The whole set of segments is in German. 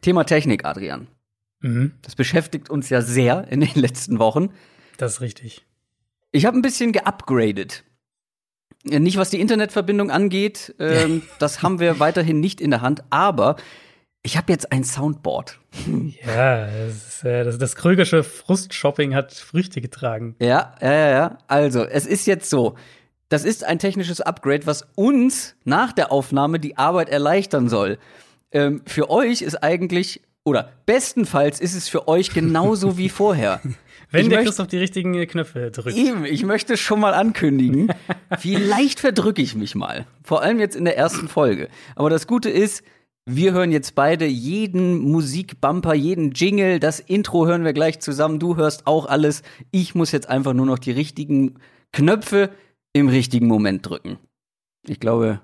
Thema Technik, Adrian. Mhm. Das beschäftigt uns ja sehr in den letzten Wochen. Das ist richtig. Ich habe ein bisschen geupgradet. Nicht was die Internetverbindung angeht, ähm, das haben wir weiterhin nicht in der Hand, aber ich habe jetzt ein Soundboard. Ja, das, äh, das, das Krögersche Frustshopping hat Früchte getragen. Ja, ja, ja, ja. Also, es ist jetzt so. Das ist ein technisches Upgrade, was uns nach der Aufnahme die Arbeit erleichtern soll. Ähm, für euch ist eigentlich, oder bestenfalls ist es für euch genauso wie vorher. Wenn ich der Christoph die richtigen Knöpfe drückt. Eben, ich möchte schon mal ankündigen, vielleicht verdrücke ich mich mal. Vor allem jetzt in der ersten Folge. Aber das Gute ist, wir hören jetzt beide jeden Musikbumper, jeden Jingle, das Intro hören wir gleich zusammen. Du hörst auch alles. Ich muss jetzt einfach nur noch die richtigen Knöpfe im richtigen Moment drücken. Ich glaube,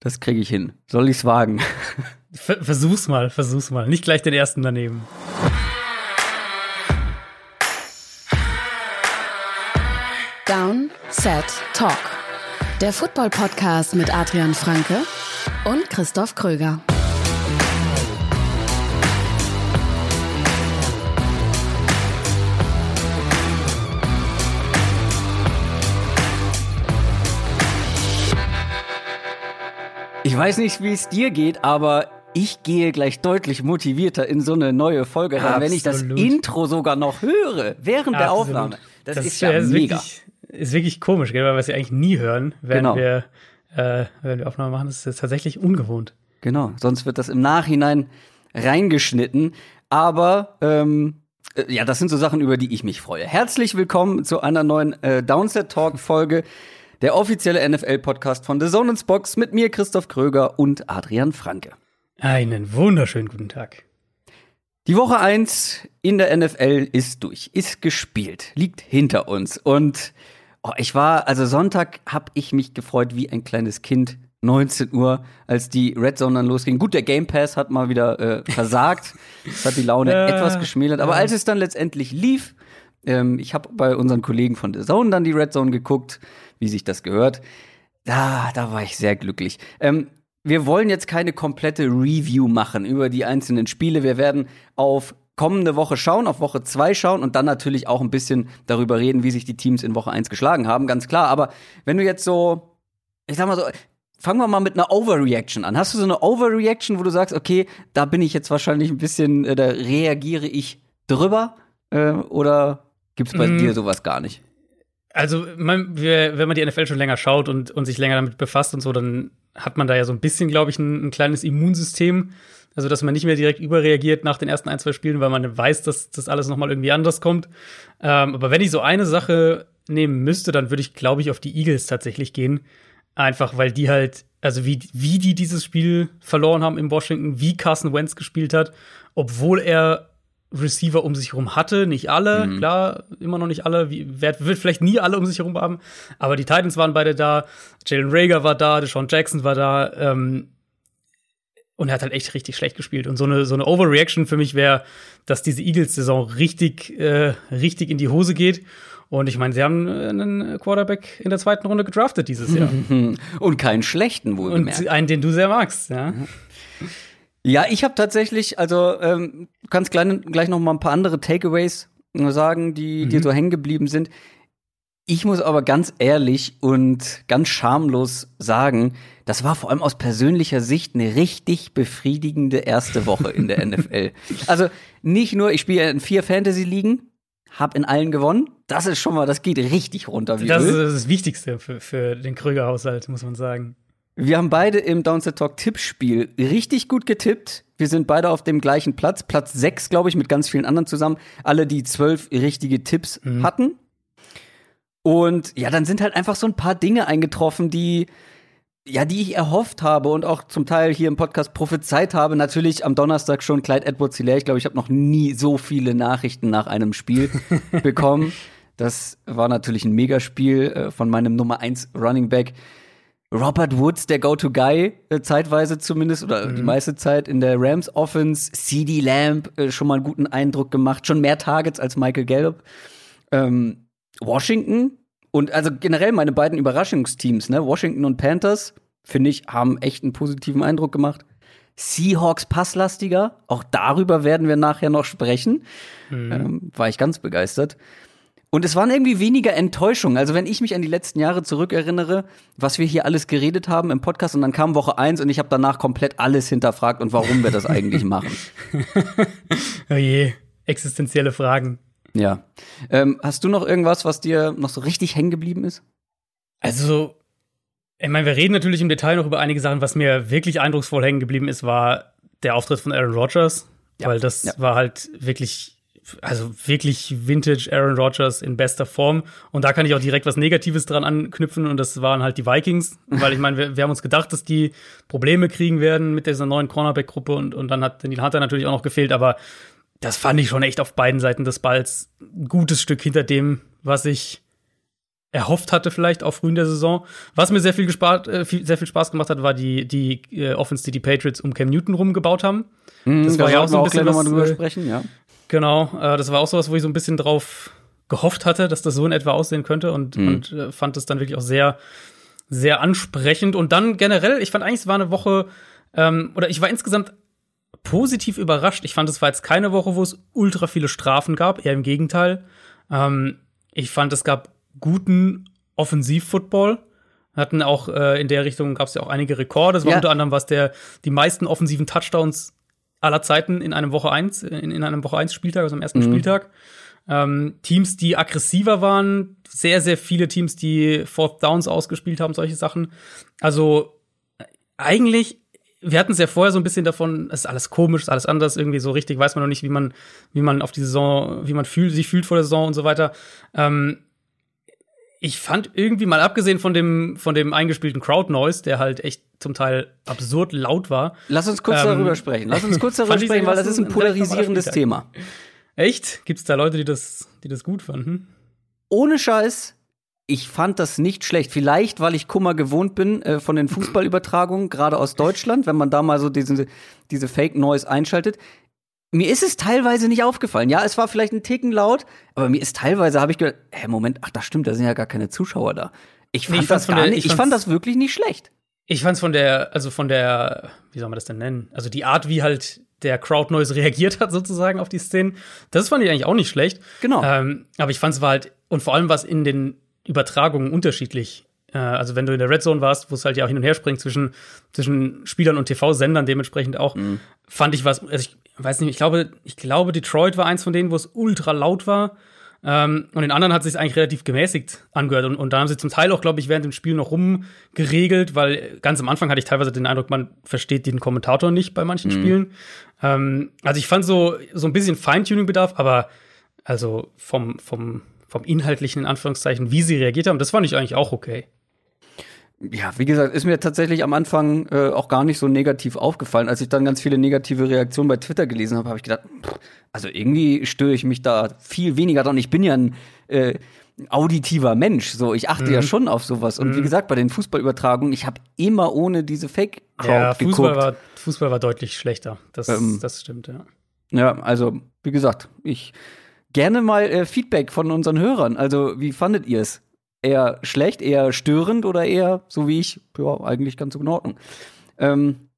das kriege ich hin. Soll ich's wagen? Versuch's mal, versuch's mal. Nicht gleich den ersten daneben. Down, Set, Talk. Der Football-Podcast mit Adrian Franke und Christoph Kröger. Weiß nicht, wie es dir geht, aber ich gehe gleich deutlich motivierter in so eine neue Folge rein, wenn ich das Intro sogar noch höre während Absolut. der Aufnahme. Das, das ist ja ist mega. Wirklich, ist wirklich komisch, weil wir es ja eigentlich nie hören, wenn genau. wir äh, wenn wir Aufnahme machen. Das ist tatsächlich ungewohnt. Genau, sonst wird das im Nachhinein reingeschnitten. Aber ähm, äh, ja, das sind so Sachen, über die ich mich freue. Herzlich willkommen zu einer neuen äh, Downset Talk Folge, der offizielle NFL-Podcast von The Zone Box mit mir, Christoph Kröger und Adrian Franke. Einen wunderschönen guten Tag. Die Woche 1 in der NFL ist durch, ist gespielt, liegt hinter uns. Und oh, ich war, also Sonntag habe ich mich gefreut wie ein kleines Kind 19 Uhr, als die Red Zone dann losging. Gut, der Game Pass hat mal wieder äh, versagt. das hat die Laune ja, etwas geschmälert. Aber ja. als es dann letztendlich lief, ähm, ich habe bei unseren Kollegen von The Zone dann die Red Zone geguckt, wie sich das gehört. Da, da war ich sehr glücklich. Ähm, wir wollen jetzt keine komplette Review machen über die einzelnen Spiele. Wir werden auf kommende Woche schauen, auf Woche 2 schauen und dann natürlich auch ein bisschen darüber reden, wie sich die Teams in Woche 1 geschlagen haben, ganz klar. Aber wenn du jetzt so, ich sag mal so, fangen wir mal mit einer Overreaction an. Hast du so eine Overreaction, wo du sagst, okay, da bin ich jetzt wahrscheinlich ein bisschen, äh, da reagiere ich drüber? Äh, oder gibt's bei mm. dir sowas gar nicht? Also, man, wenn man die NFL schon länger schaut und, und sich länger damit befasst und so, dann hat man da ja so ein bisschen, glaube ich, ein, ein, kleines Immunsystem. Also, dass man nicht mehr direkt überreagiert nach den ersten ein, zwei Spielen, weil man weiß, dass das alles nochmal irgendwie anders kommt. Ähm, aber wenn ich so eine Sache nehmen müsste, dann würde ich, glaube ich, auf die Eagles tatsächlich gehen. Einfach, weil die halt, also wie, wie die dieses Spiel verloren haben in Washington, wie Carson Wentz gespielt hat, obwohl er Receiver um sich herum hatte, nicht alle, mhm. klar, immer noch nicht alle, wie, wird, wird vielleicht nie alle um sich herum haben, aber die Titans waren beide da, Jalen Rager war da, Deshaun Jackson war da, ähm, und er hat halt echt richtig schlecht gespielt. Und so eine, so eine Overreaction für mich wäre, dass diese Eagles-Saison richtig, äh, richtig in die Hose geht. Und ich meine, sie haben einen Quarterback in der zweiten Runde gedraftet dieses Jahr. Und keinen schlechten, wohlgemerkt. Und einen, den du sehr magst, ja. Ja, ich habe tatsächlich, also ähm, du kannst gleich, gleich noch mal ein paar andere Takeaways sagen, die mhm. dir so hängen geblieben sind. Ich muss aber ganz ehrlich und ganz schamlos sagen, das war vor allem aus persönlicher Sicht eine richtig befriedigende erste Woche in der NFL. Also nicht nur, ich spiele in vier Fantasy-Ligen, hab in allen gewonnen. Das ist schon mal, das geht richtig runter. Wie das Öl. ist das Wichtigste für, für den Krüger-Haushalt, muss man sagen. Wir haben beide im Downset Talk Tippspiel richtig gut getippt. Wir sind beide auf dem gleichen Platz. Platz 6, glaube ich, mit ganz vielen anderen zusammen. Alle, die zwölf richtige Tipps mhm. hatten. Und ja, dann sind halt einfach so ein paar Dinge eingetroffen, die, ja, die ich erhofft habe und auch zum Teil hier im Podcast prophezeit habe. Natürlich am Donnerstag schon Clyde Edwards Hilaire. Ich glaube, ich habe noch nie so viele Nachrichten nach einem Spiel bekommen. Das war natürlich ein Megaspiel äh, von meinem Nummer 1 Running Back. Robert Woods, der Go-To-Guy, äh, zeitweise zumindest, oder mhm. die meiste Zeit in der Rams Offense. CD Lamb, äh, schon mal einen guten Eindruck gemacht, schon mehr Targets als Michael Gallup. Ähm, Washington und also generell meine beiden Überraschungsteams, ne, Washington und Panthers, finde ich, haben echt einen positiven Eindruck gemacht. Seahawks passlastiger. Auch darüber werden wir nachher noch sprechen. Mhm. Ähm, war ich ganz begeistert. Und es waren irgendwie weniger Enttäuschungen. Also wenn ich mich an die letzten Jahre zurückerinnere, was wir hier alles geredet haben im Podcast und dann kam Woche eins und ich habe danach komplett alles hinterfragt und warum wir das eigentlich machen. oh je, existenzielle Fragen. Ja. Ähm, hast du noch irgendwas, was dir noch so richtig hängen geblieben ist? Also, ich meine, wir reden natürlich im Detail noch über einige Sachen. Was mir wirklich eindrucksvoll hängen geblieben ist, war der Auftritt von Aaron Rodgers. Ja. Weil das ja. war halt wirklich also wirklich Vintage Aaron Rodgers in bester Form. Und da kann ich auch direkt was Negatives dran anknüpfen. Und das waren halt die Vikings. Weil ich meine, wir, wir, haben uns gedacht, dass die Probleme kriegen werden mit dieser neuen Cornerback-Gruppe. Und, und dann hat Daniel Hunter natürlich auch noch gefehlt. Aber das fand ich schon echt auf beiden Seiten des Balls ein gutes Stück hinter dem, was ich erhofft hatte, vielleicht auch früh in der Saison. Was mir sehr viel, gespart, äh, viel, sehr viel Spaß gemacht hat, war die, die äh, Offense, die die Patriots um Cam Newton rumgebaut haben. Mm, das war ja auch so ein bisschen was, drüber äh, sprechen, ja. Genau, äh, das war auch sowas, wo ich so ein bisschen drauf gehofft hatte, dass das so in etwa aussehen könnte und, mhm. und äh, fand es dann wirklich auch sehr, sehr ansprechend. Und dann generell, ich fand eigentlich, es war eine Woche, ähm, oder ich war insgesamt positiv überrascht. Ich fand, es war jetzt keine Woche, wo es ultra viele Strafen gab, eher im Gegenteil. Ähm, ich fand, es gab guten Offensiv-Football. Hatten auch äh, in der Richtung gab es ja auch einige Rekorde. Es war ja. unter anderem was der die meisten offensiven Touchdowns aller Zeiten in einem Woche 1, in, in einem Woche 1 Spieltag, also am ersten mhm. Spieltag. Ähm, Teams, die aggressiver waren, sehr, sehr viele Teams, die Fourth Downs ausgespielt haben, solche Sachen. Also eigentlich, wir hatten es ja vorher so ein bisschen davon, es ist alles komisch, ist alles anders, irgendwie so richtig weiß man noch nicht, wie man, wie man auf die Saison, wie man fühlt, sich fühlt vor der Saison und so weiter. Ähm, ich fand irgendwie mal abgesehen von dem von dem eingespielten Crowd Noise, der halt echt zum Teil absurd laut war. Lass uns kurz ähm, darüber sprechen. Lass uns kurz darüber sprechen, weil das ist ein polarisierendes Thema. Echt? Gibt's da Leute, die das die das gut fanden? Ohne Scheiß, ich fand das nicht schlecht. Vielleicht, weil ich Kummer gewohnt bin äh, von den Fußballübertragungen, gerade aus Deutschland, wenn man da mal so diese, diese Fake Noise einschaltet. Mir ist es teilweise nicht aufgefallen. Ja, es war vielleicht ein Ticken laut, aber mir ist teilweise, habe ich gedacht, hä, Moment, ach, das stimmt, da sind ja gar keine Zuschauer da. Ich fand, nee, ich das gar der, nicht, ich, fand das wirklich nicht schlecht. Ich fand's von der, also von der, wie soll man das denn nennen? Also die Art, wie halt der Crowd Noise reagiert hat, sozusagen auf die Szenen, das fand ich eigentlich auch nicht schlecht. Genau. Ähm, aber ich fand's war halt, und vor allem war es in den Übertragungen unterschiedlich. Äh, also wenn du in der Red Zone warst, wo es halt ja auch hin und her springt zwischen, zwischen Spielern und TV-Sendern dementsprechend auch, mhm. fand ich was, also ich weiß nicht, ich glaube, ich glaube, Detroit war eins von denen, wo es ultra laut war. Ähm, und den anderen hat sich eigentlich relativ gemäßigt angehört. Und, und da haben sie zum Teil auch, glaube ich, während dem Spiel noch rumgeregelt, weil ganz am Anfang hatte ich teilweise den Eindruck, man versteht den Kommentator nicht bei manchen mhm. Spielen. Ähm, also ich fand so, so ein bisschen Feintuning-Bedarf, aber also vom, vom, vom inhaltlichen, in Anführungszeichen, wie sie reagiert haben, das fand ich eigentlich auch okay. Ja, wie gesagt, ist mir tatsächlich am Anfang äh, auch gar nicht so negativ aufgefallen. Als ich dann ganz viele negative Reaktionen bei Twitter gelesen habe, habe ich gedacht, pff, also irgendwie störe ich mich da viel weniger dran. Ich bin ja ein äh, auditiver Mensch, so ich achte mhm. ja schon auf sowas. Und mhm. wie gesagt, bei den Fußballübertragungen, ich habe immer ohne diese Fake Crowd ja, Fußball geguckt. War, Fußball war deutlich schlechter. Das, ähm, das stimmt, ja. Ja, also wie gesagt, ich gerne mal äh, Feedback von unseren Hörern. Also wie fandet ihr es? Eher schlecht, eher störend oder eher, so wie ich, ja, eigentlich ganz in Ordnung. Ähm,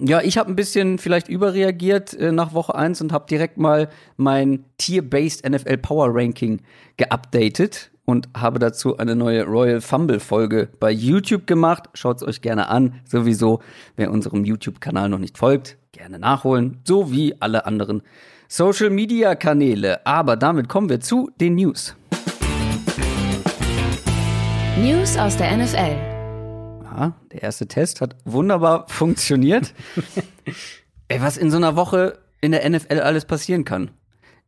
ja, ich habe ein bisschen vielleicht überreagiert äh, nach Woche 1 und habe direkt mal mein Tier-Based NFL Power Ranking geupdatet und habe dazu eine neue Royal Fumble Folge bei YouTube gemacht. Schaut es euch gerne an. Sowieso, wer unserem YouTube-Kanal noch nicht folgt, gerne nachholen. So wie alle anderen Social Media Kanäle. Aber damit kommen wir zu den News. News aus der NFL. Ja, der erste Test hat wunderbar funktioniert. Ey, was in so einer Woche in der NFL alles passieren kann.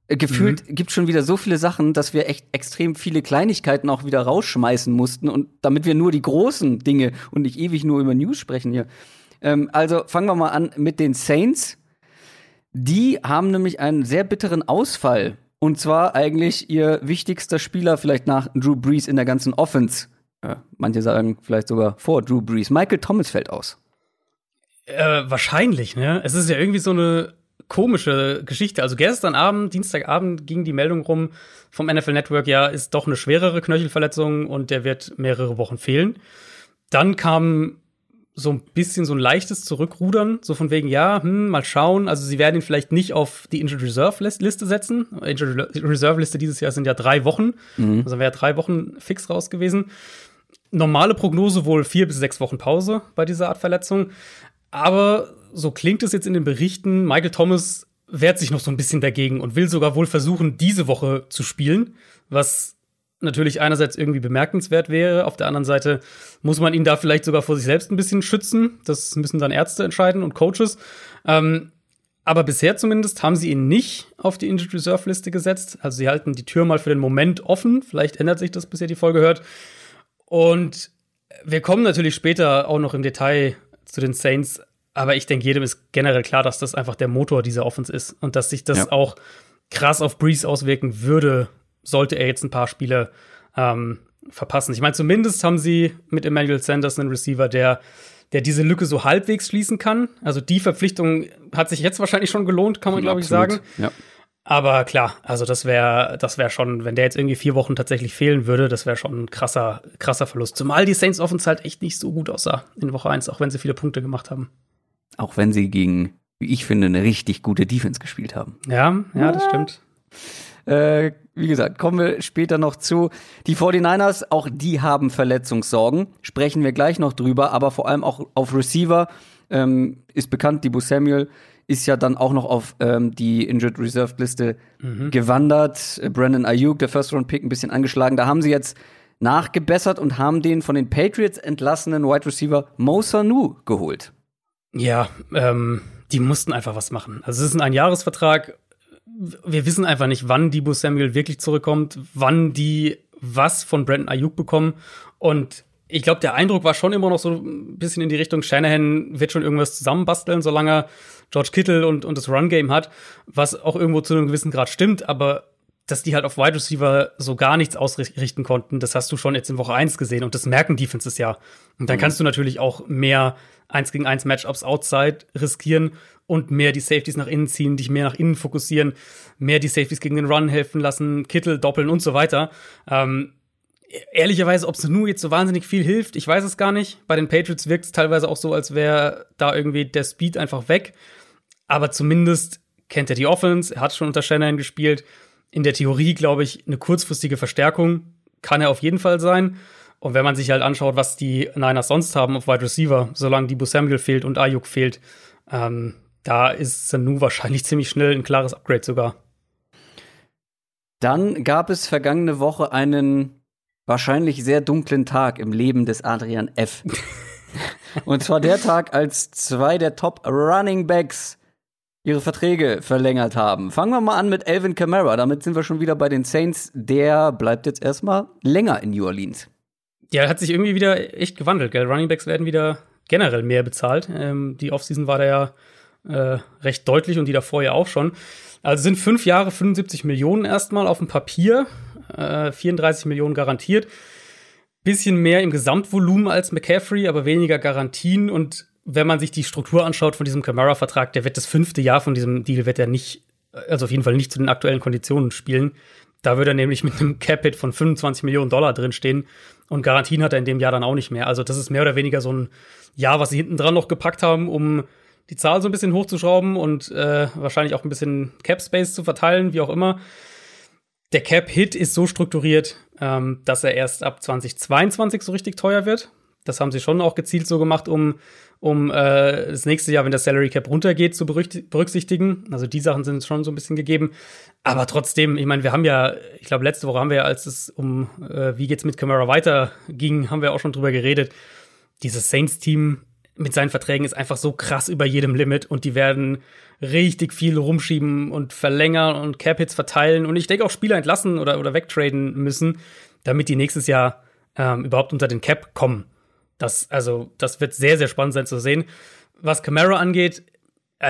Äh, gefühlt mhm. gibt schon wieder so viele Sachen, dass wir echt extrem viele Kleinigkeiten auch wieder rausschmeißen mussten und damit wir nur die großen Dinge und nicht ewig nur über News sprechen hier. Ähm, also fangen wir mal an mit den Saints. Die haben nämlich einen sehr bitteren Ausfall. Und zwar eigentlich ihr wichtigster Spieler vielleicht nach Drew Brees in der ganzen Offense ja, manche sagen vielleicht sogar vor Drew Brees. Michael Thomas fällt aus. Äh, wahrscheinlich, ne? Es ist ja irgendwie so eine komische Geschichte. Also gestern Abend, Dienstagabend ging die Meldung rum vom NFL Network, ja, ist doch eine schwerere Knöchelverletzung und der wird mehrere Wochen fehlen. Dann kam so ein bisschen so ein leichtes Zurückrudern, so von wegen, ja, hm, mal schauen. Also sie werden ihn vielleicht nicht auf die Injured Reserve Liste setzen. Injured Reserve Liste dieses Jahr sind ja drei Wochen. Mhm. Also wäre drei Wochen fix raus gewesen. Normale Prognose wohl vier bis sechs Wochen Pause bei dieser Art Verletzung. Aber so klingt es jetzt in den Berichten, Michael Thomas wehrt sich noch so ein bisschen dagegen und will sogar wohl versuchen, diese Woche zu spielen, was natürlich einerseits irgendwie bemerkenswert wäre. Auf der anderen Seite muss man ihn da vielleicht sogar vor sich selbst ein bisschen schützen. Das müssen dann Ärzte entscheiden und Coaches. Ähm, aber bisher zumindest haben sie ihn nicht auf die Injured Reserve Liste gesetzt. Also sie halten die Tür mal für den Moment offen. Vielleicht ändert sich das, bis ihr die Folge hört. Und wir kommen natürlich später auch noch im Detail zu den Saints. Aber ich denke, jedem ist generell klar, dass das einfach der Motor dieser Offense ist und dass sich das ja. auch krass auf Breeze auswirken würde, sollte er jetzt ein paar Spiele ähm, verpassen. Ich meine, zumindest haben sie mit Emmanuel Sanders einen Receiver, der, der diese Lücke so halbwegs schließen kann. Also die Verpflichtung hat sich jetzt wahrscheinlich schon gelohnt, kann man, glaube ich, sagen. Ja. Aber klar, also das wäre das wäre schon, wenn der jetzt irgendwie vier Wochen tatsächlich fehlen würde, das wäre schon ein krasser, krasser Verlust. Zumal die Saints Offense halt echt nicht so gut aussah in Woche 1, auch wenn sie viele Punkte gemacht haben. Auch wenn sie gegen, wie ich finde, eine richtig gute Defense gespielt haben. Ja, ja, das stimmt. Äh, wie gesagt, kommen wir später noch zu. Die 49ers, auch die haben Verletzungssorgen. Sprechen wir gleich noch drüber, aber vor allem auch auf Receiver ähm, ist bekannt, Debo Samuel ist ja dann auch noch auf ähm, die Injured Reserve Liste mhm. gewandert. Brandon Ayuk, der First Round Pick, ein bisschen angeschlagen. Da haben sie jetzt nachgebessert und haben den von den Patriots entlassenen Wide Receiver Mo Sanu geholt. Ja, ähm, die mussten einfach was machen. Also es ist ein Einjahresvertrag wir wissen einfach nicht, wann Debo Samuel wirklich zurückkommt, wann die was von Brandon Ayuk bekommen. Und ich glaube, der Eindruck war schon immer noch so ein bisschen in die Richtung, Shanahan wird schon irgendwas zusammenbasteln, solange er George Kittle und, und das Run-Game hat, was auch irgendwo zu einem gewissen Grad stimmt, aber dass die halt auf Wide Receiver so gar nichts ausrichten konnten, das hast du schon jetzt in Woche 1 gesehen und das merken Defenses ja. Und dann mhm. kannst du natürlich auch mehr 1 gegen 1 Matchups outside riskieren und mehr die Safeties nach innen ziehen, dich mehr nach innen fokussieren, mehr die Safeties gegen den Run helfen lassen, Kittel doppeln und so weiter. Ähm, ehrlicherweise, ob es nur jetzt so wahnsinnig viel hilft, ich weiß es gar nicht. Bei den Patriots wirkt es teilweise auch so, als wäre da irgendwie der Speed einfach weg. Aber zumindest kennt er die Offense, er hat schon unter Shannon gespielt. In der Theorie, glaube ich, eine kurzfristige Verstärkung kann er auf jeden Fall sein. Und wenn man sich halt anschaut, was die Niners sonst haben auf Wide Receiver, solange Debo Samuel fehlt und Ayuk fehlt, ähm, da ist Sanu wahrscheinlich ziemlich schnell ein klares Upgrade sogar. Dann gab es vergangene Woche einen wahrscheinlich sehr dunklen Tag im Leben des Adrian F. Und zwar der Tag, als zwei der Top Running Backs ihre Verträge verlängert haben. Fangen wir mal an mit Elvin Kamara. Damit sind wir schon wieder bei den Saints. Der bleibt jetzt erstmal länger in New Orleans. Ja, hat sich irgendwie wieder echt gewandelt, gell? Running Backs werden wieder generell mehr bezahlt. Ähm, die Offseason war da ja äh, recht deutlich und die davor ja auch schon. Also sind fünf Jahre 75 Millionen erstmal auf dem Papier, äh, 34 Millionen garantiert. Bisschen mehr im Gesamtvolumen als McCaffrey, aber weniger Garantien. Und wenn man sich die Struktur anschaut von diesem Camara-Vertrag, der wird das fünfte Jahr von diesem Deal, wird er nicht, also auf jeden Fall nicht zu den aktuellen Konditionen spielen. Da würde er nämlich mit einem Cap-Hit von 25 Millionen Dollar drinstehen. Und Garantien hat er in dem Jahr dann auch nicht mehr. Also das ist mehr oder weniger so ein Jahr, was sie hinten dran noch gepackt haben, um die Zahl so ein bisschen hochzuschrauben und äh, wahrscheinlich auch ein bisschen Cap Space zu verteilen, wie auch immer. Der Cap Hit ist so strukturiert, ähm, dass er erst ab 2022 so richtig teuer wird. Das haben sie schon auch gezielt so gemacht, um, um äh, das nächste Jahr, wenn der Salary Cap runtergeht, zu berücksichtigen. Also die Sachen sind schon so ein bisschen gegeben. Aber trotzdem, ich meine, wir haben ja, ich glaube, letzte Woche haben wir, als es um äh, wie geht's mit Camara weiter ging, haben wir auch schon drüber geredet. Dieses Saints-Team mit seinen Verträgen ist einfach so krass über jedem Limit und die werden richtig viel rumschieben und verlängern und Cap-Hits verteilen und ich denke auch Spieler entlassen oder, oder wegtraden müssen, damit die nächstes Jahr ähm, überhaupt unter den Cap kommen. Das, also, das wird sehr, sehr spannend sein zu sehen. Was Camara angeht,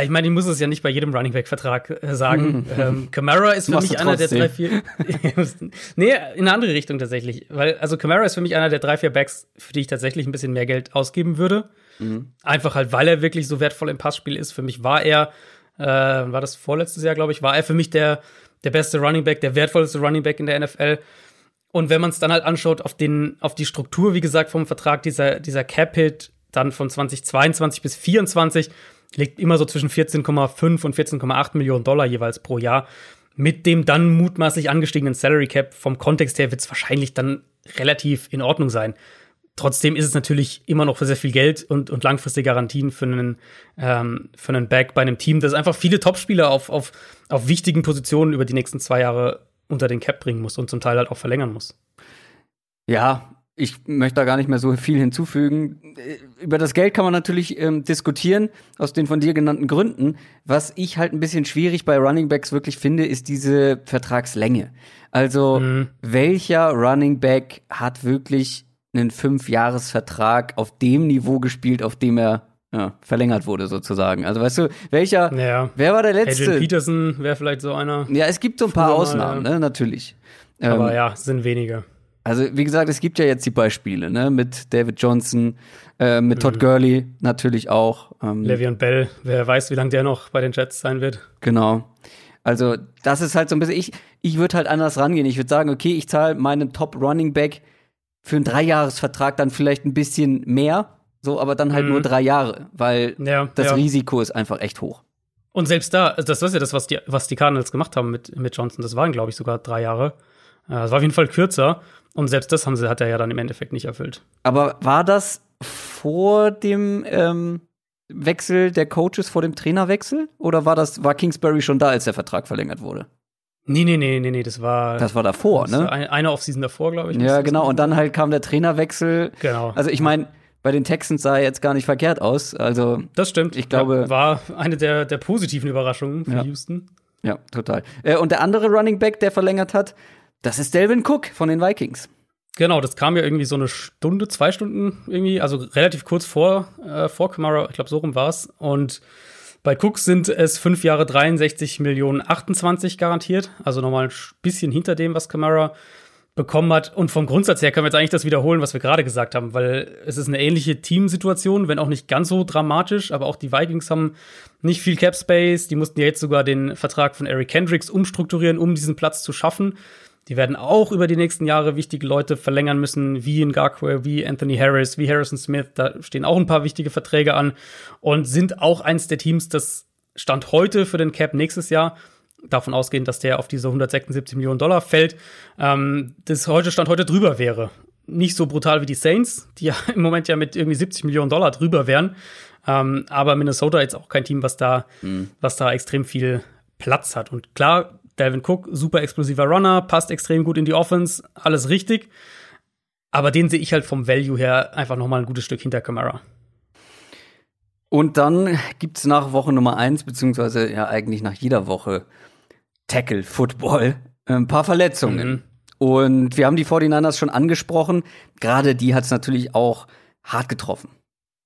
ich meine, ich muss es ja nicht bei jedem Running Back Vertrag äh, sagen. ähm, Camara ist für mich einer der drei, vier. nee, in eine andere Richtung tatsächlich. Weil, also Camara ist für mich einer der drei, vier Backs, für die ich tatsächlich ein bisschen mehr Geld ausgeben würde. Mhm. Einfach halt, weil er wirklich so wertvoll im Passspiel ist. Für mich war er, äh, war das vorletztes Jahr, glaube ich, war er für mich der, der beste Running Back, der wertvollste Running Back in der NFL. Und wenn man es dann halt anschaut auf den, auf die Struktur, wie gesagt, vom Vertrag, dieser, dieser Cap-Hit dann von 2022 bis 2024 liegt immer so zwischen 14,5 und 14,8 Millionen Dollar jeweils pro Jahr. Mit dem dann mutmaßlich angestiegenen Salary Cap vom Kontext her wird es wahrscheinlich dann relativ in Ordnung sein. Trotzdem ist es natürlich immer noch für sehr viel Geld und, und langfristige Garantien für einen, ähm, für einen Back bei einem Team, das einfach viele Topspieler auf, auf, auf wichtigen Positionen über die nächsten zwei Jahre unter den Cap bringen muss und zum Teil halt auch verlängern muss. Ja, ich möchte da gar nicht mehr so viel hinzufügen. Über das Geld kann man natürlich ähm, diskutieren, aus den von dir genannten Gründen. Was ich halt ein bisschen schwierig bei Running Backs wirklich finde, ist diese Vertragslänge. Also, mhm. welcher Running Back hat wirklich einen Fünfjahresvertrag auf dem Niveau gespielt, auf dem er ja, verlängert wurde sozusagen. Also weißt du, welcher, ja. wer war der letzte? Adrian Peterson wäre vielleicht so einer. Ja, es gibt so ein paar Ausnahmen, ja. ne, natürlich. Aber ähm, ja, sind wenige. Also wie gesagt, es gibt ja jetzt die Beispiele, ne, mit David Johnson, äh, mit Todd mhm. Gurley natürlich auch. Ähm, Le'Veon Bell, wer weiß, wie lange der noch bei den Jets sein wird. Genau. Also das ist halt so ein bisschen, ich, ich würde halt anders rangehen. Ich würde sagen, okay, ich zahle meinem Top Running Back für einen Dreijahresvertrag dann vielleicht ein bisschen mehr, so, aber dann halt mhm. nur drei Jahre, weil ja, das ja. Risiko ist einfach echt hoch. Und selbst da, also das ist ja das, was die, was die Cardinals gemacht haben mit, mit Johnson. Das waren, glaube ich, sogar drei Jahre. Das war auf jeden Fall kürzer. Und selbst das haben sie, hat er ja dann im Endeffekt nicht erfüllt. Aber war das vor dem ähm, Wechsel der Coaches, vor dem Trainerwechsel? Oder war das, war Kingsbury schon da, als der Vertrag verlängert wurde? Nee, nee, nee, nee, nee, das war. Das war davor, das ne? Eine, eine Offseason davor, glaube ich. Ja, genau. Und dann halt kam der Trainerwechsel. Genau. Also ich meine, bei den Texans sah er jetzt gar nicht verkehrt aus. Also das stimmt. Ich glaube, ja, war eine der, der positiven Überraschungen für ja. Houston. Ja, total. Äh, und der andere Running Back, der verlängert hat, das ist Delvin Cook von den Vikings. Genau, das kam ja irgendwie so eine Stunde, zwei Stunden irgendwie, also relativ kurz vor, äh, vor Kamara, ich glaube, so rum war es. Und bei Cook sind es fünf Jahre 63 Millionen 28 garantiert, also nochmal ein bisschen hinter dem, was Kamara bekommen hat. Und vom Grundsatz her können wir jetzt eigentlich das wiederholen, was wir gerade gesagt haben, weil es ist eine ähnliche Teamsituation, wenn auch nicht ganz so dramatisch, aber auch die Vikings haben nicht viel Cap Space. Die mussten ja jetzt sogar den Vertrag von Eric Kendricks umstrukturieren, um diesen Platz zu schaffen. Die werden auch über die nächsten Jahre wichtige Leute verlängern müssen, wie in Garquay, wie Anthony Harris, wie Harrison Smith. Da stehen auch ein paar wichtige Verträge an und sind auch eins der Teams, das Stand heute für den Cap nächstes Jahr davon ausgehend, dass der auf diese 176 Millionen Dollar fällt, ähm, das heute Stand heute drüber wäre. Nicht so brutal wie die Saints, die ja im Moment ja mit irgendwie 70 Millionen Dollar drüber wären. Ähm, aber Minnesota jetzt auch kein Team, was da, mhm. was da extrem viel Platz hat. Und klar, Dalvin Cook, super explosiver Runner, passt extrem gut in die Offense, alles richtig. Aber den sehe ich halt vom Value her einfach noch mal ein gutes Stück hinter Camara. Und dann gibt es nach Woche Nummer eins beziehungsweise ja eigentlich nach jeder Woche Tackle Football ein paar Verletzungen. Mhm. Und wir haben die 49ers schon angesprochen. Gerade die hat es natürlich auch hart getroffen.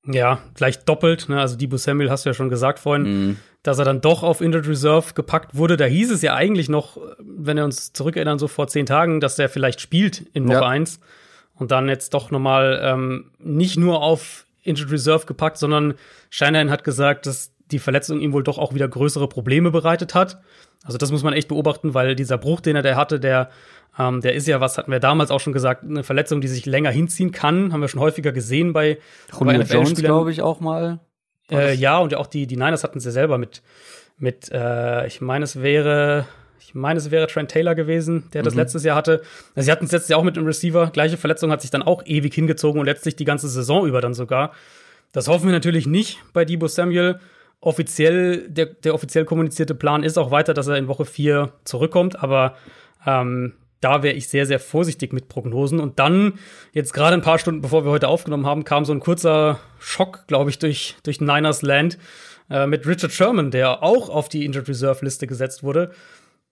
Ja, gleich doppelt. Ne? Also Debo Samuel hast du ja schon gesagt vorhin, mhm. dass er dann doch auf Injured Reserve gepackt wurde. Da hieß es ja eigentlich noch, wenn wir uns zurückerinnern, so vor zehn Tagen, dass der vielleicht spielt in Woche ja. 1. Und dann jetzt doch noch mal ähm, nicht nur auf Injured Reserve gepackt, sondern Shanahan hat gesagt, dass die Verletzung ihm wohl doch auch wieder größere Probleme bereitet hat. Also das muss man echt beobachten, weil dieser Bruch, den er der hatte, der ähm, der ist ja, was hatten wir damals auch schon gesagt, eine Verletzung, die sich länger hinziehen kann. Haben wir schon häufiger gesehen bei, Julio bei Jones, glaube ich, auch mal. Äh, ja, und ja auch die, die Niners hatten sie selber mit, mit äh, ich meine, es wäre, ich meine, es wäre Trent Taylor gewesen, der das mhm. letztes Jahr hatte. Also, sie hatten es letztes Jahr auch mit dem Receiver. Gleiche Verletzung hat sich dann auch ewig hingezogen und letztlich die ganze Saison über dann sogar. Das hoffen wir natürlich nicht bei Debo Samuel. Offiziell, der, der offiziell kommunizierte Plan ist auch weiter, dass er in Woche 4 zurückkommt, aber ähm, da wäre ich sehr, sehr vorsichtig mit Prognosen. Und dann, jetzt gerade ein paar Stunden bevor wir heute aufgenommen haben, kam so ein kurzer Schock, glaube ich, durch, durch Niners Land äh, mit Richard Sherman, der auch auf die Injured Reserve Liste gesetzt wurde.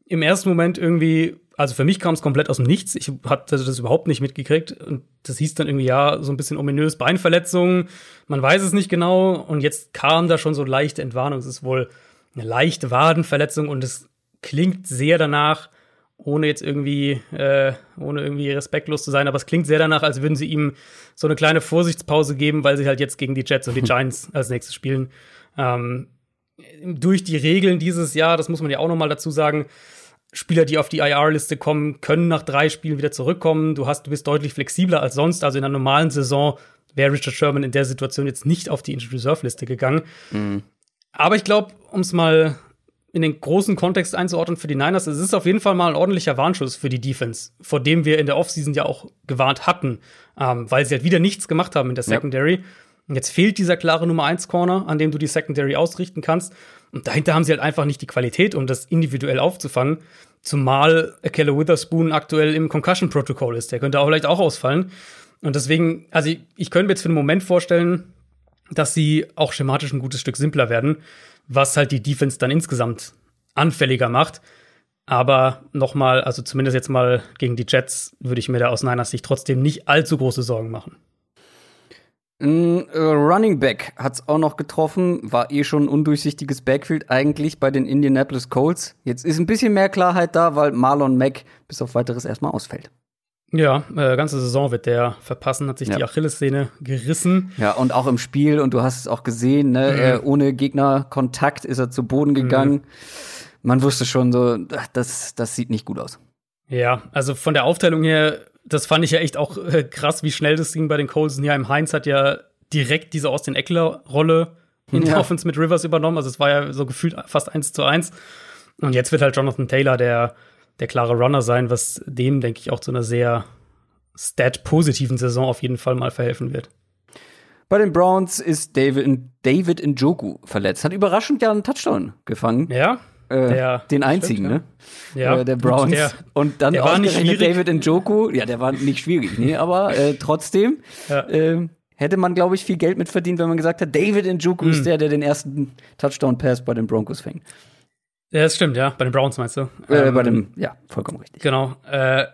Im ersten Moment irgendwie, also für mich kam es komplett aus dem Nichts. Ich hatte das überhaupt nicht mitgekriegt. Und das hieß dann irgendwie, ja, so ein bisschen ominös Beinverletzung. Man weiß es nicht genau. Und jetzt kam da schon so leichte Entwarnung. Es ist wohl eine leichte Wadenverletzung und es klingt sehr danach, ohne jetzt irgendwie, äh, ohne irgendwie respektlos zu sein, aber es klingt sehr danach, als würden sie ihm so eine kleine Vorsichtspause geben, weil sie halt jetzt gegen die Jets und die Giants als nächstes spielen. Ähm, durch die Regeln dieses Jahr, das muss man ja auch noch mal dazu sagen, Spieler, die auf die IR-Liste kommen, können nach drei Spielen wieder zurückkommen. Du hast, du bist deutlich flexibler als sonst. Also in einer normalen Saison wäre Richard Sherman in der Situation jetzt nicht auf die Injured Reserve Liste gegangen. Mhm. Aber ich glaube, um es mal in den großen Kontext einzuordnen für die Niners, es ist auf jeden Fall mal ein ordentlicher Warnschuss für die Defense, vor dem wir in der Offseason ja auch gewarnt hatten, ähm, weil sie halt wieder nichts gemacht haben in der Secondary. Ja. Jetzt fehlt dieser klare Nummer 1 Corner, an dem du die Secondary ausrichten kannst. Und dahinter haben sie halt einfach nicht die Qualität, um das individuell aufzufangen. Zumal Keller Witherspoon aktuell im Concussion-Protokoll ist. Der könnte auch vielleicht auch ausfallen. Und deswegen, also ich, ich könnte mir jetzt für einen Moment vorstellen, dass sie auch schematisch ein gutes Stück simpler werden, was halt die Defense dann insgesamt anfälliger macht. Aber nochmal, also zumindest jetzt mal gegen die Jets, würde ich mir da aus Niners Sicht trotzdem nicht allzu große Sorgen machen. Ein äh, Running Back hat es auch noch getroffen, war eh schon ein undurchsichtiges Backfield eigentlich bei den Indianapolis Colts. Jetzt ist ein bisschen mehr Klarheit da, weil Marlon Mack bis auf weiteres erstmal ausfällt. Ja, äh, ganze Saison wird der verpassen, hat sich ja. die Achillessehne gerissen. Ja, und auch im Spiel, und du hast es auch gesehen, ne, mhm. er, ohne Gegnerkontakt ist er zu Boden gegangen. Mhm. Man wusste schon so, das, das sieht nicht gut aus. Ja, also von der Aufteilung her, das fand ich ja echt auch äh, krass, wie schnell das ging bei den Colson. Ja, im Heinz hat ja direkt diese Austin Eckler-Rolle in der ja. Offense mit Rivers übernommen. Also es war ja so gefühlt fast eins zu eins. Und jetzt wird halt Jonathan Taylor der der klare Runner sein, was dem, denke ich, auch zu einer sehr stat-positiven Saison auf jeden Fall mal verhelfen wird. Bei den Browns ist David, David Njoku verletzt. Hat überraschend ja einen Touchdown gefangen. Ja. Äh, der, den einzigen, stimmt, ne? Ja. Äh, der Browns. Der, und dann der ausgerechnet David Njoku. Ja, der war nicht schwierig, nee, aber äh, trotzdem ja. äh, hätte man, glaube ich, viel Geld mit verdient, wenn man gesagt hat, David Njoku mhm. ist der, der den ersten Touchdown-Pass bei den Broncos fängt. Ja, das stimmt, ja. Bei den Browns meinst du? Äh, ähm, bei dem, ja, vollkommen richtig. Genau. Äh,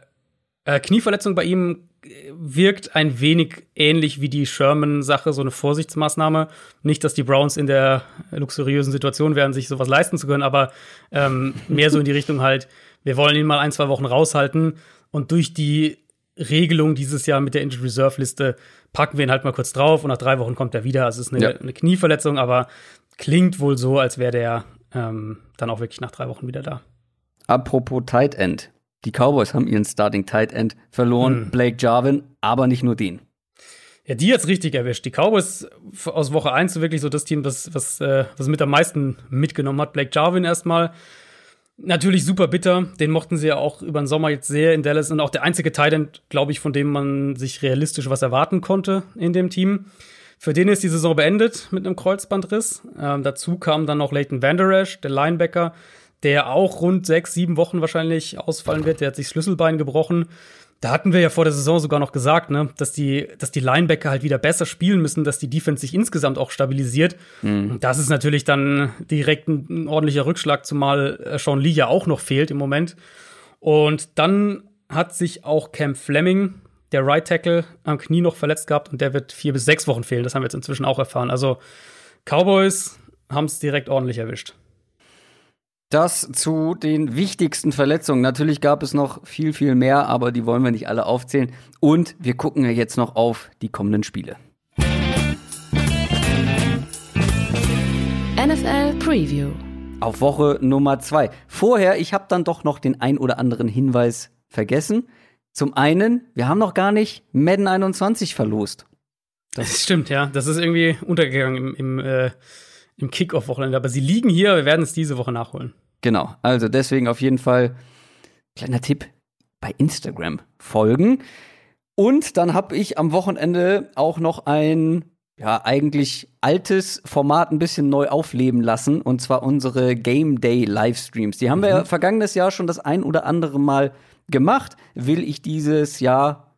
äh, Knieverletzung bei ihm wirkt ein wenig ähnlich wie die Sherman-Sache, so eine Vorsichtsmaßnahme. Nicht, dass die Browns in der luxuriösen Situation wären, sich sowas leisten zu können, aber ähm, mehr so in die Richtung halt, wir wollen ihn mal ein, zwei Wochen raushalten und durch die Regelung dieses Jahr mit der Injured Reserve Liste packen wir ihn halt mal kurz drauf und nach drei Wochen kommt er wieder. Also es ist eine, ja. eine Knieverletzung, aber klingt wohl so, als wäre der ähm, dann auch wirklich nach drei Wochen wieder da. Apropos Tight End. Die Cowboys haben ihren Starting Tight End verloren, hm. Blake Jarvin, aber nicht nur den. Ja, die jetzt richtig erwischt. Die Cowboys aus Woche 1 wirklich so das Team, das, was, äh, was mit am meisten mitgenommen hat. Blake Jarvin erstmal. Natürlich super bitter. Den mochten sie ja auch über den Sommer jetzt sehr in Dallas und auch der einzige Tight End, glaube ich, von dem man sich realistisch was erwarten konnte in dem Team. Für den ist die Saison beendet mit einem Kreuzbandriss. Ähm, dazu kam dann noch Leighton Vanderash, der Linebacker, der auch rund sechs, sieben Wochen wahrscheinlich ausfallen wird. Der hat sich Schlüsselbein gebrochen. Da hatten wir ja vor der Saison sogar noch gesagt, ne, dass die, dass die Linebacker halt wieder besser spielen müssen, dass die Defense sich insgesamt auch stabilisiert. Mhm. Das ist natürlich dann direkt ein, ein ordentlicher Rückschlag, zumal äh, Sean Lee ja auch noch fehlt im Moment. Und dann hat sich auch Cam Fleming der Right Tackle am Knie noch verletzt gehabt und der wird vier bis sechs Wochen fehlen. Das haben wir jetzt inzwischen auch erfahren. Also Cowboys haben es direkt ordentlich erwischt. Das zu den wichtigsten Verletzungen. Natürlich gab es noch viel, viel mehr, aber die wollen wir nicht alle aufzählen. Und wir gucken ja jetzt noch auf die kommenden Spiele. NFL Preview. Auf Woche Nummer zwei. Vorher, ich habe dann doch noch den ein oder anderen Hinweis vergessen. Zum einen, wir haben noch gar nicht Madden 21 verlost. Das stimmt, ja. Das ist irgendwie untergegangen im, im, äh, im Kickoff-Wochenende. Aber sie liegen hier, wir werden es diese Woche nachholen. Genau, also deswegen auf jeden Fall kleiner Tipp bei Instagram folgen. Und dann habe ich am Wochenende auch noch ein ja, eigentlich altes Format ein bisschen neu aufleben lassen, und zwar unsere Game Day Livestreams. Die haben mhm. wir vergangenes Jahr schon das ein oder andere Mal gemacht. Will ich dieses Jahr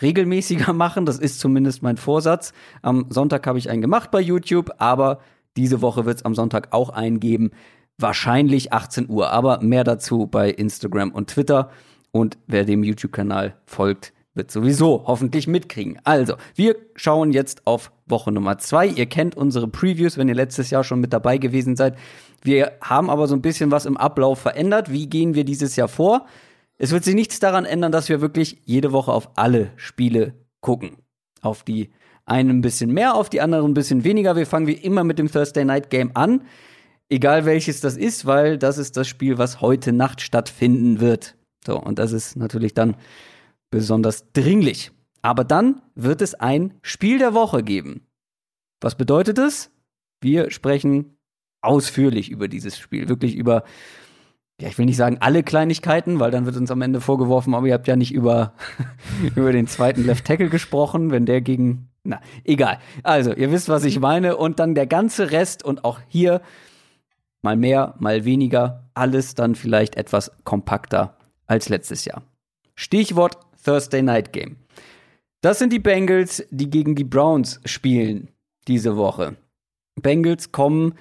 regelmäßiger machen? Das ist zumindest mein Vorsatz. Am Sonntag habe ich einen gemacht bei YouTube, aber diese Woche wird es am Sonntag auch einen geben. Wahrscheinlich 18 Uhr, aber mehr dazu bei Instagram und Twitter. Und wer dem YouTube-Kanal folgt, wird sowieso hoffentlich mitkriegen. Also, wir schauen jetzt auf Woche Nummer zwei. Ihr kennt unsere Previews, wenn ihr letztes Jahr schon mit dabei gewesen seid. Wir haben aber so ein bisschen was im Ablauf verändert. Wie gehen wir dieses Jahr vor? Es wird sich nichts daran ändern, dass wir wirklich jede Woche auf alle Spiele gucken. Auf die einen ein bisschen mehr, auf die anderen ein bisschen weniger. Wir fangen wie immer mit dem Thursday Night Game an. Egal welches das ist, weil das ist das Spiel, was heute Nacht stattfinden wird. So, und das ist natürlich dann besonders dringlich. Aber dann wird es ein Spiel der Woche geben. Was bedeutet es? Wir sprechen ausführlich über dieses Spiel, wirklich über ja, ich will nicht sagen alle Kleinigkeiten, weil dann wird uns am Ende vorgeworfen, aber ihr habt ja nicht über, über den zweiten Left Tackle gesprochen, wenn der gegen, na, egal. Also, ihr wisst, was ich meine und dann der ganze Rest und auch hier mal mehr, mal weniger, alles dann vielleicht etwas kompakter als letztes Jahr. Stichwort Thursday Night Game. Das sind die Bengals, die gegen die Browns spielen diese Woche. Bengals kommen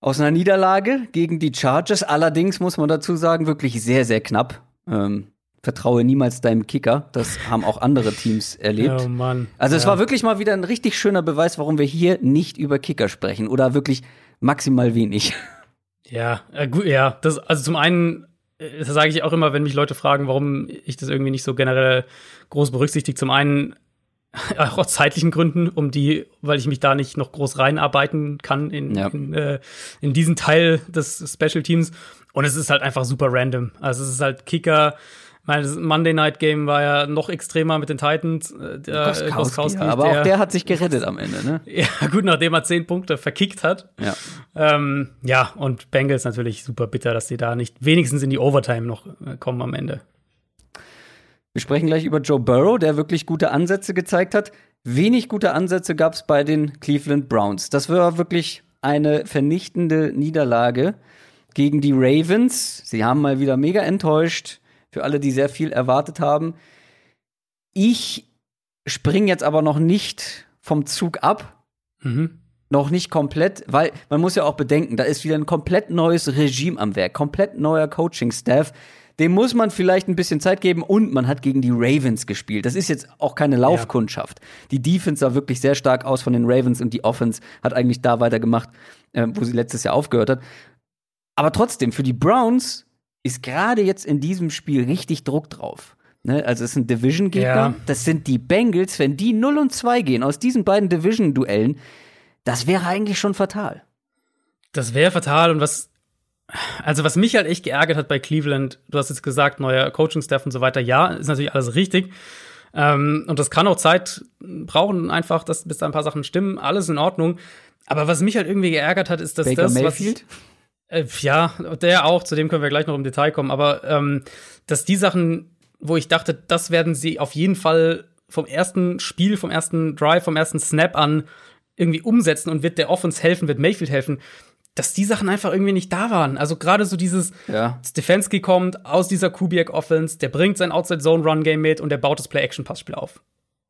aus einer Niederlage gegen die Chargers. Allerdings muss man dazu sagen, wirklich sehr, sehr knapp. Ähm, vertraue niemals deinem Kicker. Das haben auch andere Teams erlebt. Oh Mann. Also es Ja. war wirklich mal wieder ein richtig schöner Beweis, warum wir hier nicht über Kicker sprechen oder wirklich maximal wenig. Ja, äh, gut, ja. Das, also zum einen, äh, das sage ich auch immer, wenn mich Leute fragen, warum ich das irgendwie nicht so generell groß berücksichtige. Zum einen auch aus zeitlichen Gründen, um die, weil ich mich da nicht noch groß reinarbeiten kann in, Ja. in, äh, in diesen Teil des Special Teams. Und es ist halt einfach super random. Also es ist halt Kicker. Ich meine, das Monday Night Game war ja noch extremer mit den Titans. Äh, Der Goskowski, Goskowski, ja, aber auch der hat sich gerettet am Ende, ne? ja, gut, nachdem er zehn Punkte verkickt hat. Ja. Ähm, ja, und Bengals natürlich super bitter, dass sie da nicht wenigstens in die Overtime noch äh, kommen am Ende. Wir sprechen gleich über Joe Burrow, der wirklich gute Ansätze gezeigt hat. Wenig gute Ansätze gab es bei den Cleveland Browns. Das war wirklich eine vernichtende Niederlage gegen die Ravens. Sie haben mal wieder mega enttäuscht. Für alle, die sehr viel erwartet haben. Ich springe jetzt aber noch nicht vom Zug ab. Mhm. Noch nicht komplett, weil man muss ja auch bedenken, da ist wieder ein komplett neues Regime am Werk, komplett neuer Coaching-Staff. Dem muss man vielleicht ein bisschen Zeit geben und man hat gegen die Ravens gespielt. Das ist jetzt auch keine Laufkundschaft. Die Defense sah wirklich sehr stark aus von den Ravens und die Offense hat eigentlich da weitergemacht, äh, wo sie letztes Jahr aufgehört hat. Aber trotzdem, für die Browns ist gerade jetzt in diesem Spiel richtig Druck drauf. Ne? Also es sind Division-Gegner, Ja. das sind die Bengals. Wenn die 0 und 2 gehen aus diesen beiden Division-Duellen, das wäre eigentlich schon fatal. Das wäre fatal und was, also was mich halt echt geärgert hat bei Cleveland, du hast jetzt gesagt, neuer Coaching-Staff und so weiter, ja, ist natürlich alles richtig. Ähm, und das kann auch Zeit brauchen, einfach, dass, bis da ein paar Sachen stimmen, alles in Ordnung. Aber was mich halt irgendwie geärgert hat, ist, dass Baker das, Mayfield? was Äh, ja, der auch, zu dem können wir gleich noch im Detail kommen, aber ähm, dass die Sachen, wo ich dachte, das werden sie auf jeden Fall vom ersten Spiel, vom ersten Drive, vom ersten Snap an irgendwie umsetzen und wird der Offense helfen, wird Mayfield helfen, dass die Sachen einfach irgendwie nicht da waren. Also gerade so dieses Ja. Stefanski kommt aus dieser Kubiak Offense, der bringt sein Outside Zone Run Game mit und der baut das Play Action Passspiel auf.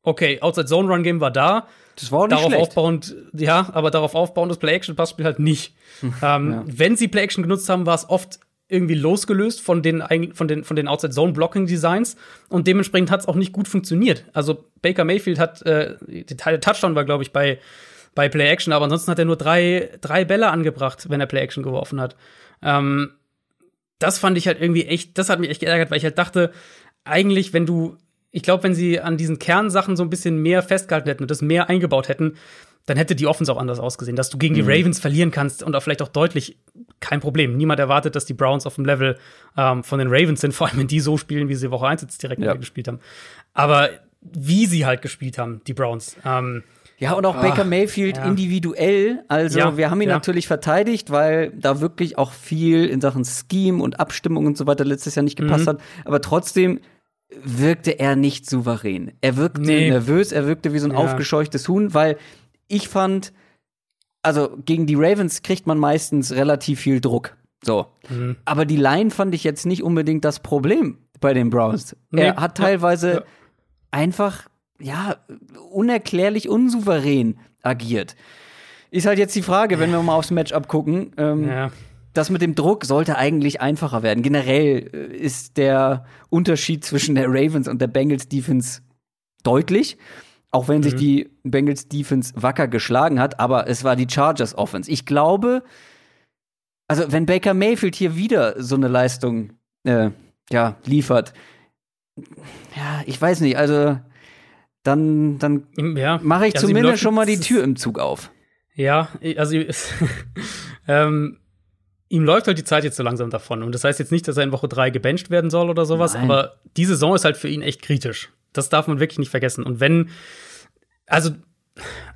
Okay, Outside Zone Run Game war da, Das war auch nicht darauf schlecht. aufbauend, ja, aber darauf aufbauend das Play-Action-Passspiel halt nicht. ähm, Wenn sie Play-Action genutzt haben, war es oft irgendwie losgelöst von den, von den, von den Outside-Zone-Blocking-Designs und dementsprechend hat es auch nicht gut funktioniert. Also Baker Mayfield hat, äh, der Touchdown war, glaube ich, bei, bei Play-Action, aber ansonsten hat er nur drei, drei Bälle angebracht, wenn er Play-Action geworfen hat. Ähm, das fand ich halt irgendwie echt, das hat mich echt geärgert, weil ich halt dachte, eigentlich, wenn du, ich glaube, wenn sie an diesen Kernsachen so ein bisschen mehr festgehalten hätten und das mehr eingebaut hätten, dann hätte die Offense auch anders ausgesehen. Dass du gegen die Ravens verlieren kannst und auch vielleicht auch deutlich, kein Problem. Niemand erwartet, dass die Browns auf dem Level ähm, von den Ravens sind, vor allem wenn die so spielen, wie sie Woche 1 jetzt direkt Ja. gespielt haben. Aber wie sie halt gespielt haben, die Browns. Ähm, Ja, und auch Baker Mayfield ja. individuell. Also, Ja, wir haben ihn ja. natürlich verteidigt, weil da wirklich auch viel in Sachen Scheme und Abstimmung und so weiter letztes Jahr nicht gepasst Mhm. hat. Aber trotzdem wirkte er nicht souverän. Er wirkte Nee. nervös, er wirkte wie so ein Ja. aufgescheuchtes Huhn, weil ich fand, also gegen die Ravens kriegt man meistens relativ viel Druck. So. Mhm. Aber die Line fand ich jetzt nicht unbedingt das Problem bei den Browns. Nee. Er hat teilweise Ja. einfach, ja, unerklärlich unsouverän agiert. Ist halt jetzt die Frage, wenn wir mal aufs Matchup gucken. Ähm, ja. Das mit dem Druck sollte eigentlich einfacher werden. Generell äh, ist der Unterschied zwischen der Ravens und der Bengals Defense deutlich. Auch wenn sich die Bengals Defense wacker geschlagen hat, aber es war die Chargers Offense. Ich glaube, also wenn Baker Mayfield hier wieder so eine Leistung äh, ja, liefert, ja, ich weiß nicht, also dann, dann ja. mache ich Also zumindest schon mal die Tür im Zug auf. Ja, also ähm, ihm läuft halt die Zeit jetzt so langsam davon. Und das heißt jetzt nicht, dass er in Woche drei gebencht werden soll oder sowas, Nein. aber die Saison ist halt für ihn echt kritisch. das darf man wirklich nicht vergessen. Und wenn, also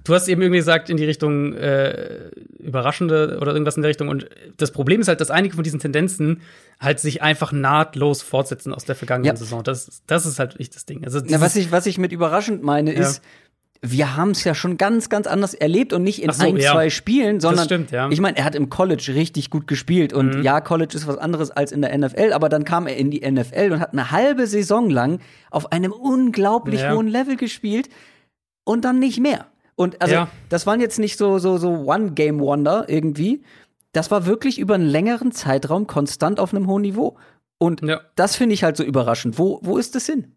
du hast eben irgendwie gesagt, in die Richtung äh, überraschende oder irgendwas in der Richtung. Und das Problem ist halt, dass einige von diesen Tendenzen halt sich einfach nahtlos fortsetzen aus der vergangenen ja. Saison. Das, das ist halt echt das Ding. Also Na, was, ich, was ich mit überraschend meine, ja. ist, wir haben es ja schon ganz, ganz anders erlebt und nicht in so, ein, ja. zwei Spielen, sondern stimmt, ja. ich meine, er hat im College richtig gut gespielt und mhm. ja, College ist was anderes als in der NFL, aber dann kam er in die NFL und hat eine halbe Saison lang auf einem unglaublich ja. hohen Level gespielt und dann nicht mehr. Und also, das waren jetzt nicht so, so, so One-Game-Wonder irgendwie. Das war wirklich über einen längeren Zeitraum konstant auf einem hohen Niveau. Und das finde ich halt so überraschend. Wo, wo ist das hin?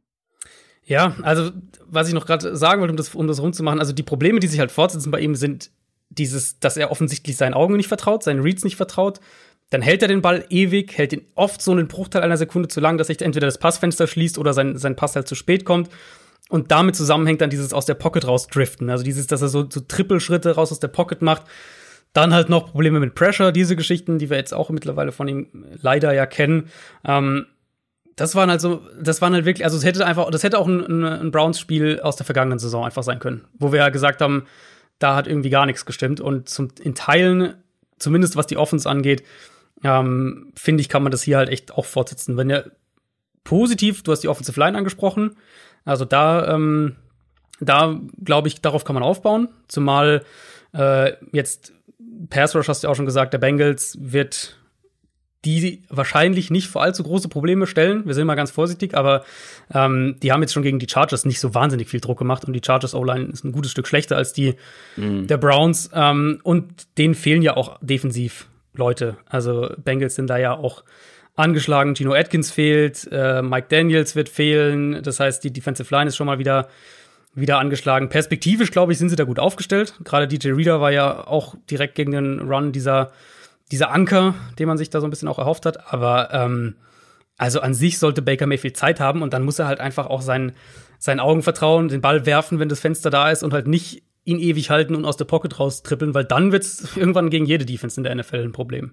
Ja, also, was ich noch gerade sagen wollte, um das, um das rumzumachen, also die Probleme, die sich halt fortsetzen bei ihm, sind dieses, dass er offensichtlich seinen Augen nicht vertraut, seinen Reads nicht vertraut. Dann hält er den Ball ewig, hält ihn oft so einen Bruchteil einer Sekunde zu lang, dass sich entweder das Passfenster schließt oder sein, sein Pass halt zu spät kommt. Und damit zusammenhängt dann dieses aus der Pocket rausdriften. Also dieses, dass er so, so Trippelschritte raus aus der Pocket macht. Dann halt noch Probleme mit Pressure, diese Geschichten, die wir jetzt auch mittlerweile von ihm leider ja kennen. Ähm, das waren halt das waren halt wirklich, also es hätte einfach, das hätte auch ein, ein Browns-Spiel aus der vergangenen Saison einfach sein können, wo wir ja gesagt haben, da hat irgendwie gar nichts gestimmt. Und zum, in Teilen, zumindest was die Offense angeht, ähm, finde ich, kann man das hier halt echt auch fortsetzen. Wenn er positiv, du hast die Offensive Line angesprochen, also da, ähm, da glaube ich, darauf kann man aufbauen. Zumal äh, jetzt Pass Rush hast du ja auch schon gesagt, der Bengals wird die wahrscheinlich nicht vor allzu große Probleme stellen. Wir sind mal ganz vorsichtig, aber ähm, die haben jetzt schon gegen die Chargers nicht so wahnsinnig viel Druck gemacht und die Chargers O-Line ist ein gutes Stück schlechter als die mhm. der Browns. Ähm, und denen fehlen ja auch defensiv Leute. Also Bengals sind da ja auch angeschlagen. Gino Atkins fehlt, äh, Mike Daniels wird fehlen. Das heißt, die Defensive Line ist schon mal wieder wieder angeschlagen. Perspektivisch, glaube ich, sind sie da gut aufgestellt. Gerade DJ Reader war ja auch direkt gegen den Run dieser, dieser Anker, den man sich da so ein bisschen auch erhofft hat. Aber ähm, also an sich sollte Baker Mayfield Zeit haben und dann muss er halt einfach auch seinen, seinen Augen vertrauen, den Ball werfen, wenn das Fenster da ist und halt nicht ihn ewig halten und aus der Pocket raustrippeln, weil dann wird es irgendwann gegen jede Defense in der NFL ein Problem.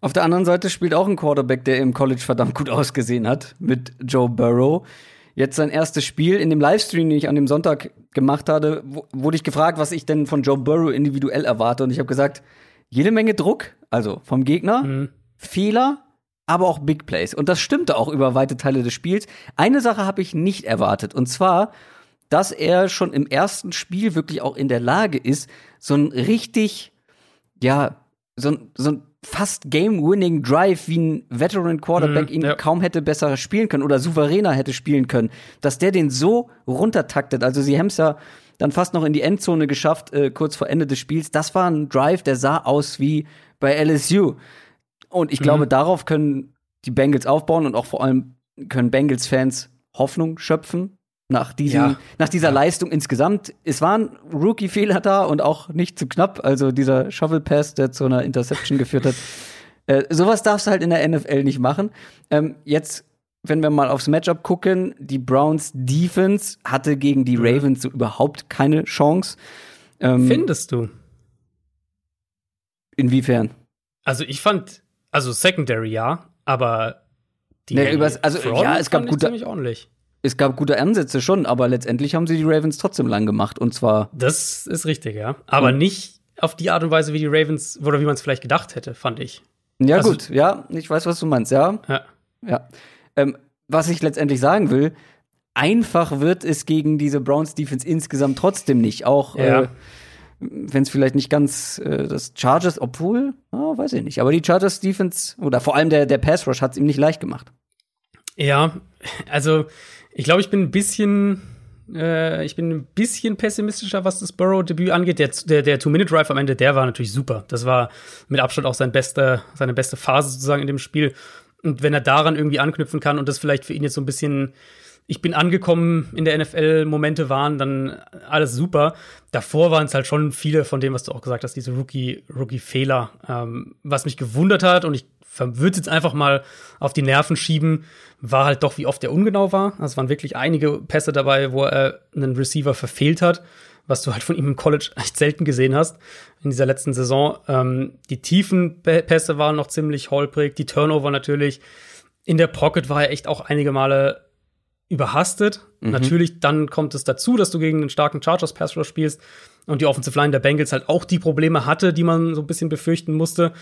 Auf der anderen Seite spielt auch ein Quarterback, der im College verdammt gut ausgesehen hat, mit Joe Burrow. Jetzt sein erstes Spiel in dem Livestream, den ich an dem Sonntag gemacht hatte, wurde ich gefragt, was ich denn von Joe Burrow individuell erwarte. Und ich habe gesagt, jede Menge Druck, also vom Gegner, mhm. Fehler, aber auch Big Plays. Und das stimmte auch über weite Teile des Spiels. Eine Sache habe ich nicht erwartet. Und zwar, dass er schon im ersten Spiel wirklich auch in der Lage ist, so ein richtig, ja, so, so ein fast Game-Winning Drive, wie ein Veteran Quarterback mm, ihn ja. kaum hätte besser spielen können oder souveräner hätte spielen können, dass der den so runtertaktet. Also sie haben es ja dann fast noch in die Endzone geschafft, äh, kurz vor Ende des Spiels. Das war ein Drive, der sah aus wie bei LSU. Und ich mhm. glaube, darauf können die Bengals aufbauen und auch vor allem können Bengals-Fans Hoffnung schöpfen, nach, diesem, ja. nach dieser ja. Leistung insgesamt. Es waren Rookie-Fehler da und auch nicht zu knapp. Also dieser Shovel-Pass, der zu einer Interception geführt hat. Äh, sowas darfst du halt in der NFL nicht machen. Ähm, jetzt, wenn wir mal aufs Matchup gucken, die Browns Defense hatte gegen die mhm. Ravens so überhaupt keine Chance. Ähm, Findest du? Inwiefern? Also ich fand, also Secondary ja, aber die nee, übers, also Front ja, es gab gute, es gab gute Ansätze schon, aber letztendlich haben sie die Ravens trotzdem lang gemacht und zwar. Das ist richtig, ja. Aber mhm. nicht auf die Art und Weise, wie die Ravens oder wie man es vielleicht gedacht hätte, fand ich. Ja, also, gut, ja, ich weiß, was du meinst, ja. Ja. ja. Ähm, was ich letztendlich sagen will, einfach wird es gegen diese Browns Defense insgesamt trotzdem nicht. Auch ja. äh, wenn es vielleicht nicht ganz äh, das Chargers, obwohl, oh, weiß ich nicht, aber die Chargers Defense oder vor allem der, der Pass Rush hat es ihm nicht leicht gemacht. Ja, also ich glaube, ich bin ein bisschen, äh, ich bin ein bisschen pessimistischer, was das Burrow-Debüt angeht. Der, der, der Two-Minute-Drive am Ende, der war natürlich super. Das war mit Abstand auch sein beste, seine beste Phase sozusagen in dem Spiel. Und wenn er daran irgendwie anknüpfen kann und das vielleicht für ihn jetzt so ein bisschen ich bin angekommen in der NFL, Momente waren dann alles super. Davor waren es halt schon viele von dem, was du auch gesagt hast, diese Rookie-Fehler. Rookie ähm, was mich gewundert hat und ich würde es jetzt einfach mal auf die Nerven schieben, war halt doch, wie oft er ungenau war. Also es waren wirklich einige Pässe dabei, wo er einen Receiver verfehlt hat, was du halt von ihm im College echt selten gesehen hast in dieser letzten Saison. Ähm, die tiefen Pässe waren noch ziemlich holprig, die Turnover natürlich. In der Pocket war er echt auch einige Male überhastet. Mhm. Natürlich, dann kommt es dazu, dass du gegen einen starken Chargers Pass Rush spielst und die Offensive Line der Bengals halt auch die Probleme hatte, die man so ein bisschen befürchten musste.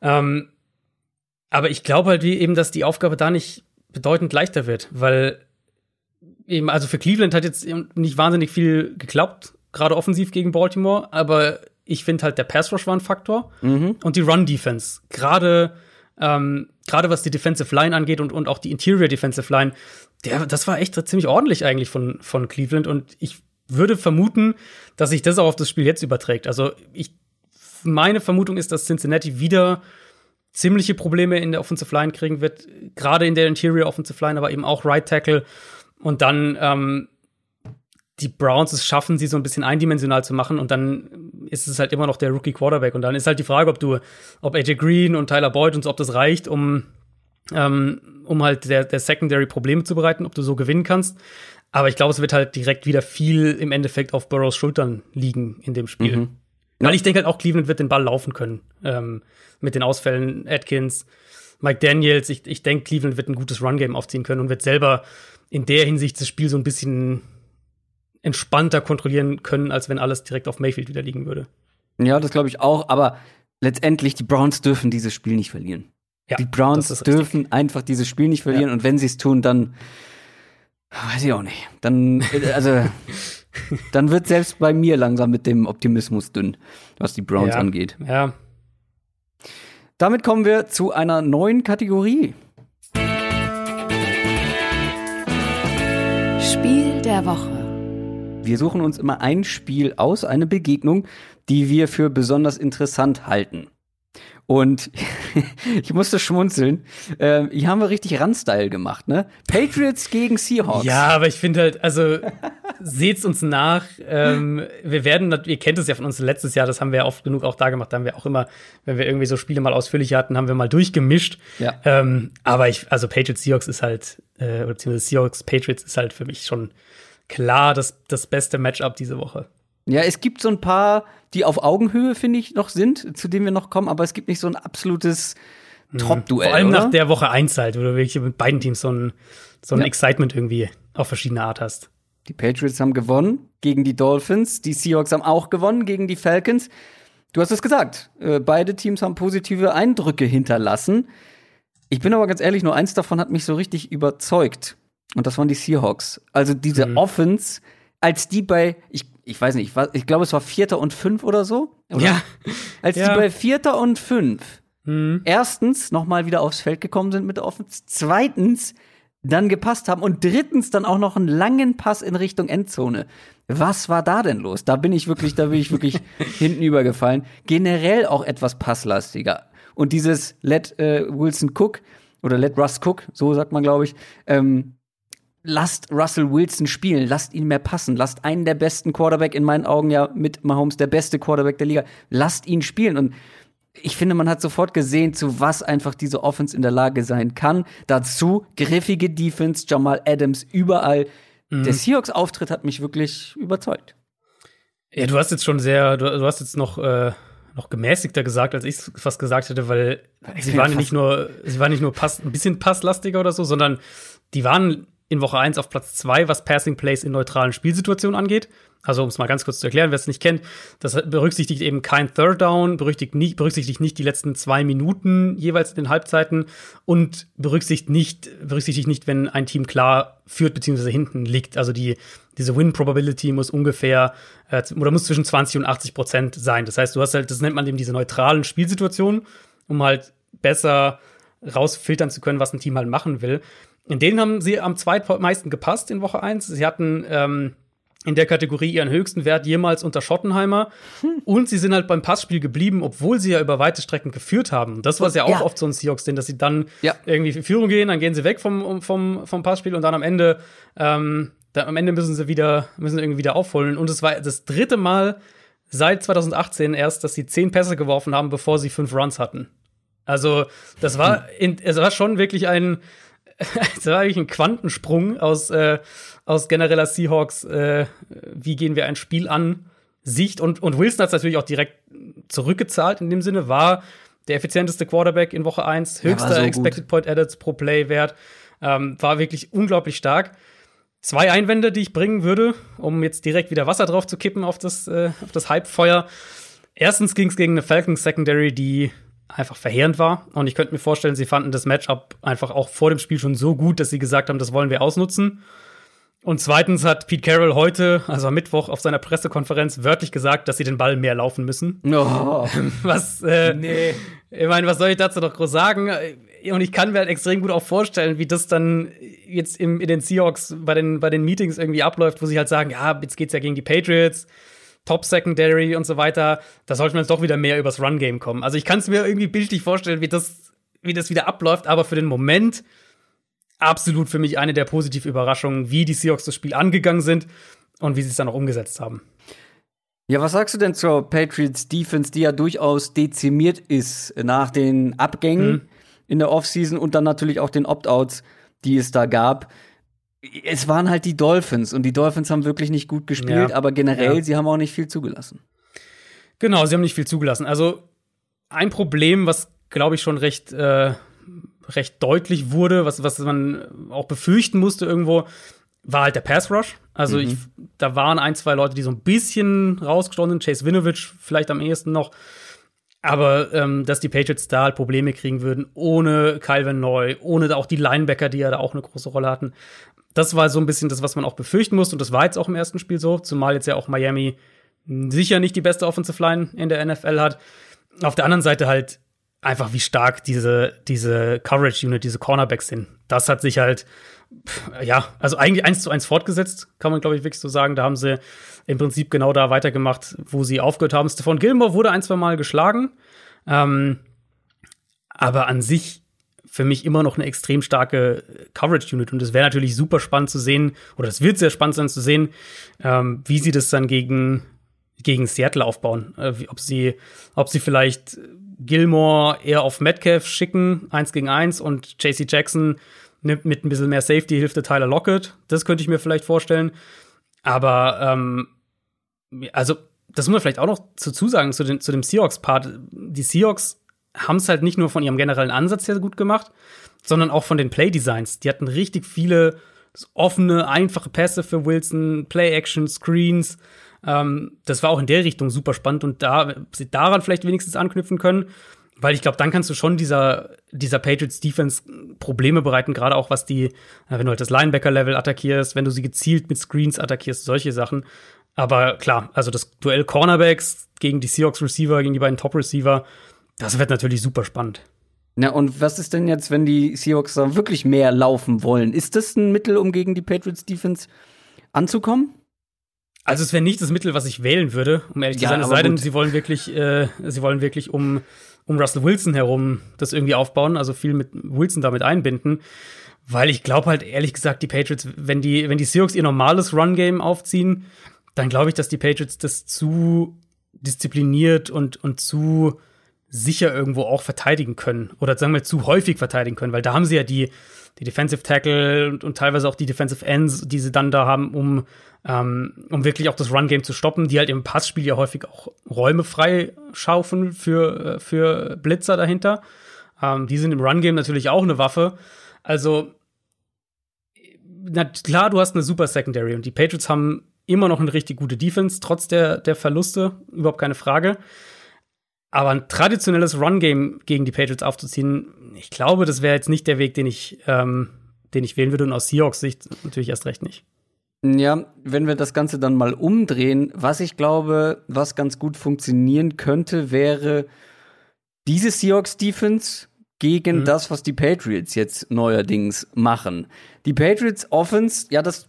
Ähm, aber ich glaube halt wie eben, dass die Aufgabe da nicht bedeutend leichter wird, weil eben, also für Cleveland hat jetzt nicht wahnsinnig viel geklappt, gerade offensiv gegen Baltimore, aber ich finde halt der Pass Rush war ein Faktor mhm. und die Run Defense, gerade ähm, gerade was die Defensive Line angeht und, und auch die Interior Defensive Line, der, das war echt ziemlich ordentlich eigentlich von, von Cleveland und ich würde vermuten, dass sich das auch auf das Spiel jetzt überträgt. Also ich, meine Vermutung ist, dass Cincinnati wieder ziemliche Probleme in der Offensive Line kriegen wird, gerade in der Interior Offensive Line, aber eben auch Right Tackle. Und dann ähm, die Browns es schaffen, sie so ein bisschen eindimensional zu machen und dann ist es halt immer noch der Rookie Quarterback. Und dann ist halt die Frage, ob du, ob AJ Green und Tyler Boyd und so, ob das reicht, um, ähm, um halt der, der Secondary Probleme zu bereiten, ob du so gewinnen kannst. Aber ich glaube, es wird halt direkt wieder viel im Endeffekt auf Burrows Schultern liegen in dem Spiel. Mhm. Weil ich denke halt auch, Cleveland wird den Ball laufen können. Ähm, mit den Ausfällen Atkins, Mike Daniels. Ich, ich denke, Cleveland wird ein gutes Run-Game aufziehen können und wird selber in der Hinsicht das Spiel so ein bisschen entspannter kontrollieren können, als wenn alles direkt auf Mayfield wieder liegen würde. Ja, das glaube ich auch, aber letztendlich, die Browns dürfen dieses Spiel nicht verlieren. Ja, die Browns dürfen einfach dieses Spiel nicht verlieren ja. und wenn sie es tun, dann weiß ich auch nicht. Dann, also, dann wird selbst bei mir langsam mit dem Optimismus dünn, was die Browns ja. angeht. Ja, damit kommen wir zu einer neuen Kategorie. Spiel der Woche. Wir suchen uns immer ein Spiel aus, eine Begegnung, die wir für besonders interessant halten. Und ich musste schmunzeln. Ähm, hier haben wir richtig Run-Style gemacht, ne? Patriots gegen Seahawks. Ja, aber ich finde halt, also seht's uns nach. Ähm, wir werden, ihr kennt es ja von uns letztes Jahr, das haben wir ja oft genug auch da gemacht. Da haben wir auch immer, wenn wir irgendwie so Spiele mal ausführlich hatten, haben wir mal durchgemischt. Ja. Ähm, aber ich, also Patriots Seahawks ist halt, äh, beziehungsweise Seahawks Patriots ist halt für mich schon klar das, das beste Matchup diese Woche. Ja, es gibt so ein paar, die auf Augenhöhe, finde ich, noch sind, zu denen wir noch kommen, aber es gibt nicht so ein absolutes mhm. Top-Duell. Vor allem oder? nach der Woche 1 halt, wo du wirklich mit beiden Teams so ein, so ein ja. Excitement irgendwie auf verschiedene Art hast. Die Patriots haben gewonnen gegen die Dolphins, die Seahawks haben auch gewonnen gegen die Falcons. Du hast es gesagt, äh, beide Teams haben positive Eindrücke hinterlassen. Ich bin aber ganz ehrlich, nur eins davon hat mich so richtig überzeugt. Und das waren die Seahawks. Also diese mhm. Offense, als die bei, ich ich weiß nicht, ich, ich glaube, es war Vierter und Fünf oder so. Oder? Ja. Als ja. die bei Vierter und Fünf mhm. erstens nochmal wieder aufs Feld gekommen sind mit der Offense, zweitens dann gepasst haben und drittens dann auch noch einen langen Pass in Richtung Endzone. Was war da denn los? Da bin ich wirklich, da bin ich wirklich hinten übergefallen. Generell auch etwas passlastiger. Und dieses Let äh, Wilson Cook oder Let Russ Cook, so sagt man, glaube ich, ähm, lasst Russell Wilson spielen, lasst ihn mehr passen, lasst einen der besten Quarterback in meinen Augen ja mit Mahomes der beste Quarterback der Liga, lasst ihn spielen und ich finde, man hat sofort gesehen, zu was einfach diese Offense in der Lage sein kann. Dazu griffige Defense, Jamal Adams überall. Mhm. Der Seahawks-Auftritt hat mich wirklich überzeugt. Ja, du hast jetzt schon sehr, du, du hast jetzt noch, äh, noch gemäßigter gesagt, als ich es fast gesagt hätte, weil ich sie waren ja nicht nur, sie waren nicht nur Pass, ein bisschen passlastiger oder so, sondern die waren in Woche 1 auf Platz 2, was Passing Plays in neutralen Spielsituationen angeht. Also, um es mal ganz kurz zu erklären, wer es nicht kennt, das berücksichtigt eben kein Third Down, berücksichtigt nicht, berücksichtigt nicht die letzten zwei Minuten jeweils in den Halbzeiten und berücksichtigt nicht, berücksichtigt nicht, wenn ein Team klar führt bzw. hinten liegt. Also die, diese Win Probability muss ungefähr äh, oder muss zwischen 20 und 80 Prozent sein. Das heißt, du hast halt, das nennt man eben diese neutralen Spielsituationen, um halt besser rausfiltern zu können, was ein Team halt machen will. In denen haben sie am zweitmeisten gepasst in Woche 1. Sie hatten ähm, in der Kategorie ihren höchsten Wert jemals unter Schottenheimer. Hm. Und sie sind halt beim Passspiel geblieben, obwohl sie ja über weite Strecken geführt haben. Das war ja auch ja. oft so ein Seahawks, denn dass sie dann ja. irgendwie in Führung gehen, dann gehen sie weg vom, vom, vom Passspiel und dann am Ende, ähm, da, am Ende müssen sie wieder, müssen irgendwie wieder aufholen. Und es war das dritte Mal seit 2018 erst, dass sie zehn Pässe geworfen haben, bevor sie fünf Runs hatten. Also, das war, hm. in, es war schon wirklich ein, das war eigentlich ein Quantensprung aus, äh, aus genereller Seahawks, äh, wie gehen wir ein Spiel an, Sicht. Und, und Wilson hat es natürlich auch direkt zurückgezahlt in dem Sinne, war der effizienteste Quarterback in Woche 1, höchster ja, so Expected Point Edits pro Play Wert, ähm, war wirklich unglaublich stark. Zwei Einwände, die ich bringen würde, um jetzt direkt wieder Wasser drauf zu kippen auf das, äh, auf das Hypefeuer. Erstens ging es gegen eine Falcons Secondary, die einfach verheerend war. Und ich könnte mir vorstellen, sie fanden das Matchup einfach auch vor dem Spiel schon so gut, dass sie gesagt haben, das wollen wir ausnutzen. Und zweitens hat Pete Carroll heute, also am Mittwoch, auf seiner Pressekonferenz wörtlich gesagt, dass sie den Ball mehr laufen müssen. Oh. Was, äh, nee. ich meine, was soll ich dazu noch groß sagen? Und ich kann mir halt extrem gut auch vorstellen, wie das dann jetzt im, in den Seahawks bei den, bei den Meetings irgendwie abläuft, wo sie halt sagen, ja, jetzt geht's ja gegen die Patriots, Top Secondary und so weiter. Da sollte man jetzt doch wieder mehr übers Run-Game kommen. Also ich kann es mir irgendwie bildlich vorstellen, wie das, wie das wieder abläuft, aber für den Moment absolut für mich eine der positiven Überraschungen, wie die Seahawks das Spiel angegangen sind und wie sie es dann auch umgesetzt haben. Ja, was sagst du denn zur Patriots Defense, die ja durchaus dezimiert ist nach den Abgängen mhm. in der Offseason und dann natürlich auch den Opt-outs, die es da gab? Es waren halt die Dolphins und die Dolphins haben wirklich nicht gut gespielt, ja. aber generell, ja. sie haben auch nicht viel zugelassen. Genau, sie haben nicht viel zugelassen. Also ein Problem, was glaube ich schon recht äh, recht deutlich wurde, was, was man auch befürchten musste irgendwo, war halt der Pass Rush. Also mhm. ich, da waren ein, zwei Leute, die so ein bisschen rausgestochen sind. Chase Winovich vielleicht am ehesten noch. Aber ähm, dass die Patriots da halt Probleme kriegen würden, ohne Calvin Neu, ohne auch die Linebacker, die ja da auch eine große Rolle hatten. Das war so ein bisschen das, was man auch befürchten musste. Und das war jetzt auch im ersten Spiel so, zumal jetzt ja auch Miami sicher nicht die beste Offensive Line in der NFL hat. Auf der anderen Seite halt einfach, wie stark diese, diese Coverage-Unit, diese Cornerbacks sind. Das hat sich halt, ja, also eigentlich eins zu eins fortgesetzt, kann man, glaube ich, wirklich so sagen. Da haben sie im Prinzip genau da weitergemacht, wo sie aufgehört haben. Stephon Gilmore wurde ein, zwei Mal geschlagen. Ähm, aber an sich für mich immer noch eine extrem starke Coverage-Unit. Und es wäre natürlich super spannend zu sehen, oder es wird sehr spannend sein zu sehen, ähm, wie sie das dann gegen, gegen Seattle aufbauen. Äh, ob sie, ob sie vielleicht Gilmore eher auf Metcalf schicken, eins gegen eins, und JC Jackson nimmt mit ein bisschen mehr Safety, hilft der Tyler Lockett. Das könnte ich mir vielleicht vorstellen. Aber, ähm, also, das muss man vielleicht auch noch dazu sagen, zu, den, zu dem Seahawks-Part. Die Seahawks haben es halt nicht nur von ihrem generellen Ansatz her gut gemacht, sondern auch von den Play-Designs. Die hatten richtig viele offene, einfache Pässe für Wilson, Play-Action, Screens. Ähm, das war auch in der Richtung super spannend und da sie daran vielleicht wenigstens anknüpfen können, weil ich glaube, dann kannst du schon dieser, dieser Patriots Defense Probleme bereiten, gerade auch was die, äh, wenn du halt das Linebacker-Level attackierst, wenn du sie gezielt mit Screens attackierst, solche Sachen. Aber klar, also das Duell Cornerbacks gegen die Seahawks Receiver, gegen die beiden Top Receiver, das wird natürlich super spannend. Na, und was ist denn jetzt, wenn die Seahawks dann wirklich mehr laufen wollen? Ist das ein Mittel, um gegen die Patriots Defense anzukommen? Also es wäre nicht das Mittel, was ich wählen würde, um ehrlich ja, zu sein. Es sei denn, sie wollen wirklich, äh, sie wollen wirklich um, um Russell Wilson herum das irgendwie aufbauen, also viel mit Wilson damit einbinden. Weil ich glaube halt ehrlich gesagt, die Patriots, wenn die, wenn die Seahawks ihr normales Run-Game aufziehen, dann glaube ich, dass die Patriots das zu diszipliniert und, und zu sicher irgendwo auch verteidigen können. Oder sagen wir zu häufig verteidigen können, weil da haben sie ja die, die Defensive Tackle und, und teilweise auch die Defensive Ends, die sie dann da haben, um ähm, um wirklich auch das Run-Game zu stoppen, die halt im Passspiel ja häufig auch Räume frei schaufeln für, äh, für Blitzer dahinter. Ähm, die sind im Run-Game natürlich auch eine Waffe. Also, na klar, du hast eine super Secondary und die Patriots haben immer noch eine richtig gute Defense, trotz der, der Verluste, überhaupt keine Frage. Aber ein traditionelles Run-Game gegen die Patriots aufzuziehen, ich glaube, das wäre jetzt nicht der Weg, den ich, ähm, den ich wählen würde und aus Seahawks Sicht natürlich erst recht nicht. Ja, wenn wir das Ganze dann mal umdrehen, was ich glaube, was ganz gut funktionieren könnte, wäre diese Seahawks Defense gegen mhm. das, was die Patriots jetzt neuerdings machen. Die Patriots Offense, ja, das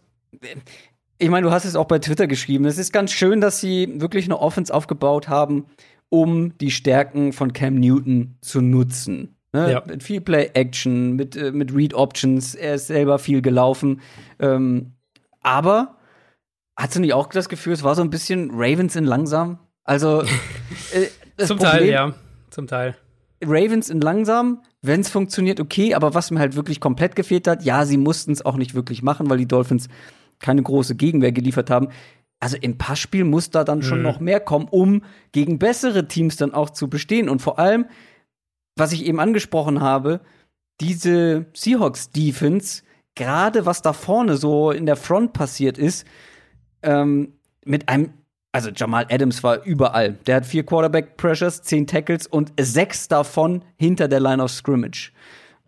ich meine, du hast es auch bei Twitter geschrieben. Es ist ganz schön, dass sie wirklich eine Offense aufgebaut haben, um die Stärken von Cam Newton zu nutzen. Ne? Ja. Mit viel Play-Action, mit, äh, mit Read-Options. Er ist selber viel gelaufen. Ähm, aber hast du nicht auch das Gefühl, es war so ein bisschen Ravens in langsam? Also äh, zum Problem, Teil, ja, zum Teil. Ravens in langsam, wenn es funktioniert, okay, aber was mir halt wirklich komplett gefehlt hat, ja, sie mussten es auch nicht wirklich machen, weil die Dolphins keine große Gegenwehr geliefert haben. Also im Passspiel muss da dann schon mhm. noch mehr kommen, um gegen bessere Teams dann auch zu bestehen. Und vor allem, was ich eben angesprochen habe, diese Seahawks Defense gerade was da vorne so in der Front passiert ist, ähm, mit einem, also Jamal Adams war überall. Der hat vier Quarterback Pressures, zehn Tackles und sechs davon hinter der Line of Scrimmage.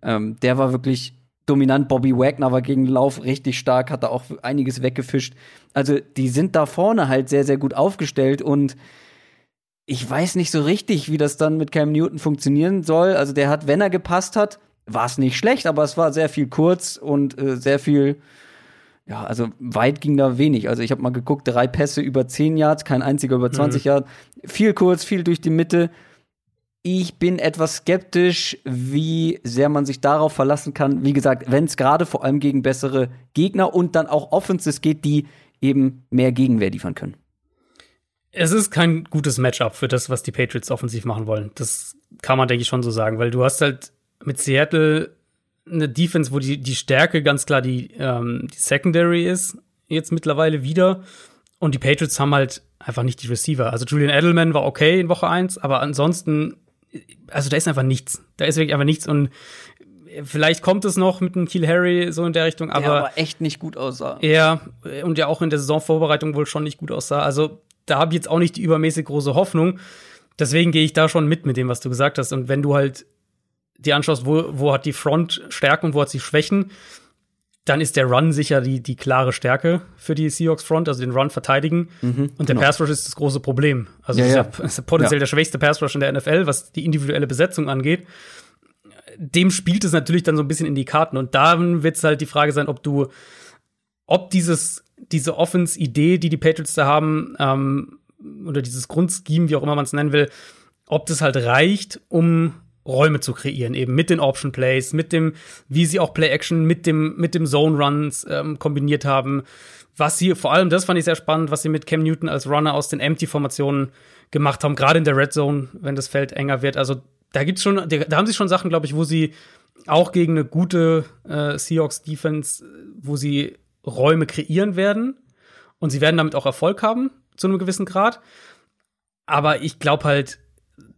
Ähm, der war wirklich dominant. Bobby Wagner war gegen den Lauf richtig stark, hat da auch einiges weggefischt. Also die sind da vorne halt sehr, sehr gut aufgestellt und ich weiß nicht so richtig, wie das dann mit Cam Newton funktionieren soll. Also der hat, wenn er gepasst hat, war es nicht schlecht, aber es war sehr viel kurz und äh, sehr viel, ja, also weit ging da wenig. Also ich habe mal geguckt, drei Pässe über 10 Yards, kein einziger über 20 mhm. Yards. Viel kurz, viel durch die Mitte. Ich bin etwas skeptisch, wie sehr man sich darauf verlassen kann. Wie gesagt, wenn es gerade vor allem gegen bessere Gegner und dann auch Offenses geht, die eben mehr Gegenwehr liefern können. Es ist kein gutes Matchup für das, was die Patriots offensiv machen wollen. Das kann man, denke ich, schon so sagen, weil du hast halt mit Seattle eine Defense, wo die, die Stärke ganz klar die, ähm, die Secondary ist, jetzt mittlerweile wieder. Und die Patriots haben halt einfach nicht die Receiver. Also Julian Edelman war okay in Woche 1, aber ansonsten, also da ist einfach nichts. Da ist wirklich einfach nichts. Und vielleicht kommt es noch mit einem Kiel Harry so in der Richtung, aber. Der aber echt nicht gut aussah. Ja, und ja auch in der Saisonvorbereitung wohl schon nicht gut aussah. Also da habe ich jetzt auch nicht die übermäßig große Hoffnung. Deswegen gehe ich da schon mit mit dem, was du gesagt hast. Und wenn du halt dir anschaust, wo, wo hat die Front Stärken und wo hat sie Schwächen, dann ist der Run sicher die, die klare Stärke für die Seahawks Front, also den Run verteidigen. Mhm, und der genau. Pass Rush ist das große Problem. Also ja, ja. Ist, ja, potenziell ja. der schwächste Pass Rush in der NFL, was die individuelle Besetzung angeht. Dem spielt es natürlich dann so ein bisschen in die Karten. Und dann wird es halt die Frage sein, ob du, ob dieses diese Offense-Idee, die die Patriots da haben, ähm, oder dieses Grundscheme, wie auch immer man es nennen will, ob das halt reicht, um Räume zu kreieren, eben mit den Option Plays, mit dem, wie sie auch Play Action mit dem, mit dem Zone Runs ähm, kombiniert haben. Was sie, vor allem, das fand ich sehr spannend, was sie mit Cam Newton als Runner aus den Empty-Formationen gemacht haben, gerade in der Red Zone, wenn das Feld enger wird. Also da gibt's schon, da haben sie schon Sachen, glaube ich, wo sie auch gegen eine gute äh, Seahawks Defense, wo sie Räume kreieren werden und sie werden damit auch Erfolg haben zu einem gewissen Grad. Aber ich glaube halt,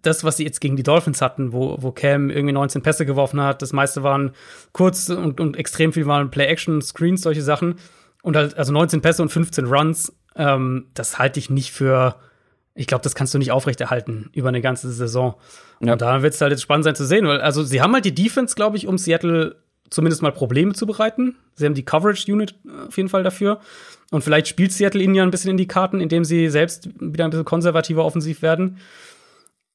das, was sie jetzt gegen die Dolphins hatten, wo, wo Cam irgendwie 19 Pässe geworfen hat, das meiste waren kurz und, und extrem viel waren Play-Action, Screens, solche Sachen. Und halt, also 19 Pässe und 15 Runs, ähm, das halte ich nicht für, ich glaube, das kannst du nicht aufrechterhalten über eine ganze Saison. Ja. Und da wird es halt jetzt spannend sein zu sehen, weil, also sie haben halt die Defense, glaube ich, um Seattle zumindest mal Probleme zu bereiten. Sie haben die Coverage-Unit äh, auf jeden Fall dafür. Und vielleicht spielt Seattle ihnen ja ein bisschen in die Karten, indem sie selbst wieder ein bisschen konservativer offensiv werden.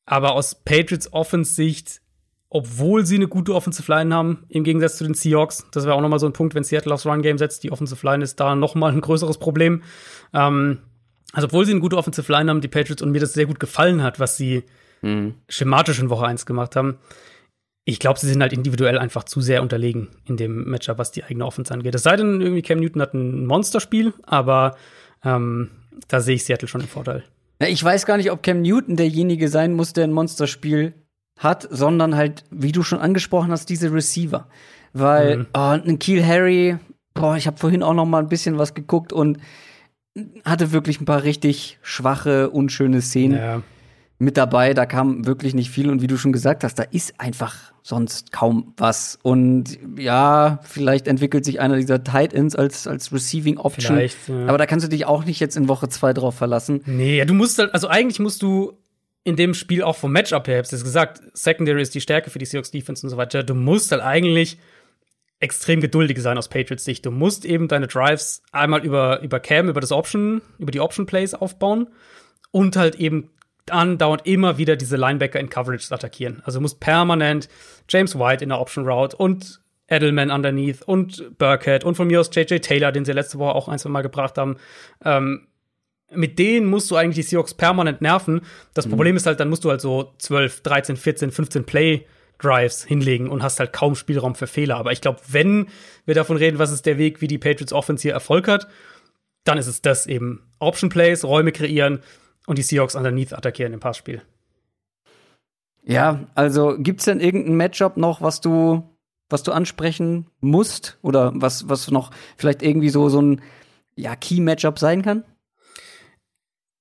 Aber aus Patriots Offensicht, obwohl sie eine gute Offensive Line haben, im Gegensatz zu den Seahawks, das wäre auch noch mal so ein Punkt, wenn Seattle aufs Run-Game setzt, die Offensive Line ist da noch mal ein größeres Problem. Ähm, also obwohl sie eine gute Offensive Line haben, die Patriots, und mir das sehr gut gefallen hat, was sie mhm. schematisch in Woche 1 gemacht haben, ich glaube, sie sind halt individuell einfach zu sehr unterlegen in dem Matchup, was die eigene Offense angeht. Es sei denn, irgendwie Cam Newton hat ein Monsterspiel, aber ähm, da sehe ich Seattle schon im Vorteil. Ich weiß gar nicht, ob Cam Newton derjenige sein muss, der ein Monsterspiel hat, sondern halt, wie du schon angesprochen hast, diese Receiver. Weil mhm. oh, ein Keel Harry, boah, ich habe vorhin auch noch mal ein bisschen was geguckt und hatte wirklich ein paar richtig schwache, unschöne Szenen. Ja mit dabei. Da kam wirklich nicht viel. Und wie du schon gesagt hast, da ist einfach sonst kaum was. Und ja, vielleicht entwickelt sich einer dieser Tight Ends als, als Receiving Option. Ja. Aber da kannst du dich auch nicht jetzt in Woche zwei drauf verlassen. Nee, du musst halt, also eigentlich musst du in dem Spiel auch vom Matchup her, hab's jetzt gesagt, Secondary ist die Stärke für die Seahawks Defense und so weiter. Du musst halt eigentlich extrem geduldig sein aus Patriots Sicht. Du musst eben deine Drives einmal über, über Cam, über das Option, über die Option Plays aufbauen und halt eben andauernd immer wieder diese Linebacker in Coverage attackieren. Also muss permanent James White in der Option Route und Edelman underneath und Burkhead und von mir aus JJ Taylor, den sie letzte Woche auch ein, zwei Mal gebracht haben. Ähm, mit denen musst du eigentlich die Seahawks permanent nerven. Das mhm. Problem ist halt, dann musst du halt so 12, 13, 14, 15 Play Drives hinlegen und hast halt kaum Spielraum für Fehler. Aber ich glaube, wenn wir davon reden, was ist der Weg, wie die Patriots Offense hier Erfolg hat, dann ist es das eben. Option Plays, Räume kreieren, und die Seahawks underneath attackieren im Passspiel. Ja, also gibt's denn irgendein Matchup noch, was du, was du ansprechen musst oder was, was noch vielleicht irgendwie so, so ein ja, Key-Matchup sein kann?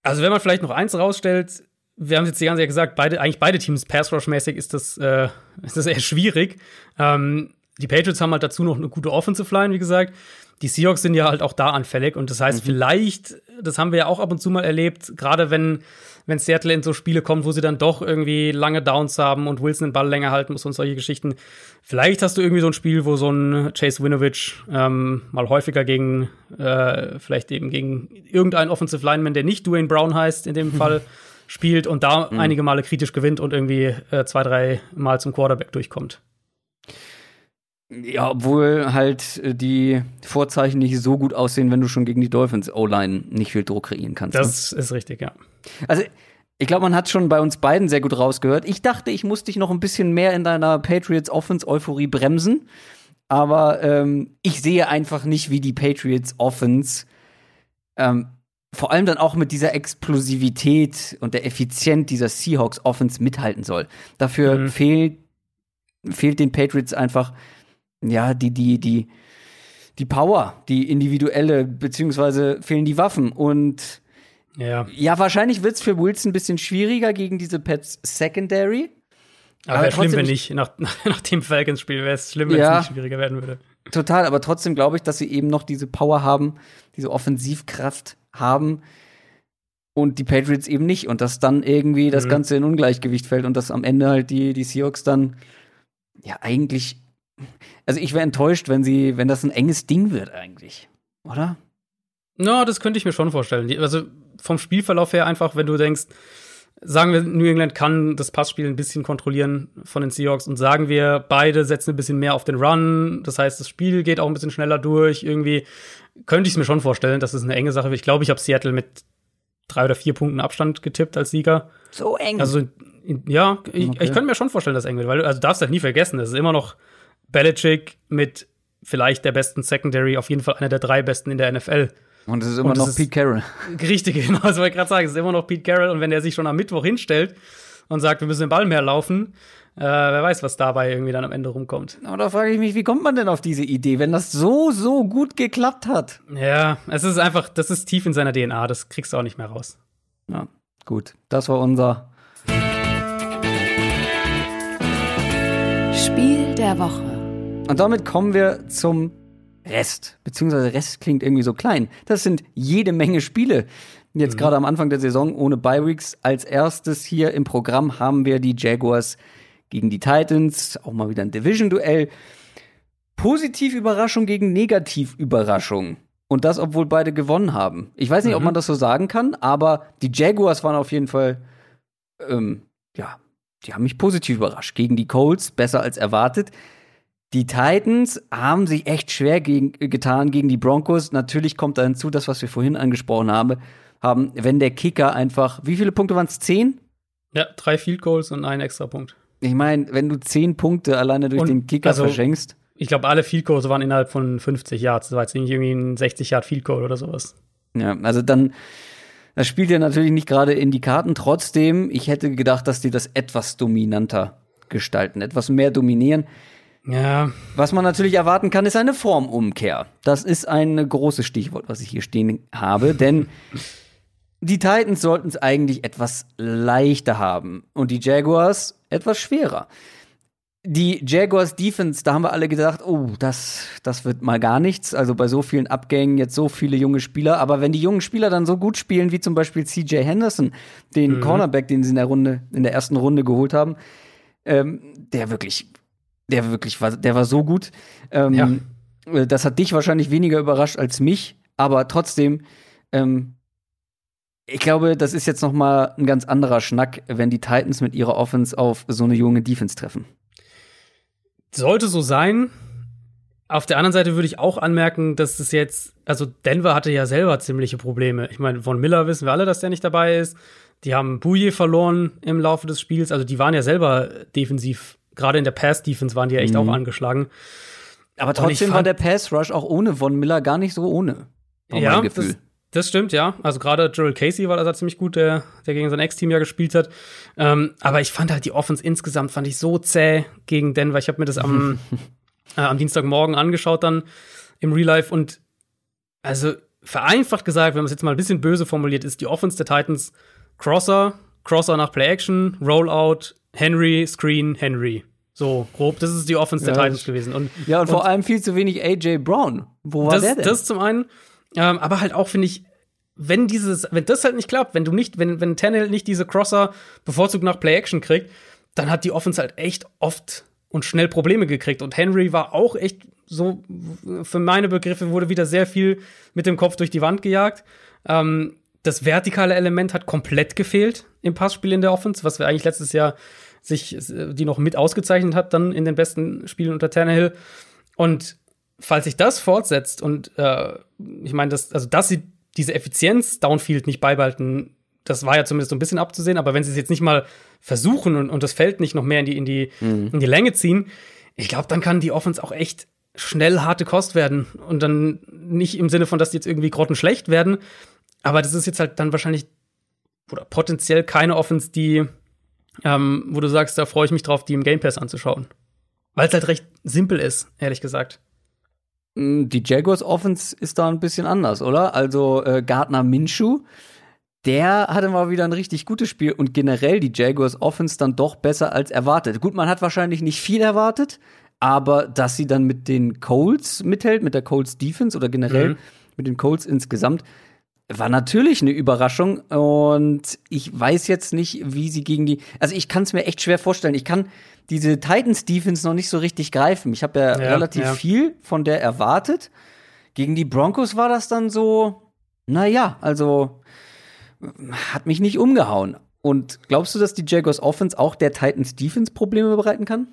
Also, wenn man vielleicht noch eins rausstellt, wir haben jetzt die ganze Zeit gesagt, beide, eigentlich beide Teams Pass Rush-mäßig ist das, äh, ist das eher schwierig. Ähm, die Patriots haben halt dazu noch eine gute Offensive Line, wie gesagt. Die Seahawks sind ja halt auch da anfällig und das heißt, mhm. vielleicht, das haben wir ja auch ab und zu mal erlebt, gerade wenn, wenn Seattle in so Spiele kommt, wo sie dann doch irgendwie lange Downs haben und Wilson den Ball länger halten muss und solche Geschichten. Vielleicht hast du irgendwie so ein Spiel, wo so ein Chase Winovich ähm, mal häufiger gegen, äh, vielleicht eben gegen irgendeinen Offensive Lineman, der nicht Dwayne Brown heißt, in dem Fall, spielt und da mhm. einige Male kritisch gewinnt und irgendwie äh, zwei, drei Mal zum Quarterback durchkommt. Ja, obwohl halt äh, die Vorzeichen nicht so gut aussehen, wenn du schon gegen die Dolphins O-Line nicht viel Druck kreieren kannst. Das ne? ist richtig, ja. Also, ich glaube, man hat schon bei uns beiden sehr gut rausgehört. Ich dachte, ich muss dich noch ein bisschen mehr in deiner Patriots Offense Euphorie bremsen, aber ähm, ich sehe einfach nicht, wie die Patriots Offense ähm, vor allem dann auch mit dieser Explosivität und der Effizienz dieser Seahawks Offense mithalten soll. Dafür mhm. fehlt fehlt den Patriots einfach ja, die, die, die, die Power, die individuelle, beziehungsweise fehlen die Waffen. Und ja, ja wahrscheinlich wird es für Wilson ein bisschen schwieriger gegen diese Pets Secondary. Aber, wäre schlimm, wenn nicht. Nach, nach dem Falcons-Spiel wäre es schlimm, wenn es nicht schwieriger werden würde. Total, aber trotzdem glaube ich, dass sie eben noch diese Power haben, diese Offensivkraft haben und die Patriots eben nicht. Und dass dann irgendwie das mhm. Ganze in Ungleichgewicht fällt und dass am Ende halt die, die Seahawks dann ja eigentlich also ich wäre enttäuscht, wenn sie, wenn das ein enges Ding wird eigentlich, oder? Na, no, das könnte ich mir schon vorstellen. Also vom Spielverlauf her einfach, wenn du denkst, sagen wir, New England kann das Passspiel ein bisschen kontrollieren von den Seahawks und sagen wir, beide setzen ein bisschen mehr auf den Run. Das heißt, das Spiel geht auch ein bisschen schneller durch. Irgendwie könnte ich es mir schon vorstellen, dass es eine enge Sache wird. Ich glaube, ich habe Seattle mit drei oder vier Punkten Abstand getippt als Sieger. So eng. Also, ja, ich, okay. ich könnte mir schon vorstellen, dass es eng wird, weil also, du darfst halt nie vergessen, es ist immer noch Belichick mit vielleicht der besten Secondary, auf jeden Fall einer der drei besten in der NFL. Und es ist immer noch Pete Carroll. Richtig, genau, das wollte ich gerade sagen. Es ist immer noch Pete Carroll. Und wenn er sich schon am Mittwoch hinstellt und sagt, wir müssen den Ball mehr laufen, äh, wer weiß, was dabei irgendwie dann am Ende rumkommt. Aber da frage ich mich, wie kommt man denn auf diese Idee, wenn das so, so gut geklappt hat? Ja, es ist einfach, das ist tief in seiner DNA. Das kriegst du auch nicht mehr raus. Ja, gut. Das war unser Spiel der Woche. Und damit kommen wir zum Rest. Beziehungsweise Rest klingt irgendwie so klein. Das sind jede Menge Spiele. Jetzt mhm. gerade am Anfang der Saison ohne Bi-Weeks. Als erstes hier im Programm haben wir die Jaguars gegen die Titans. Auch mal wieder ein Division-Duell. Positiv-Überraschung gegen Negativ-Überraschung. Und das, obwohl beide gewonnen haben. Ich weiß nicht, mhm. ob man das so sagen kann, aber die Jaguars waren auf jeden Fall, ähm, ja, die haben mich positiv überrascht. Gegen die Colts besser als erwartet. Die Titans haben sich echt schwer gegen, getan gegen die Broncos. Natürlich kommt da hinzu, das, was wir vorhin angesprochen haben, haben wenn der Kicker einfach, wie viele Punkte waren es? Zehn? Ja, drei Field Goals und ein extra Punkt. Ich meine, wenn du zehn Punkte alleine durch und, den Kicker also, verschenkst. Ich glaube, alle Field Goals waren innerhalb von 50 Yards. Das war jetzt nicht irgendwie ein 60 Yard Field Goal oder sowas. Ja, also dann, das spielt ja natürlich nicht gerade in die Karten. Trotzdem, ich hätte gedacht, dass die das etwas dominanter gestalten, etwas mehr dominieren. Ja. Was man natürlich erwarten kann, ist eine Formumkehr. Das ist ein großes Stichwort, was ich hier stehen habe, denn die Titans sollten es eigentlich etwas leichter haben und die Jaguars etwas schwerer. Die Jaguars Defense, da haben wir alle gedacht, oh, das, das wird mal gar nichts. Also bei so vielen Abgängen jetzt so viele junge Spieler. Aber wenn die jungen Spieler dann so gut spielen, wie zum Beispiel CJ Henderson, den mhm. Cornerback, den sie in der Runde, in der ersten Runde geholt haben, ähm, der wirklich der wirklich war, der war so gut. Ähm, ja. Äh, das hat dich wahrscheinlich weniger überrascht als mich, aber trotzdem, ähm, ich glaube, das ist jetzt noch mal ein ganz anderer Schnack, wenn die Titans mit ihrer Offense auf so eine junge Defense treffen. Sollte so sein. Auf der anderen Seite würde ich auch anmerken, dass es jetzt, also Denver hatte ja selber ziemliche Probleme. Ich meine, von Miller wissen wir alle, dass der nicht dabei ist. Die haben Bouye verloren im Laufe des Spiels. Also die waren ja selber defensiv gerade in der Pass-Defense waren die ja echt mhm. auch angeschlagen. Aber trotzdem war der Pass-Rush auch ohne Von Miller gar nicht so ohne. Ja, das, das, stimmt, ja. Also gerade Gerald Casey war da ziemlich gut, der, der gegen sein Ex-Team ja gespielt hat. Ähm, aber ich fand halt die Offense insgesamt fand ich so zäh gegen Denver. Ich habe mir das am, äh, am Dienstagmorgen angeschaut dann im Real Life und also vereinfacht gesagt, wenn man es jetzt mal ein bisschen böse formuliert, ist die Offense der Titans Crosser, Crosser nach Play Action, Rollout, Henry, Screen, Henry. So grob, das ist die Offense der Ja, Titans gewesen. Und, Ja, und, vor allem viel zu wenig AJ Brown. Wo war das, der denn? das zum einen, ähm, aber halt auch, finde ich, wenn dieses, wenn das halt nicht klappt, wenn du nicht, wenn, wenn Tannehill nicht diese Crosser bevorzugt nach Play-Action kriegt, dann hat die Offense halt echt oft und schnell Probleme gekriegt. Und Henry war auch echt so, für meine Begriffe wurde wieder sehr viel mit dem Kopf durch die Wand gejagt. Ähm, das vertikale Element hat komplett gefehlt im Passspiel in der Offense, was wir eigentlich letztes Jahr sich, die noch mit ausgezeichnet hat, dann in den besten Spielen unter Tannehill. Und falls sich das fortsetzt und äh, ich meine, dass, also dass sie diese Effizienz Downfield nicht beibehalten, das war ja zumindest so ein bisschen abzusehen, aber wenn sie es jetzt nicht mal versuchen und, und das Feld nicht noch mehr in die, in die, Mhm. in die Länge ziehen, ich glaube, dann kann die Offense auch echt schnell harte Kost werden. Und dann nicht im Sinne von, dass die jetzt irgendwie grottenschlecht werden, aber das ist jetzt halt dann wahrscheinlich oder potenziell keine Offense, die, ähm, wo du sagst, da freue ich mich drauf, die im Game Pass anzuschauen. Weil es halt recht simpel ist, ehrlich gesagt. Mm, Die Jaguars Offense ist da ein bisschen anders, oder? Also äh, Gardner Minshew, der hatte mal wieder ein richtig gutes Spiel und generell die Jaguars Offense dann doch besser als erwartet. Gut, man hat wahrscheinlich nicht viel erwartet, aber dass sie dann mit den Colts mithält, mit der Colts Defense oder generell Mhm. mit den Colts insgesamt, war natürlich eine Überraschung und ich weiß jetzt nicht, wie sie gegen die. Also ich kann es mir echt schwer vorstellen. Ich kann diese Titans Defense noch nicht so richtig greifen. Ich habe ja, Ja, relativ ja. viel von der erwartet. Gegen die Broncos war das dann so, naja, also hat mich nicht umgehauen. Und glaubst du, dass die Jaguars Offense auch der Titans Defense Probleme bereiten kann?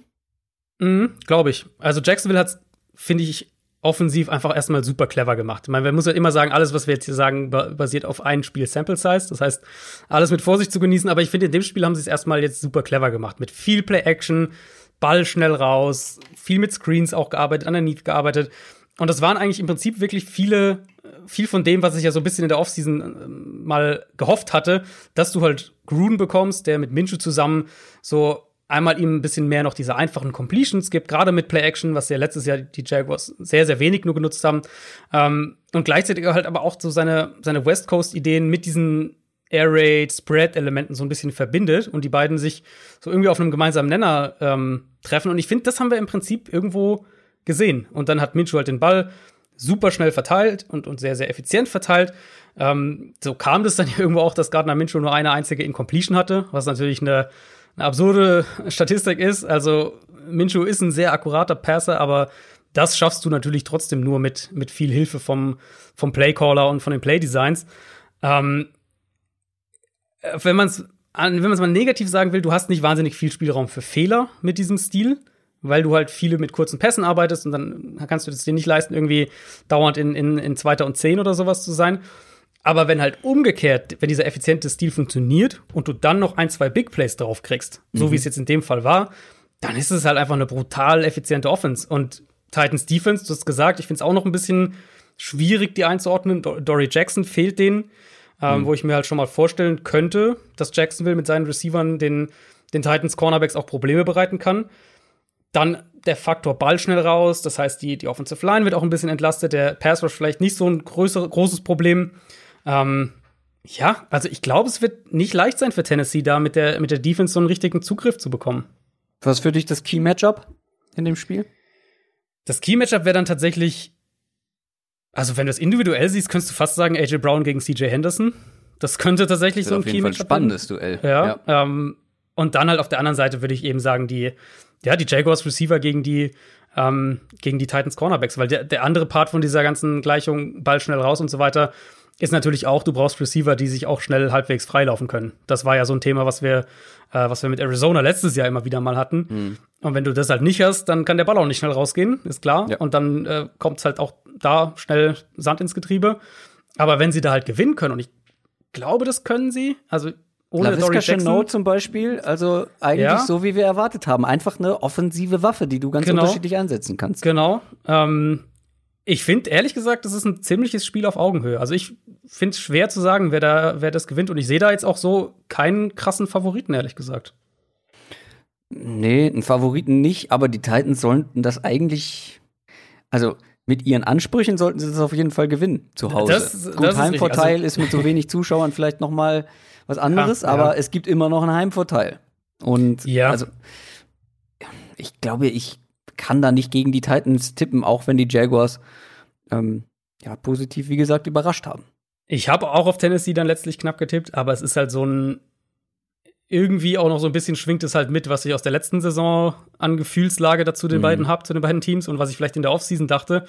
Mhm, Glaube ich. Also Jacksonville hat, finde ich, offensiv einfach erstmal super clever gemacht. Ich meine, man muss ja immer sagen, alles, was wir jetzt hier sagen, ba- basiert auf ein Spiel Sample Size. Das heißt, alles mit Vorsicht zu genießen. Aber ich finde, in dem Spiel haben sie es erstmal jetzt super clever gemacht. Mit viel Play-Action, Ball schnell raus, viel mit Screens auch gearbeitet, underneath gearbeitet. Und das waren eigentlich im Prinzip wirklich viele, viel von dem, was ich ja so ein bisschen in der Offseason ähm, mal gehofft hatte, dass du halt Gruden bekommst, der mit Minshew zusammen so einmal ihm ein bisschen mehr noch diese einfachen Completions gibt, gerade mit Play-Action, was ja letztes Jahr die Jaguars sehr, sehr wenig nur genutzt haben. Ähm, und gleichzeitig halt aber auch so seine, seine West Coast-Ideen mit diesen Air Raid, Spread-Elementen so ein bisschen verbindet und die beiden sich so irgendwie auf einem gemeinsamen Nenner ähm, treffen. Und ich finde, das haben wir im Prinzip irgendwo gesehen. Und dann hat Minshew halt den Ball super schnell verteilt und, und sehr, sehr effizient verteilt. Ähm, so kam das dann irgendwo auch, dass Gardner Minshew nur eine einzige Incompletion hatte, was natürlich eine, eine absurde Statistik ist. Also Minshew ist ein sehr akkurater Passer, aber das schaffst du natürlich trotzdem nur mit, mit viel Hilfe vom, vom Playcaller und von den Playdesigns. Ähm, äh, wenn man es wenn es mal negativ sagen will, du hast nicht wahnsinnig viel Spielraum für Fehler mit diesem Stil, weil du halt viele mit kurzen Pässen arbeitest und dann kannst du das dir nicht leisten, irgendwie dauernd in, in, in Zweiter und Zehn oder sowas zu sein. Aber wenn halt umgekehrt, wenn dieser effiziente Stil funktioniert und du dann noch ein, zwei Big Plays drauf kriegst, so wie es jetzt in dem Fall war, dann ist es halt einfach eine brutal effiziente Offense. Und Titans Defense, du hast gesagt, ich finde es auch noch ein bisschen schwierig, die einzuordnen. Do Dory Jackson fehlt denen, ähm, wo ich mir halt schon mal vorstellen könnte, dass Jacksonville mit seinen Receivern den, den Titans Cornerbacks auch Probleme bereiten kann. Dann der Faktor Ball schnell raus, das heißt, die, die Offensive Line wird auch ein bisschen entlastet, der Pass Rush vielleicht nicht so ein größer, großes Problem. Ähm, ja, also ich glaube, es wird nicht leicht sein für Tennessee, da mit der, mit der Defense so einen richtigen Zugriff zu bekommen. Was für dich das Key Matchup in dem Spiel? Das Key-Matchup wäre dann tatsächlich, also wenn du es individuell siehst, könntest du fast sagen, AJ Brown gegen CJ Henderson. Das könnte tatsächlich so ein Key-Matchup spannendes Duell. Ja. Ähm, und dann halt auf der anderen Seite würde ich eben sagen, die, ja, die Jaguars Receiver gegen die, ähm, gegen die Titans Cornerbacks, weil der, der andere Part von dieser ganzen Gleichung, Ball schnell raus und so weiter, ist natürlich auch, du brauchst Receiver, die sich auch schnell halbwegs freilaufen können. Das war ja so ein Thema, was wir, äh, was wir mit Arizona letztes Jahr immer wieder mal hatten. Mhm. Und wenn du das halt nicht hast, dann kann der Ball auch nicht schnell rausgehen, ist klar. Ja. Und dann äh, kommt es halt auch da schnell Sand ins Getriebe. Aber wenn sie da halt gewinnen können, und ich glaube, das können sie, also ohne Dory LaVisca Jackson. Chenault zum Beispiel, also eigentlich Ja. so, wie wir erwartet haben. Einfach eine offensive Waffe, die du ganz Genau. unterschiedlich einsetzen kannst. Genau. Ähm, ich finde, ehrlich gesagt, das ist ein ziemliches Spiel auf Augenhöhe. Also ich finde es schwer zu sagen, wer da, wer das gewinnt. Und ich sehe da jetzt auch so keinen krassen Favoriten, ehrlich gesagt. Nee, einen Favoriten nicht, aber die Titans sollten das eigentlich, also mit ihren Ansprüchen sollten sie das auf jeden Fall gewinnen zu Hause. Das- das Gut, ist Heimvorteil richtig. ist mit so wenig Zuschauern vielleicht noch mal was anderes, Ja, aber ja. es gibt immer noch einen Heimvorteil. Und Ja. also ich glaube, ich kann da nicht gegen die Titans tippen, auch wenn die Jaguars ähm, ja positiv, wie gesagt, überrascht haben. Ich habe auch auf Tennessee dann letztlich knapp getippt, aber es ist halt so ein irgendwie auch noch so ein bisschen schwingt es halt mit, was ich aus der letzten Saison an Gefühlslage dazu den mhm. beiden habe, zu den beiden Teams und was ich vielleicht in der Offseason dachte.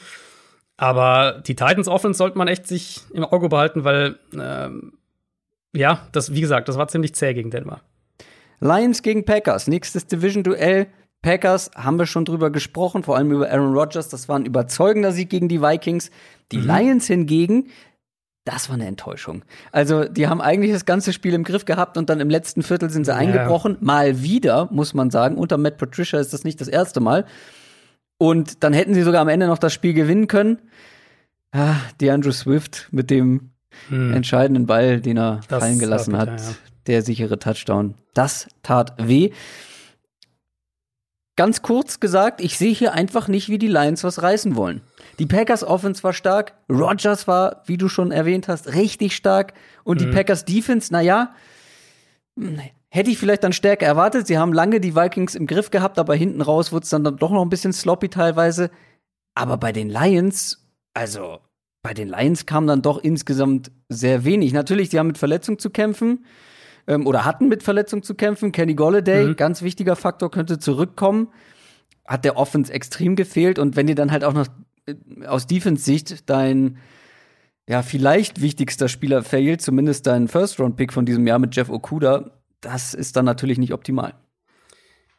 Aber die Titans Offense sollte man echt sich im Auge behalten, weil ähm, ja, das, wie gesagt, das war ziemlich zäh gegen Denver. Lions gegen Packers, nächstes Division-Duell. Packers haben wir schon drüber gesprochen, vor allem über Aaron Rodgers. Das war ein überzeugender Sieg gegen die Vikings. Die mhm. Lions hingegen, das war eine Enttäuschung. Also, die haben eigentlich das ganze Spiel im Griff gehabt und dann im letzten Viertel sind sie ja. eingebrochen. Mal wieder, muss man sagen. Unter Matt Patricia ist das nicht das erste Mal. Und dann hätten sie sogar am Ende noch das Spiel gewinnen können. Ah, DeAndre Swift mit dem hm. entscheidenden Ball, den er das fallen gelassen hat. Ja. Der sichere Touchdown. Das tat weh. Ganz kurz gesagt, ich sehe hier einfach nicht, wie die Lions was reißen wollen. Die Packers Offense war stark, Rodgers war, wie du schon erwähnt hast, richtig stark und mhm. die Packers Defense, naja, hätte ich vielleicht dann stärker erwartet. Sie haben lange die Vikings im Griff gehabt, aber hinten raus wurde es dann doch noch ein bisschen sloppy teilweise. Aber bei den Lions, also bei den Lions kam dann doch insgesamt sehr wenig. Natürlich, sie haben mit Verletzung zu kämpfen ähm, oder hatten mit Verletzung zu kämpfen. Kenny Golladay, mhm. ganz wichtiger Faktor, könnte zurückkommen. Hat der Offense extrem gefehlt. Und wenn dir dann halt auch noch äh, aus Defense-Sicht dein ja, vielleicht wichtigster Spieler fehlt, zumindest dein First-Round-Pick von diesem Jahr mit Jeff Okuda, das ist dann natürlich nicht optimal.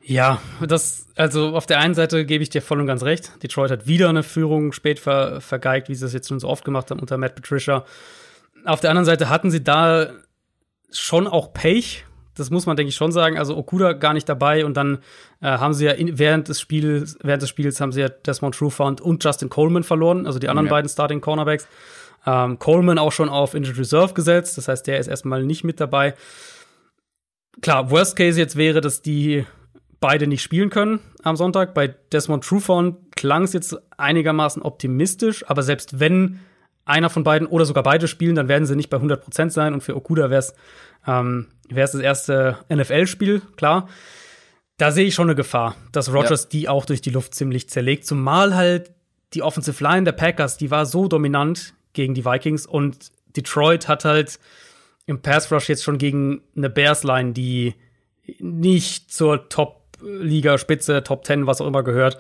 Ja, das, also auf der einen Seite gebe ich dir voll und ganz recht. Detroit hat wieder eine Führung spät ver, vergeigt, wie sie es jetzt schon so oft gemacht haben unter Matt Patricia. Auf der anderen Seite hatten sie da schon auch Pech. Das muss man, denke ich, schon sagen. Also Okuda gar nicht dabei und dann äh, haben sie ja in, während des Spiels, während des Spiels haben sie ja Desmond Trufant und Justin Coleman verloren, also die anderen ja. beiden Starting Cornerbacks. Ähm, Coleman auch schon auf Injured Reserve gesetzt, das heißt, der ist erstmal nicht mit dabei. Klar, Worst Case jetzt wäre, dass die beide nicht spielen können am Sonntag. Bei Desmond Trufant klang es jetzt einigermaßen optimistisch, aber selbst wenn einer von beiden oder sogar beide spielen, dann werden sie nicht bei 100% sein. Und für Okuda wäre es ähm, wär's das erste NFL-Spiel, klar. Da sehe ich schon eine Gefahr, dass Rogers ja. die auch durch die Luft ziemlich zerlegt. Zumal halt die Offensive Line der Packers, die war so dominant gegen die Vikings und Detroit hat halt im Pass Rush jetzt schon gegen eine Bears Line, die nicht zur Top-Liga-Spitze, Top 10, was auch immer gehört,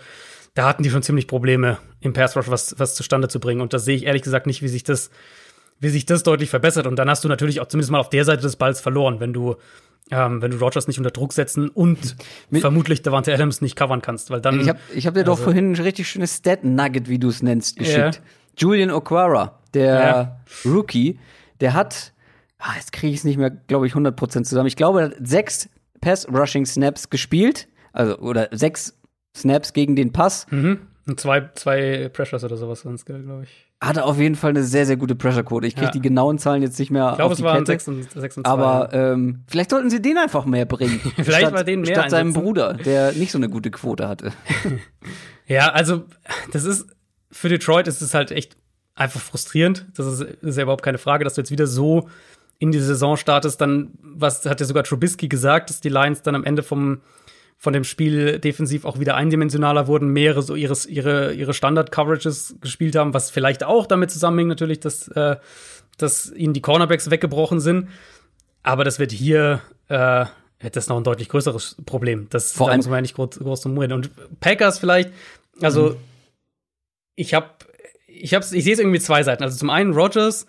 da hatten die schon ziemlich Probleme im Pass Rush was, was zustande zu bringen. Und da sehe ich ehrlich gesagt nicht, wie sich das, wie sich das deutlich verbessert. Und dann hast du natürlich auch zumindest mal auf der Seite des Balls verloren, wenn du, ähm, wenn du Rogers nicht unter Druck setzen und Mit vermutlich Davante Adams nicht covern kannst, weil dann. Ich habe ich hab dir also, doch vorhin ein richtig schönes Stat-Nugget, wie du es nennst, geschickt. Yeah. Julian Okwara, der yeah. Rookie, der hat, ah, jetzt kriege ich es nicht mehr, glaube ich, 100% zusammen. Ich glaube, er hat sechs Pass-Rushing-Snaps gespielt, also oder sechs Snaps gegen den Pass. Mhm. Und zwei, zwei Pressures oder sowas sonst, glaube ich. Hatte auf jeden Fall eine sehr, sehr gute Pressure-Quote. Ich kriege ja. die genauen Zahlen jetzt nicht mehr ich glaube, es waren Kette. 6 und, 6 und 2. Aber ähm, vielleicht sollten sie den einfach mehr bringen. vielleicht statt, war den mehr Statt seinem Bruder, der nicht so eine gute Quote hatte. ja, also das ist für Detroit ist es halt echt einfach frustrierend. Das ist, ist ja überhaupt keine Frage, dass du jetzt wieder so in die Saison startest. Dann, was hat ja sogar Trubisky gesagt, dass die Lions dann am Ende vom von dem Spiel defensiv auch wieder eindimensionaler wurden, mehrere so ihres, ihre, ihre Standard-Coverages gespielt haben, was vielleicht auch damit zusammenhängt, natürlich, dass, äh, dass ihnen die Cornerbacks weggebrochen sind. Aber das wird hier äh, das noch ein deutlich größeres Problem. Das Vor da muss man ja nicht groß, groß drum reden. Und Packers vielleicht, also mhm. ich habe, ich hab's, ich sehe es irgendwie zwei Seiten. Also zum einen Rogers,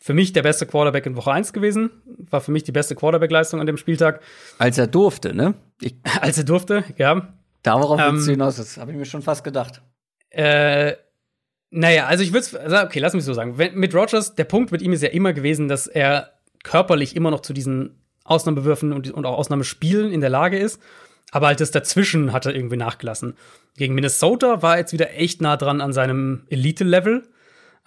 für mich der beste Quarterback in Woche 1 gewesen. War für mich die beste Quarterback-Leistung an dem Spieltag. Als er durfte, ne? Ich Als er durfte, ja. Darauf ähm, willst du hinaus, das habe ich mir schon fast gedacht. Äh, naja, also ich würde also okay, lass mich so sagen. Wenn, mit Rogers, der Punkt mit ihm ist ja immer gewesen, dass er körperlich immer noch zu diesen Ausnahmewürfen und, und auch Ausnahmespielen in der Lage ist. Aber halt das dazwischen hat er irgendwie nachgelassen. Gegen Minnesota war er jetzt wieder echt nah dran an seinem Elite-Level.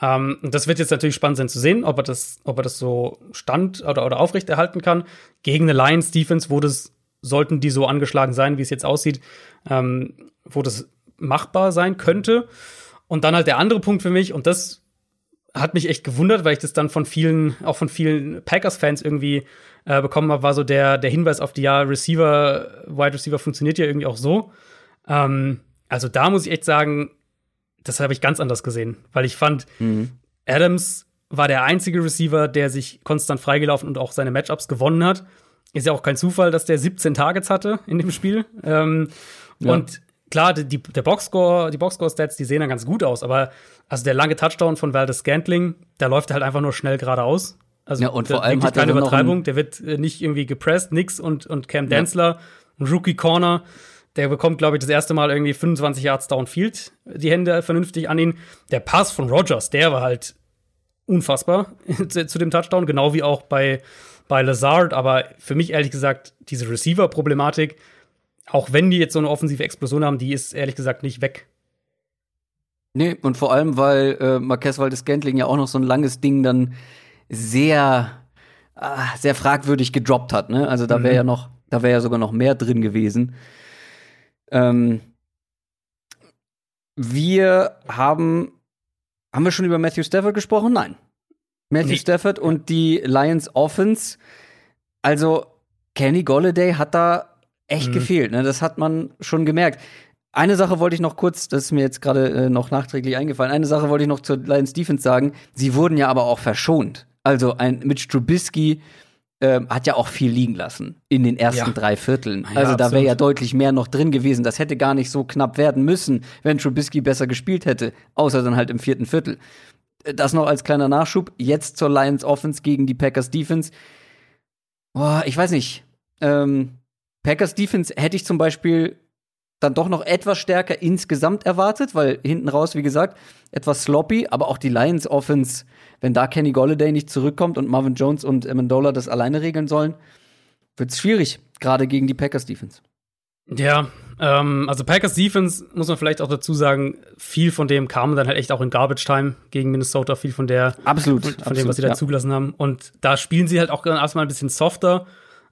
Ähm, das wird jetzt natürlich spannend sein zu sehen, ob er das, ob er das so stand oder, oder aufrechterhalten kann. Gegen eine Lions Defense, wo das, sollten die so angeschlagen sein, wie es jetzt aussieht, ähm, wo das machbar sein könnte. Und dann halt der andere Punkt für mich, und das hat mich echt gewundert, weil ich das dann von vielen, auch von vielen Packers-Fans irgendwie äh, bekommen habe, war so der, der Hinweis auf die ja, Receiver, Wide Receiver funktioniert ja irgendwie auch so. Ähm, also da muss ich echt sagen, das habe ich ganz anders gesehen, weil ich fand, mhm. Adams war der einzige Receiver, der sich konstant freigelaufen und auch seine Matchups gewonnen hat. Ist ja auch kein Zufall, dass der 17 Targets hatte in dem Spiel. Ähm, ja. Und klar, die, der Boxscore, die Boxscore-Stats, die sehen dann ganz gut aus, aber also der lange Touchdown von Valdez Scantling, da läuft er halt einfach nur schnell geradeaus. Also ja, und vor allem hat keine Übertreibung, der wird äh, nicht irgendwie gepresst, nix und, und Cam Densler, ja. ein Rookie Corner, der bekommt, glaube ich, das erste Mal irgendwie 25 Yards Downfield, die Hände vernünftig an ihn. Der Pass von Rogers, der war halt unfassbar zu dem Touchdown, genau wie auch bei, bei Lazard. Aber für mich ehrlich gesagt, diese Receiver-Problematik, auch wenn die jetzt so eine offensive Explosion haben, die ist ehrlich gesagt nicht weg. Nee, und vor allem, weil äh, Marquez Waldes Gantling ja auch noch so ein langes Ding dann sehr, äh, sehr fragwürdig gedroppt hat. Ne? Also da wäre mhm. ja noch, da wäre ja sogar noch mehr drin gewesen. Ähm, wir haben, haben wir schon über Matthew Stafford gesprochen? Nein. Matthew nee. Stafford und die Lions Offense. Also, Kenny Golladay hat da echt mhm. gefehlt. Ne? Das hat man schon gemerkt. Eine Sache wollte ich noch kurz, das ist mir jetzt gerade äh, noch nachträglich eingefallen. Eine Sache wollte ich noch zur Lions Defense sagen. Sie wurden ja aber auch verschont. Also ein Mitch Trubisky ähm, hat ja auch viel liegen lassen in den ersten ja. drei Vierteln. Ja, also da wäre ja deutlich mehr noch drin gewesen. Das hätte gar nicht so knapp werden müssen, wenn Trubisky besser gespielt hätte, außer dann halt im vierten Viertel. Das noch als kleiner Nachschub. Jetzt zur Lions Offense gegen die Packers Defense. Boah, ich weiß nicht. Ähm, Packers Defense hätte ich zum Beispiel dann doch noch etwas stärker insgesamt erwartet, weil hinten raus, wie gesagt, etwas sloppy, aber auch die Lions Offense, wenn da Kenny Golladay nicht zurückkommt und Marvin Jones und Amendola das alleine regeln sollen, wird es schwierig, gerade gegen die Packers Defense. Ja, ähm, also Packers Defense muss man vielleicht auch dazu sagen, viel von dem kam dann halt echt auch in Garbage Time gegen Minnesota, viel von der absolut von, von absolut, dem, was sie da ja. zugelassen haben. Und da spielen sie halt auch erstmal ein bisschen softer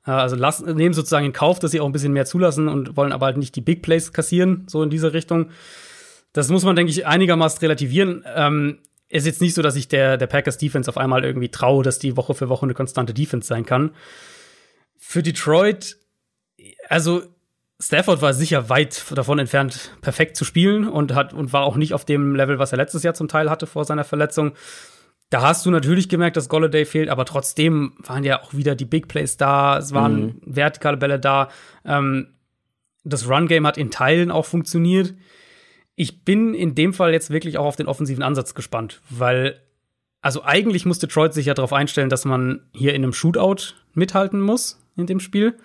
äh, also lassen, nehmen sozusagen in Kauf, dass sie auch ein bisschen mehr zulassen und wollen aber halt nicht die Big Plays kassieren, so in diese Richtung. Das muss man, denke ich, einigermaßen relativieren. Ähm, ist jetzt nicht so, dass ich der, der Packers Defense auf einmal irgendwie traue, dass die Woche für Woche eine konstante Defense sein kann. Für Detroit, also Stafford war sicher weit davon entfernt, perfekt zu spielen und hat und war auch nicht auf dem Level, was er letztes Jahr zum Teil hatte vor seiner Verletzung. Da hast du natürlich gemerkt, dass Golladay fehlt, aber trotzdem waren ja auch wieder die Big Plays da, es waren mhm. vertikale Bälle da. Ähm, das Run-Game hat in Teilen auch funktioniert. Ich bin in dem Fall jetzt wirklich auch auf den offensiven Ansatz gespannt, weil, also eigentlich muss Detroit sich ja darauf einstellen, dass man hier in einem Shootout mithalten muss in dem Spiel.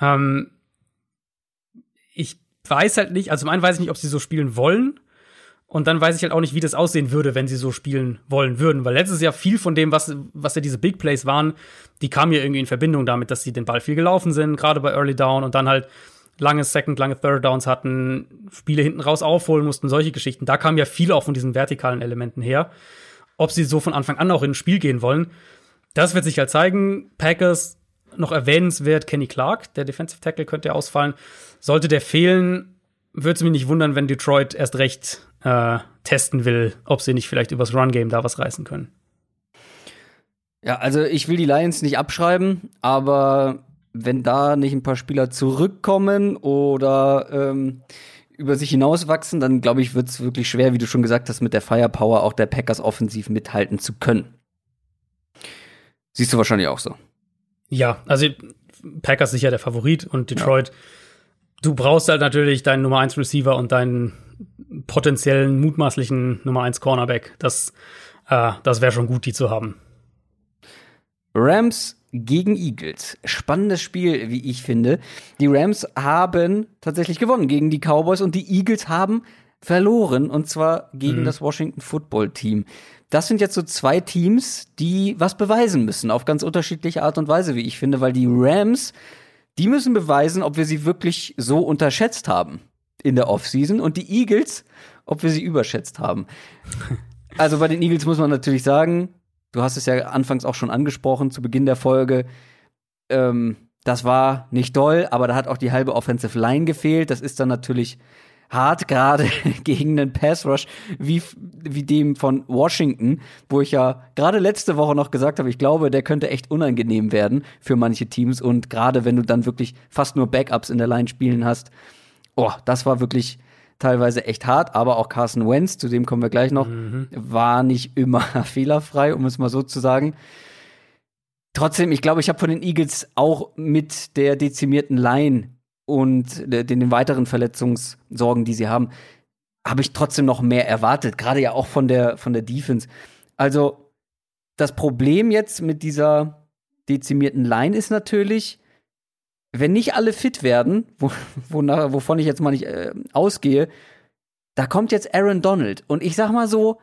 Ähm, ich weiß halt nicht, also zum einen weiß ich nicht, ob sie so spielen wollen. Und dann weiß ich halt auch nicht, wie das aussehen würde, wenn sie so spielen wollen würden. Weil letztes Jahr viel von dem, was, was ja diese Big Plays waren, die kam ja irgendwie in Verbindung damit, dass sie den Ball viel gelaufen sind, gerade bei Early Down und dann halt lange Second, lange Third Downs hatten, Spiele hinten raus aufholen mussten, solche Geschichten. Da kam ja viel auch von diesen vertikalen Elementen her. Ob sie so von Anfang an auch in ein Spiel gehen wollen, das wird sich halt zeigen. Packers noch erwähnenswert, Kenny Clark, der Defensive Tackle könnte ja ausfallen. Sollte der fehlen, würde es mich nicht wundern, wenn Detroit erst recht äh, testen will, ob sie nicht vielleicht übers Run-Game da was reißen können. Ja, also ich will die Lions nicht abschreiben, aber wenn da nicht ein paar Spieler zurückkommen oder ähm, über sich hinauswachsen, dann glaube ich, wird es wirklich schwer, wie du schon gesagt hast, mit der Firepower auch der Packers offensiv mithalten zu können. Siehst du wahrscheinlich auch so. Ja, also Packers sicher der Favorit und Detroit. Ja. Du brauchst halt natürlich deinen Nummer 1 Receiver und deinen potenziellen, mutmaßlichen Nummer 1 Cornerback. Das, äh, das wäre schon gut, die zu haben. Rams gegen Eagles. Spannendes Spiel, wie ich finde. Die Rams haben tatsächlich gewonnen gegen die Cowboys und die Eagles haben verloren und zwar gegen mhm. das Washington Football Team. Das sind jetzt so zwei Teams, die was beweisen müssen auf ganz unterschiedliche Art und Weise, wie ich finde, weil die Rams, die müssen beweisen, ob wir sie wirklich so unterschätzt haben in der Offseason und die Eagles, ob wir sie überschätzt haben. Also bei den Eagles muss man natürlich sagen, du hast es ja anfangs auch schon angesprochen zu Beginn der Folge, ähm, das war nicht doll, aber da hat auch die halbe Offensive Line gefehlt. Das ist dann natürlich hart, gerade gegen einen Pass Rush wie, wie dem von Washington, wo ich ja gerade letzte Woche noch gesagt habe, ich glaube, der könnte echt unangenehm werden für manche Teams und gerade wenn du dann wirklich fast nur Backups in der Line spielen hast, oh, das war wirklich teilweise echt hart, aber auch Carson Wentz, zu dem kommen wir gleich noch, mhm. war nicht immer fehlerfrei, um es mal so zu sagen. Trotzdem, ich glaube, ich habe von den Eagles auch mit der dezimierten Line und den, den weiteren Verletzungssorgen, die sie haben, habe ich trotzdem noch mehr erwartet, gerade ja auch von der von der Defense. Also das Problem jetzt mit dieser dezimierten Line ist natürlich, wenn nicht alle fit werden, wo, wonach, wovon ich jetzt mal nicht äh, ausgehe, da kommt jetzt Aaron Donald. Und ich sag mal so,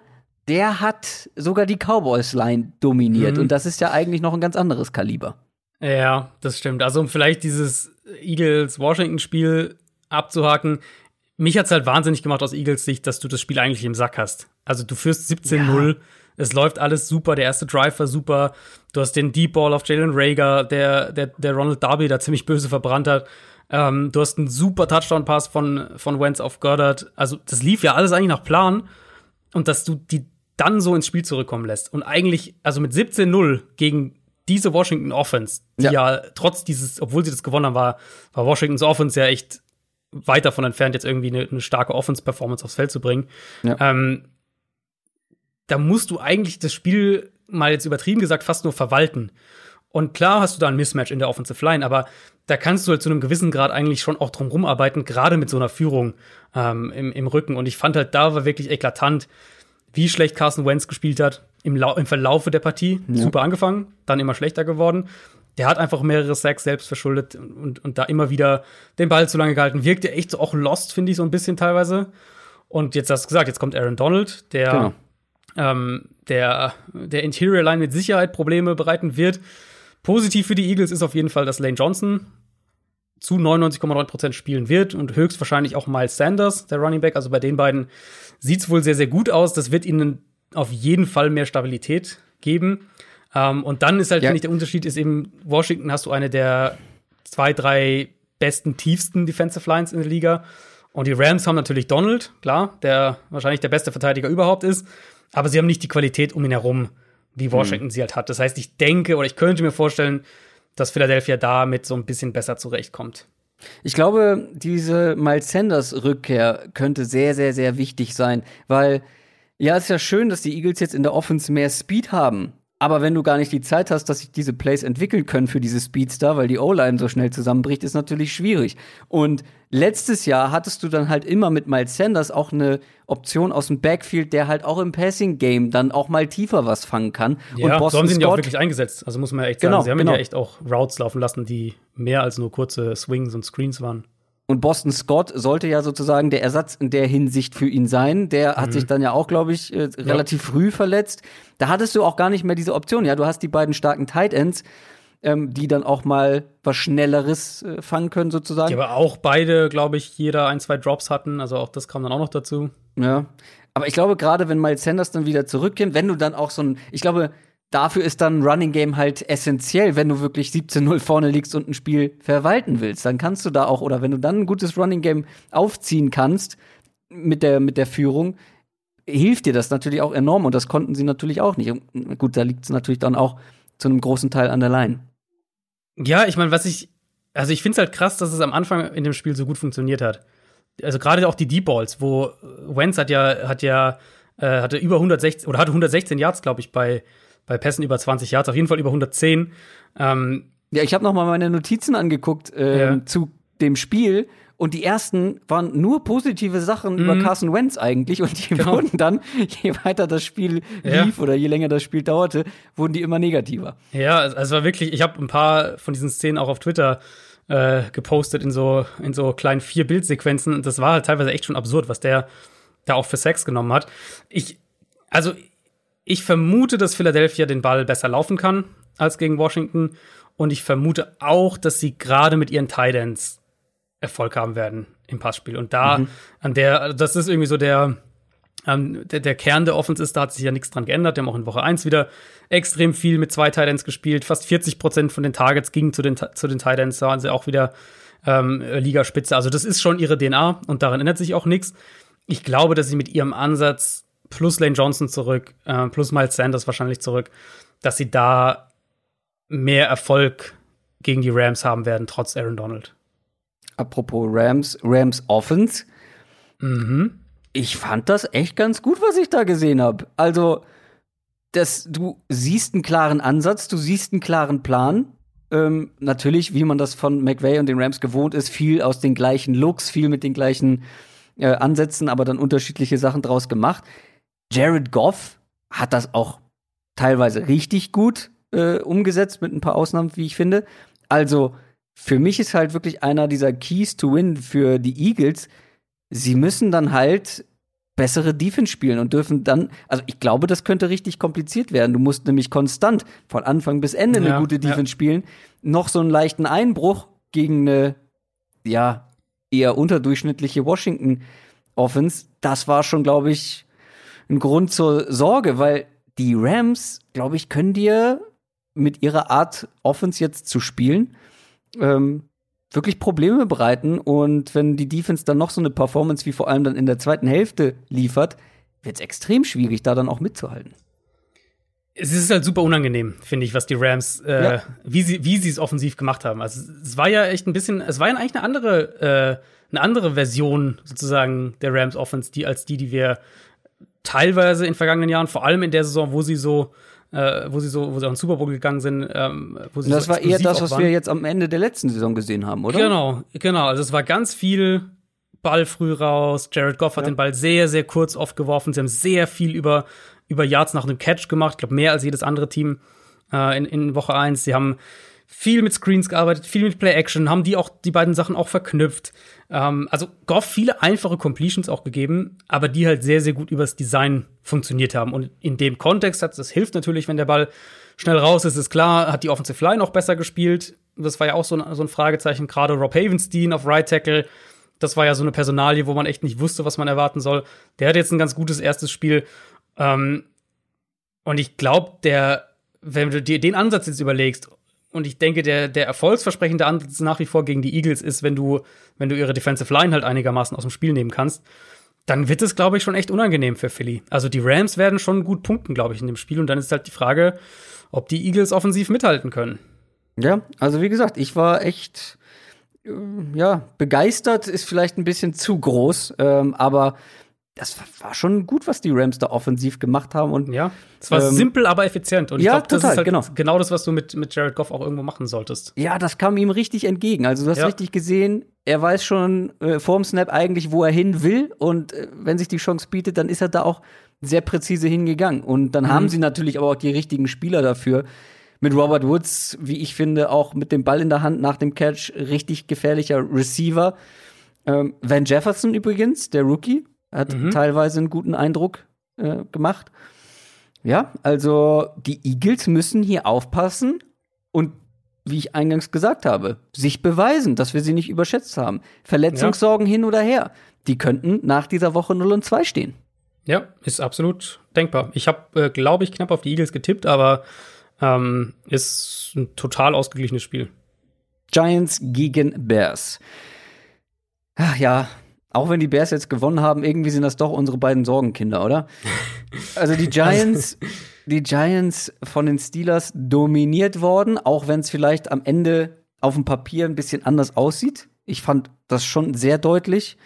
der hat sogar die Cowboys-Line dominiert. Mhm. Und das ist ja eigentlich noch ein ganz anderes Kaliber. Ja, das stimmt. Also, um vielleicht dieses Eagles-Washington-Spiel abzuhaken, mich hat's halt wahnsinnig gemacht aus Eagles Sicht, dass du das Spiel eigentlich im Sack hast. Also, du führst 17-0. Ja. Es läuft alles super. Der erste Drive war super. Du hast den Deep Ball auf Jalen Rager, der, der, der Ronald Darby da ziemlich böse verbrannt hat. Ähm, du hast einen super Touchdown-Pass von, von Wentz auf Goddard. Also, das lief ja alles eigentlich nach Plan. Und dass du die dann so ins Spiel zurückkommen lässt. Und eigentlich, also mit 17-0 gegen diese Washington Offense, die ja. ja. trotz dieses, obwohl sie das gewonnen haben, war, war Washingtons Offense ja echt weit davon entfernt, jetzt irgendwie eine, eine starke Offense-Performance aufs Feld zu bringen. Ja. Ähm, da musst du eigentlich das Spiel mal jetzt übertrieben gesagt fast nur verwalten. Und klar hast du da ein Mismatch in der Offensive Line, aber da kannst du halt zu einem gewissen Grad eigentlich schon auch drum rumarbeiten, gerade mit so einer Führung ähm, im, im Rücken. Und ich fand halt, da war wirklich eklatant, wie schlecht Carson Wentz gespielt hat im, Lau im Verlaufe der Partie. Ja. Super angefangen, dann immer schlechter geworden. Der hat einfach mehrere Sacks selbst verschuldet und, und da immer wieder den Ball zu lange gehalten. Wirkte echt so auch lost, finde ich, so ein bisschen teilweise. Und jetzt hast du gesagt, jetzt kommt Aaron Donald, der, genau. Ähm, der, der Interior Line mit Sicherheit Probleme bereiten wird. Positiv für die Eagles ist auf jeden Fall, dass Lane Johnson zu 99,9% spielen wird und höchstwahrscheinlich auch Miles Sanders, der Running Back. Also bei den beiden sieht es wohl sehr, sehr gut aus. Das wird ihnen auf jeden Fall mehr Stabilität geben. Ähm, und dann ist halt, ja. finde ich, der Unterschied ist eben, Washington hast du eine der zwei, drei besten, tiefsten Defensive Lines in der Liga. Und die Rams haben natürlich Donald, klar, der wahrscheinlich der beste Verteidiger überhaupt ist. Aber sie haben nicht die Qualität um ihn herum, wie Washington mhm. sie halt hat. Das heißt, ich denke oder ich könnte mir vorstellen, dass Philadelphia damit so ein bisschen besser zurechtkommt. Ich glaube, diese Miles Sanders Rückkehr könnte sehr, sehr, sehr wichtig sein, weil ja, es ist ja schön, dass die Eagles jetzt in der Offense mehr Speed haben. Aber wenn du gar nicht die Zeit hast, dass sich diese Plays entwickeln können für diese Speedstar, weil die O-Line so schnell zusammenbricht, ist natürlich schwierig. Und letztes Jahr hattest du dann halt immer mit Miles Sanders auch eine Option aus dem Backfield, der halt auch im Passing-Game dann auch mal tiefer was fangen kann. Ja, und Boston so haben sie ihn ja auch wirklich eingesetzt. Also muss man ja echt sagen, genau, sie haben genau. ihn ja echt auch Routes laufen lassen, die mehr als nur kurze Swings und Screens waren. Und Boston Scott sollte ja sozusagen der Ersatz in der Hinsicht für ihn sein. Der hat mhm. sich dann ja auch, glaube ich, äh, relativ ja. früh verletzt. Da hattest du auch gar nicht mehr diese Option. Ja, du hast die beiden starken Tight Ends, ähm, die dann auch mal was Schnelleres äh, fangen können, sozusagen. Die aber auch beide, glaube ich, jeder ein, zwei Drops hatten. Also auch das kam dann auch noch dazu. Ja. Aber ich glaube, gerade wenn Miles Sanders dann wieder zurückkommt, wenn du dann auch so ein, ich glaube, dafür ist dann Running Game halt essentiell, wenn du wirklich 17-0 vorne liegst und ein Spiel verwalten willst. Dann kannst du da auch, oder wenn du dann ein gutes Running Game aufziehen kannst mit der, mit der Führung, hilft dir das natürlich auch enorm und das konnten sie natürlich auch nicht. Und gut, da liegt es natürlich dann auch zu einem großen Teil an der Line. Ja, ich meine, was ich, also ich finde es halt krass, dass es am Anfang in dem Spiel so gut funktioniert hat. Also gerade auch die Deep Balls, wo Wentz hat ja, hat ja, äh, hatte über 116 oder hatte 116 Yards, glaube ich, bei bei Pässen über 20 Yards, auf jeden Fall über 110. Ähm, ja, ich habe noch mal meine Notizen angeguckt äh, ja. zu dem Spiel und die ersten waren nur positive Sachen mhm. über Carson Wentz eigentlich und die genau. wurden dann, je weiter das Spiel lief ja. oder je länger das Spiel dauerte, wurden die immer negativer. Ja, also es war wirklich, ich habe ein paar von diesen Szenen auch auf Twitter äh, gepostet in so, in so kleinen vier Bildsequenzen und das war halt teilweise echt schon absurd, was der da auch für Sex genommen hat. Ich, also ich vermute, dass Philadelphia den Ball besser laufen kann als gegen Washington. Und ich vermute auch, dass sie gerade mit ihren Titans Erfolg haben werden im Passspiel. Und da, mhm. an der, also das ist irgendwie so der, ähm, der, der, Kern der Offense ist, da hat sich ja nichts dran geändert. Die haben auch in Woche 1 wieder extrem viel mit zwei Titans gespielt. Fast 40 Prozent von den Targets gingen zu den, zu den Titans. Da waren sie auch wieder ähm, Ligaspitze. Also das ist schon ihre DNA und daran ändert sich auch nichts. Ich glaube, dass sie mit ihrem Ansatz plus Lane Johnson zurück, äh, plus Miles Sanders wahrscheinlich zurück, dass sie da mehr Erfolg gegen die Rams haben werden, trotz Aaron Donald. Apropos Rams, Rams Offense. Mhm. Ich fand das echt ganz gut, was ich da gesehen habe. Also, das, du siehst einen klaren Ansatz, du siehst einen klaren Plan. Ähm, natürlich, wie man das von McVay und den Rams gewohnt ist, viel aus den gleichen Looks, viel mit den gleichen äh, Ansätzen, aber dann unterschiedliche Sachen draus gemacht. Jared Goff hat das auch teilweise richtig gut äh, umgesetzt, mit ein paar Ausnahmen, wie ich finde. Also, für mich ist halt wirklich einer dieser Keys to win für die Eagles. Sie müssen dann halt bessere Defense spielen und dürfen dann, also ich glaube, das könnte richtig kompliziert werden. Du musst nämlich konstant von Anfang bis Ende Ja, eine gute Defense ja. spielen. Noch so einen leichten Einbruch gegen eine, ja, eher unterdurchschnittliche Washington Offense, das war schon, glaube ich, ein Grund zur Sorge, weil die Rams, glaube ich, können dir mit ihrer Art Offense jetzt zu spielen, ähm, wirklich Probleme bereiten. Und wenn die Defense dann noch so eine Performance wie vor allem dann in der zweiten Hälfte liefert, wird es extrem schwierig, da dann auch mitzuhalten. Es ist halt super unangenehm, finde ich, was die Rams, äh, Ja. wie sie wie sie es offensiv gemacht haben. Also es war ja echt ein bisschen, es war ja eigentlich eine andere, äh, eine andere Version sozusagen der Rams Offense, die als die, die wir teilweise in vergangenen Jahren, vor allem in der Saison, wo sie so, äh, wo sie so, wo sie auch in den Super Bowl gegangen sind, ähm, wo sie Und das so war eher das, was wir jetzt am Ende der letzten Saison gesehen haben, oder? Genau, genau. Also es war ganz viel Ball früh raus. Jared Goff hat Ja. den Ball sehr, sehr kurz oft geworfen. Sie haben sehr viel über, über Yards nach einem Catch gemacht. Ich glaube, mehr als jedes andere Team äh, in, in Woche 1. Sie haben viel mit Screens gearbeitet, viel mit Play-Action, haben die auch die beiden Sachen auch verknüpft. Ähm, also Goff viele einfache Completions auch gegeben, aber die halt sehr, sehr gut übers Design funktioniert haben. Und in dem Kontext hat das hilft natürlich, wenn der Ball schnell raus ist, ist klar, hat die Offensive Line auch besser gespielt. Das war ja auch so ein, so ein Fragezeichen, gerade Rob Havenstein auf Right Tackle. Das war ja so eine Personalie, wo man echt nicht wusste, was man erwarten soll. Der hat jetzt ein ganz gutes erstes Spiel. Ähm, und ich glaube, der, wenn du dir den Ansatz jetzt überlegst, und ich denke, der, der erfolgsversprechende Ansatz nach wie vor gegen die Eagles ist, wenn du, wenn du ihre Defensive Line halt einigermaßen aus dem Spiel nehmen kannst, dann wird es, glaube ich, schon echt unangenehm für Philly. Also die Rams werden schon gut punkten, glaube ich, in dem Spiel. Und dann ist halt die Frage, ob die Eagles offensiv mithalten können. Ja, also wie gesagt, ich war echt, äh, ja, begeistert ist vielleicht ein bisschen zu groß, ähm, aber das war, schon gut, was die Rams da offensiv gemacht haben und Ja, es war Ähm, simpel, aber effizient. Und ich ja, glaube, das total, ist halt genau. genau das, was du mit, mit Jared Goff auch irgendwo machen solltest. Ja, das kam ihm richtig entgegen. Also du hast Ja. richtig gesehen, er weiß schon äh, vorm Snap eigentlich, wo er hin will. Und äh, wenn sich die Chance bietet, dann ist er da auch sehr präzise hingegangen. Und dann haben sie natürlich aber auch die richtigen Spieler dafür. Mit Robert Woods, wie ich finde, auch mit dem Ball in der Hand nach dem Catch, richtig gefährlicher Receiver. Ähm, Van Jefferson übrigens, der Rookie, hat teilweise einen guten Eindruck äh, gemacht. Ja, also die Eagles müssen hier aufpassen und wie ich eingangs gesagt habe, sich beweisen, dass wir sie nicht überschätzt haben. Verletzungssorgen hin oder her. Die könnten nach dieser Woche 0 und 2 stehen. Ja, ist absolut denkbar. Ich habe, äh, glaube ich, knapp auf die Eagles getippt, aber ähm, ist ein total ausgeglichenes Spiel. Giants gegen Bears. Ach ja, auch wenn die Bears jetzt gewonnen haben, irgendwie sind das doch unsere beiden Sorgenkinder, oder? Also die Giants, die Giants von den Steelers dominiert worden, auch wenn es vielleicht am Ende auf dem Papier ein bisschen anders aussieht. Ich fand das schon sehr deutlich.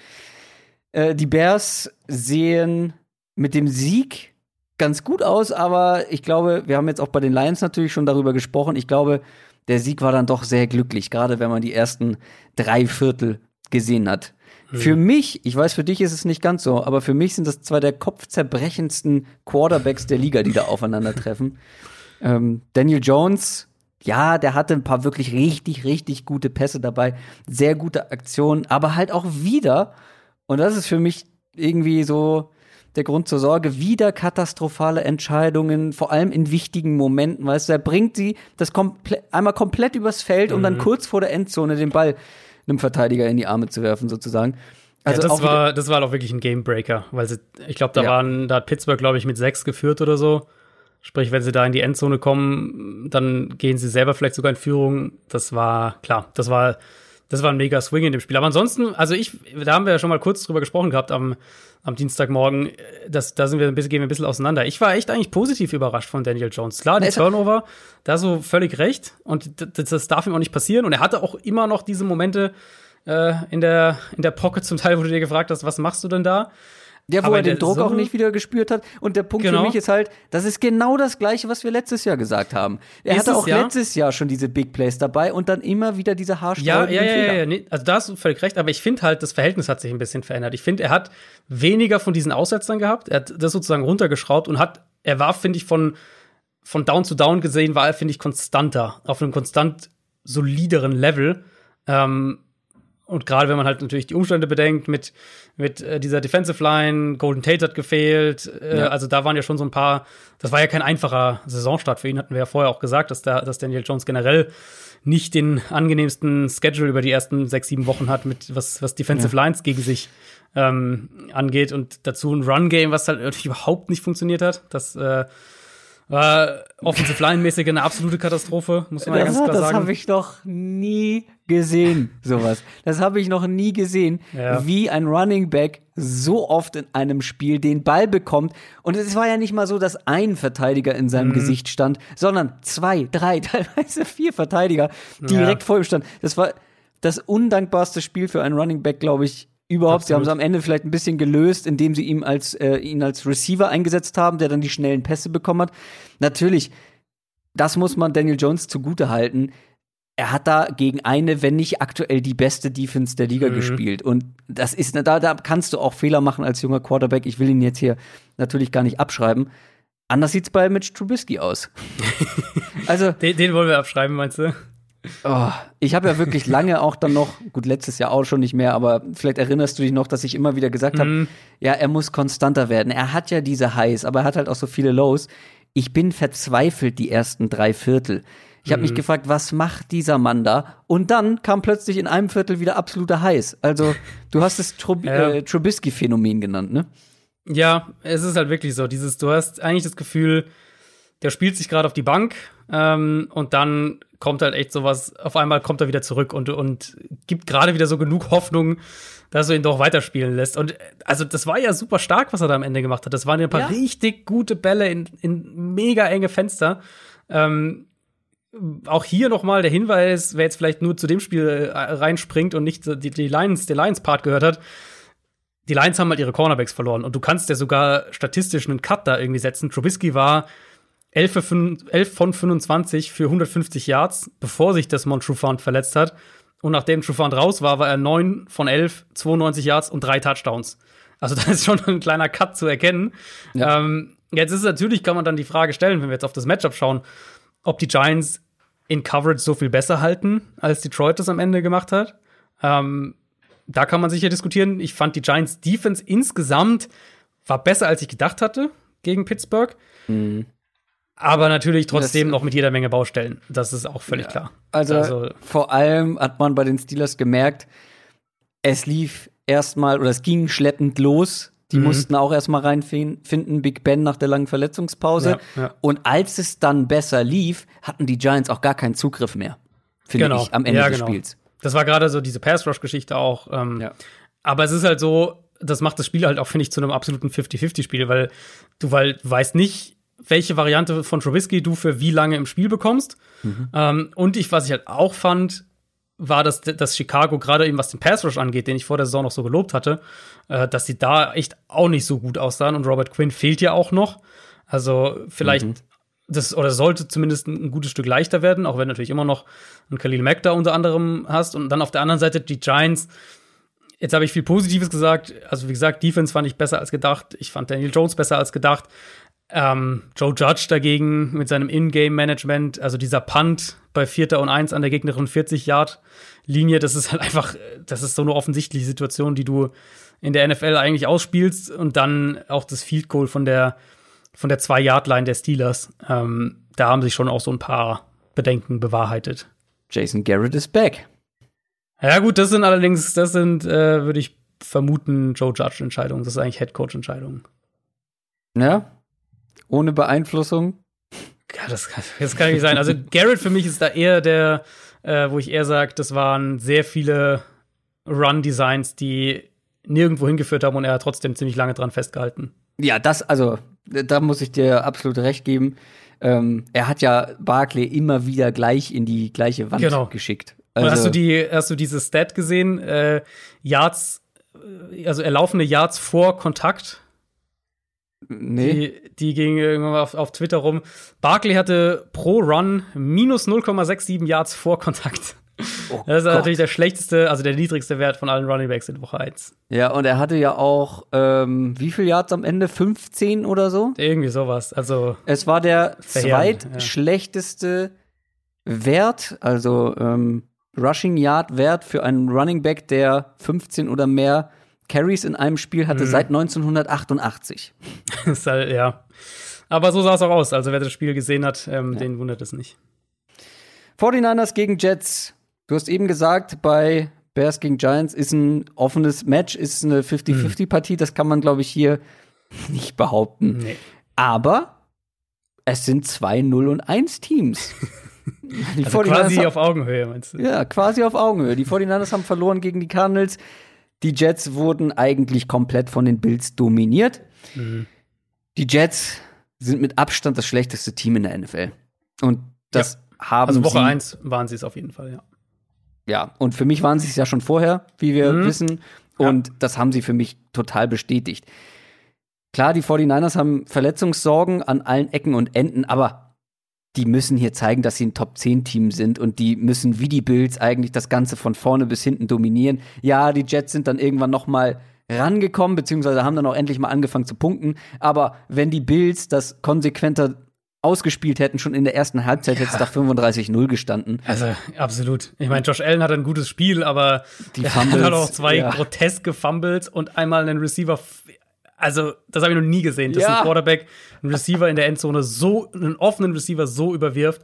Äh, die Bears sehen mit dem Sieg ganz gut aus, aber ich glaube, wir haben jetzt auch bei den Lions natürlich schon darüber gesprochen. Ich glaube, der Sieg war dann doch sehr glücklich, gerade wenn man die ersten drei Viertel gesehen hat. Für mich, ich weiß, für dich ist es nicht ganz so, aber für mich sind das zwei der kopfzerbrechendsten Quarterbacks der Liga, die da aufeinandertreffen. ähm, Daniel Jones, ja, der hatte ein paar wirklich richtig, richtig gute Pässe dabei, sehr gute Aktionen, aber halt auch wieder, und das ist für mich irgendwie so der Grund zur Sorge, wieder katastrophale Entscheidungen, vor allem in wichtigen Momenten, weißt du, er bringt sie das komple einmal komplett übers Feld, um dann kurz vor der Endzone den Ball einem Verteidiger in die Arme zu werfen, sozusagen. Also ja, das war, das war auch wirklich ein Gamebreaker, weil sie, ich glaube, da Ja. waren, da hat Pittsburgh, glaube ich, mit sechs geführt oder so. Sprich, wenn sie da in die Endzone kommen, dann gehen sie selber vielleicht sogar in Führung. Das war, klar, das war, das war ein mega Swing in dem Spiel. Aber ansonsten, also ich, da haben wir ja schon mal kurz drüber gesprochen gehabt am, am Dienstagmorgen. Das, da sind wir ein bisschen, gehen wir ein bisschen auseinander. Ich war echt eigentlich positiv überrascht von Daniel Jones. Klar, die Turnover, da so völlig recht. Und das, das darf ihm auch nicht passieren. Und er hatte auch immer noch diese Momente, äh, in, der, in der Pocket zum Teil, wo du dir gefragt hast, was machst du denn da? Ja, wo Aber er den der Druck auch Summe- nicht wieder gespürt hat. Und der Punkt Genau. für mich ist halt, das ist genau das Gleiche, was wir letztes Jahr gesagt haben. Er hatte auch ja? letztes Jahr schon diese Big Plays dabei und dann immer wieder diese Ja, haarsträubenden ja, ja, Fehler. ja, ja. Nee, also da hast du völlig recht, aber ich finde halt, das Verhältnis hat sich ein bisschen verändert. Ich finde, er hat weniger von diesen Aussetzern gehabt. Er hat das sozusagen runtergeschraubt und hat, er war, finde ich, von, von Down zu Down gesehen, war er, finde ich, konstanter, auf einem konstant solideren Level. Ähm, und gerade wenn man halt natürlich die Umstände bedenkt mit, mit äh, dieser Defensive Line, Golden Tate hat gefehlt, äh, Ja. also da waren ja schon so ein paar, das war ja kein einfacher Saisonstart für ihn, hatten wir ja vorher auch gesagt, dass, da, dass Daniel Jones generell nicht den angenehmsten Schedule über die ersten sechs, sieben Wochen hat, mit was, was Defensive Lines gegen sich ähm, angeht und dazu ein Run-Game, was halt natürlich überhaupt nicht funktioniert hat. Das äh, war Offensive Line-mäßig eine absolute Katastrophe, muss man ja Das, ganz klar das sagen. habe ich noch nie gesehen, sowas. Das habe ich noch nie gesehen, Ja. wie ein Running Back so oft in einem Spiel den Ball bekommt. Und es war ja nicht mal so, dass ein Verteidiger in Mhm. seinem Gesicht stand, sondern zwei, drei, teilweise vier Verteidiger direkt vor ihm standen. Das war das undankbarste Spiel für einen Running Back, glaube ich, überhaupt. Sie haben es Absolut. am Ende vielleicht ein bisschen gelöst, indem sie ihm als, äh, ihn als Receiver eingesetzt haben, der dann die schnellen Pässe bekommen hat. Natürlich, das muss man Daniel Jones zugute halten. Er hat da gegen eine, wenn nicht aktuell die beste Defense der Liga gespielt. Und das ist, da, da kannst du auch Fehler machen als junger Quarterback. Ich will ihn jetzt hier natürlich gar nicht abschreiben. Anders sieht's bei Mitch Trubisky aus. also, Den, den wollen wir abschreiben, meinst du? Oh, ich habe ja wirklich lange auch dann noch, gut, letztes Jahr auch schon nicht mehr, aber vielleicht erinnerst du dich noch, dass ich immer wieder gesagt habe, Mhm. ja, er muss konstanter werden. Er hat ja diese Highs, aber er hat halt auch so viele Lows. Ich bin verzweifelt die ersten drei Viertel. Ich habe mich Mhm. gefragt, was macht dieser Mann da? Und dann kam plötzlich in einem Viertel wieder absolute Highs. Also, du hast es Trub Ja. äh, Trubisky-Phänomen genannt, ne? Ja, es ist halt wirklich so. Dieses, du hast eigentlich das Gefühl, der spielt sich gerade auf die Bank ähm, und dann kommt halt echt sowas, auf einmal kommt er wieder zurück und, und gibt gerade wieder so genug Hoffnung, dass du ihn doch weiterspielen lässt. Und äh, also das war ja super stark, was er da am Ende gemacht hat. Das waren ja ein paar Ja. richtig gute Bälle in, in mega enge Fenster. Ähm, auch hier nochmal der Hinweis, wer jetzt vielleicht nur zu dem Spiel äh, reinspringt und nicht die, die Lions, den Lions-Part gehört hat, die Lions haben halt ihre Cornerbacks verloren und du kannst ja sogar statistisch einen Cut da irgendwie setzen. Trubisky war 11, für fün- 11 von 25 für 150 Yards, bevor sich das Trufant verletzt hat. Und nachdem Trufant raus war, war er 9 von 11, 92 Yards und drei Touchdowns. Also da ist schon ein kleiner Cut zu erkennen. Ja. Ähm, jetzt ist es natürlich, kann man dann die Frage stellen, wenn wir jetzt auf das Matchup schauen, ob die Giants in Coverage so viel besser halten, als Detroit das am Ende gemacht hat. Ähm, da kann man sicher diskutieren. Ich fand die Giants Defense insgesamt war besser, als ich gedacht hatte gegen Pittsburgh. Aber natürlich trotzdem Das- noch mit jeder Menge Baustellen. Das ist auch völlig klar. Also, vor allem hat man bei den Steelers gemerkt, es lief erstmal oder es ging schleppend los. Die Mhm. mussten auch erstmal reinfinden, Big Ben nach der langen Verletzungspause. Ja, ja. Und als es dann besser lief, hatten die Giants auch gar keinen Zugriff mehr. Finde Genau. ich, am Ende Ja, des genau. Spiels. Das war gerade so diese Pass-Rush-Geschichte auch. Ähm, Ja. Aber es ist halt so, das macht das Spiel halt auch, finde ich, zu einem absoluten 50-50-Spiel, weil du weil, du weißt nicht, welche Variante von Trubisky du für wie lange im Spiel bekommst. Ähm, und ich, was ich halt auch fand, war, dass, dass Chicago gerade eben was den Pass Rush angeht, den ich vor der Saison noch so gelobt hatte, äh, dass sie da echt auch nicht so gut aussahen. Und Robert Quinn fehlt ja auch noch. Also vielleicht das oder sollte zumindest ein, ein gutes Stück leichter werden, auch wenn natürlich immer noch ein Khalil Mack da unter anderem hast. Und dann auf der anderen Seite die Giants. Jetzt habe ich viel Positives gesagt. Also wie gesagt, Defense fand ich besser als gedacht. Ich fand Daniel Jones besser als gedacht. Ähm, Joe Judge dagegen mit seinem In-Game-Management, also dieser Punt bei Vierter und Eins an der gegnerischen 40-Yard-Linie, das ist halt einfach, das ist so eine offensichtliche Situation, die du in der NFL eigentlich ausspielst und dann auch das Field Goal von der von der Zwei-Yard-Line der Steelers. Ähm, da haben sich schon auch so ein paar Bedenken bewahrheitet. Jason Garrett ist back. Ja gut, das sind allerdings, das sind, äh, würde ich vermuten, Joe Judge-Entscheidungen. Das ist eigentlich Head-Coach-Entscheidungen. Ja? Ohne Beeinflussung. Ja, das, kann- das kann nicht sein. Also Garrett für mich ist da eher der, äh, wo ich eher sage, das waren sehr viele Run-Designs, die nirgendwo hingeführt haben und er hat trotzdem ziemlich lange dran festgehalten. Ja, das, also, da muss ich dir absolut recht geben. Ähm, er hat ja Barkley immer wieder gleich in die gleiche Wand Genau. geschickt. Also, hast du die, hast du diese Stat gesehen? Äh, Yards, äh, also erlaufende Yards vor Kontakt. Nee. Die, die ging irgendwann auf, auf Twitter rum. Barkley hatte pro Run minus 0,67 Yards vor Kontakt. Oh Das ist Gott. natürlich der schlechteste, also der niedrigste Wert von allen Running Backs in Woche 1. Ja, und er hatte ja auch, ähm, wie viel Yards am Ende? 15 oder so? Irgendwie sowas. Also, Es war der zweitschlechteste Wert, also ähm, Rushing Yard Wert für einen Running Back, der 15 oder mehr Carries in einem Spiel hatte Mhm. seit 1988. ist halt, ja. Aber so sah es auch aus. Also, wer das Spiel gesehen hat, ähm, den wundert es nicht. 49ers gegen Jets. Du hast eben gesagt, bei Bears gegen Giants ist ein offenes Match, ist eine 50-50-Partie. Das kann man, glaube ich, hier nicht behaupten. Nee. Aber es sind zwei 0 und 1 Teams. Die Also 49ers quasi haben- auf Augenhöhe, meinst du? Ja, quasi auf Augenhöhe. Die 49ers haben verloren gegen die Cardinals. Die Jets wurden eigentlich komplett von den Bills dominiert. Mhm. Die Jets sind mit Abstand das schlechteste Team in der NFL. Und das haben Also Woche sie 1 waren sie es auf jeden Fall, ja. Ja, und für mich waren sie es ja schon vorher, wie wir Mhm. wissen. Und das haben sie für mich total bestätigt. Klar, die 49ers haben Verletzungssorgen an allen Ecken und Enden, aber die müssen hier zeigen, dass sie ein Top-10-Team sind und die müssen wie die Bills eigentlich das Ganze von vorne bis hinten dominieren. Ja, die Jets sind dann irgendwann noch mal rangekommen, beziehungsweise haben dann auch endlich mal angefangen zu punkten. Aber wenn die Bills das konsequenter ausgespielt hätten, schon in der ersten Halbzeit hätte es da 35-0 gestanden. Also, absolut. Ich meine, Josh Allen hat ein gutes Spiel, aber Die er Fumbles, hat auch zwei ja. groteske Fumbles und einmal einen Receiver. Also, das habe ich noch nie gesehen, dass Ja. ein Quarterback einen Receiver in der Endzone so, einen offenen Receiver so überwirft.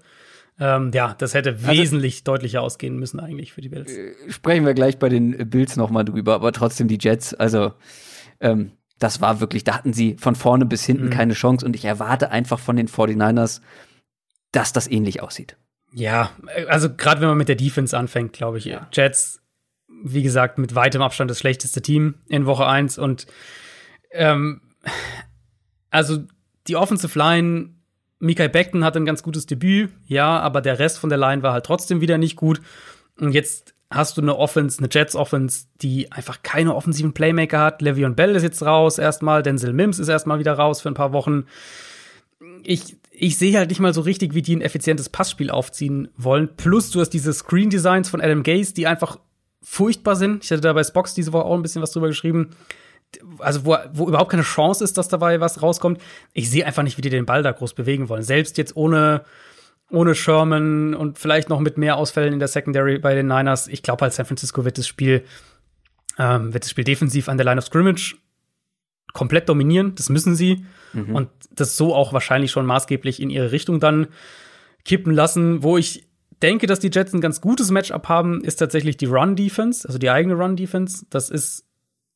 Ähm, ja, das hätte Also wesentlich deutlicher ausgehen müssen eigentlich für die Bills. sprechen wir gleich bei den Bills noch mal drüber, aber trotzdem die Jets, also ähm, das war wirklich, da hatten sie von vorne bis hinten Mhm. keine Chance und ich erwarte einfach von den 49ers, dass das ähnlich aussieht. Ja, also gerade wenn man mit der Defense anfängt, glaube ich. Ja. Jets, wie gesagt, mit weitem Abstand das schlechteste Team in Woche 1 und ähm, also die Offensive Line, Mikael Beckton hatte ein ganz gutes Debüt, ja, aber der Rest von der Line war halt trotzdem wieder nicht gut. Und jetzt hast du eine Offense, eine Jets Offense, die einfach keine offensiven Playmaker hat. Le'Veon Bell ist jetzt raus erstmal, Denzel Mims ist erstmal wieder raus für ein paar Wochen. Ich, ich sehe halt nicht mal so richtig, wie die ein effizientes Passspiel aufziehen wollen. Plus du hast diese Screen Designs von Adam Gase, die einfach furchtbar sind. Ich hatte da bei Spox diese Woche auch ein bisschen was drüber geschrieben. Also, wo, wo überhaupt keine Chance ist, dass dabei was rauskommt. Ich sehe einfach nicht, wie die den Ball da groß bewegen wollen. Selbst jetzt ohne, ohne Sherman und vielleicht noch mit mehr Ausfällen in der Secondary bei den Niners. Ich glaube halt, San Francisco wird das Spiel, ähm, wird das Spiel defensiv an der Line of Scrimmage komplett dominieren. Das müssen sie. Und das so auch wahrscheinlich schon maßgeblich in ihre Richtung dann kippen lassen. Wo ich denke, dass die Jets ein ganz gutes Matchup haben, ist tatsächlich die Run-Defense, also die eigene Run-Defense. Das ist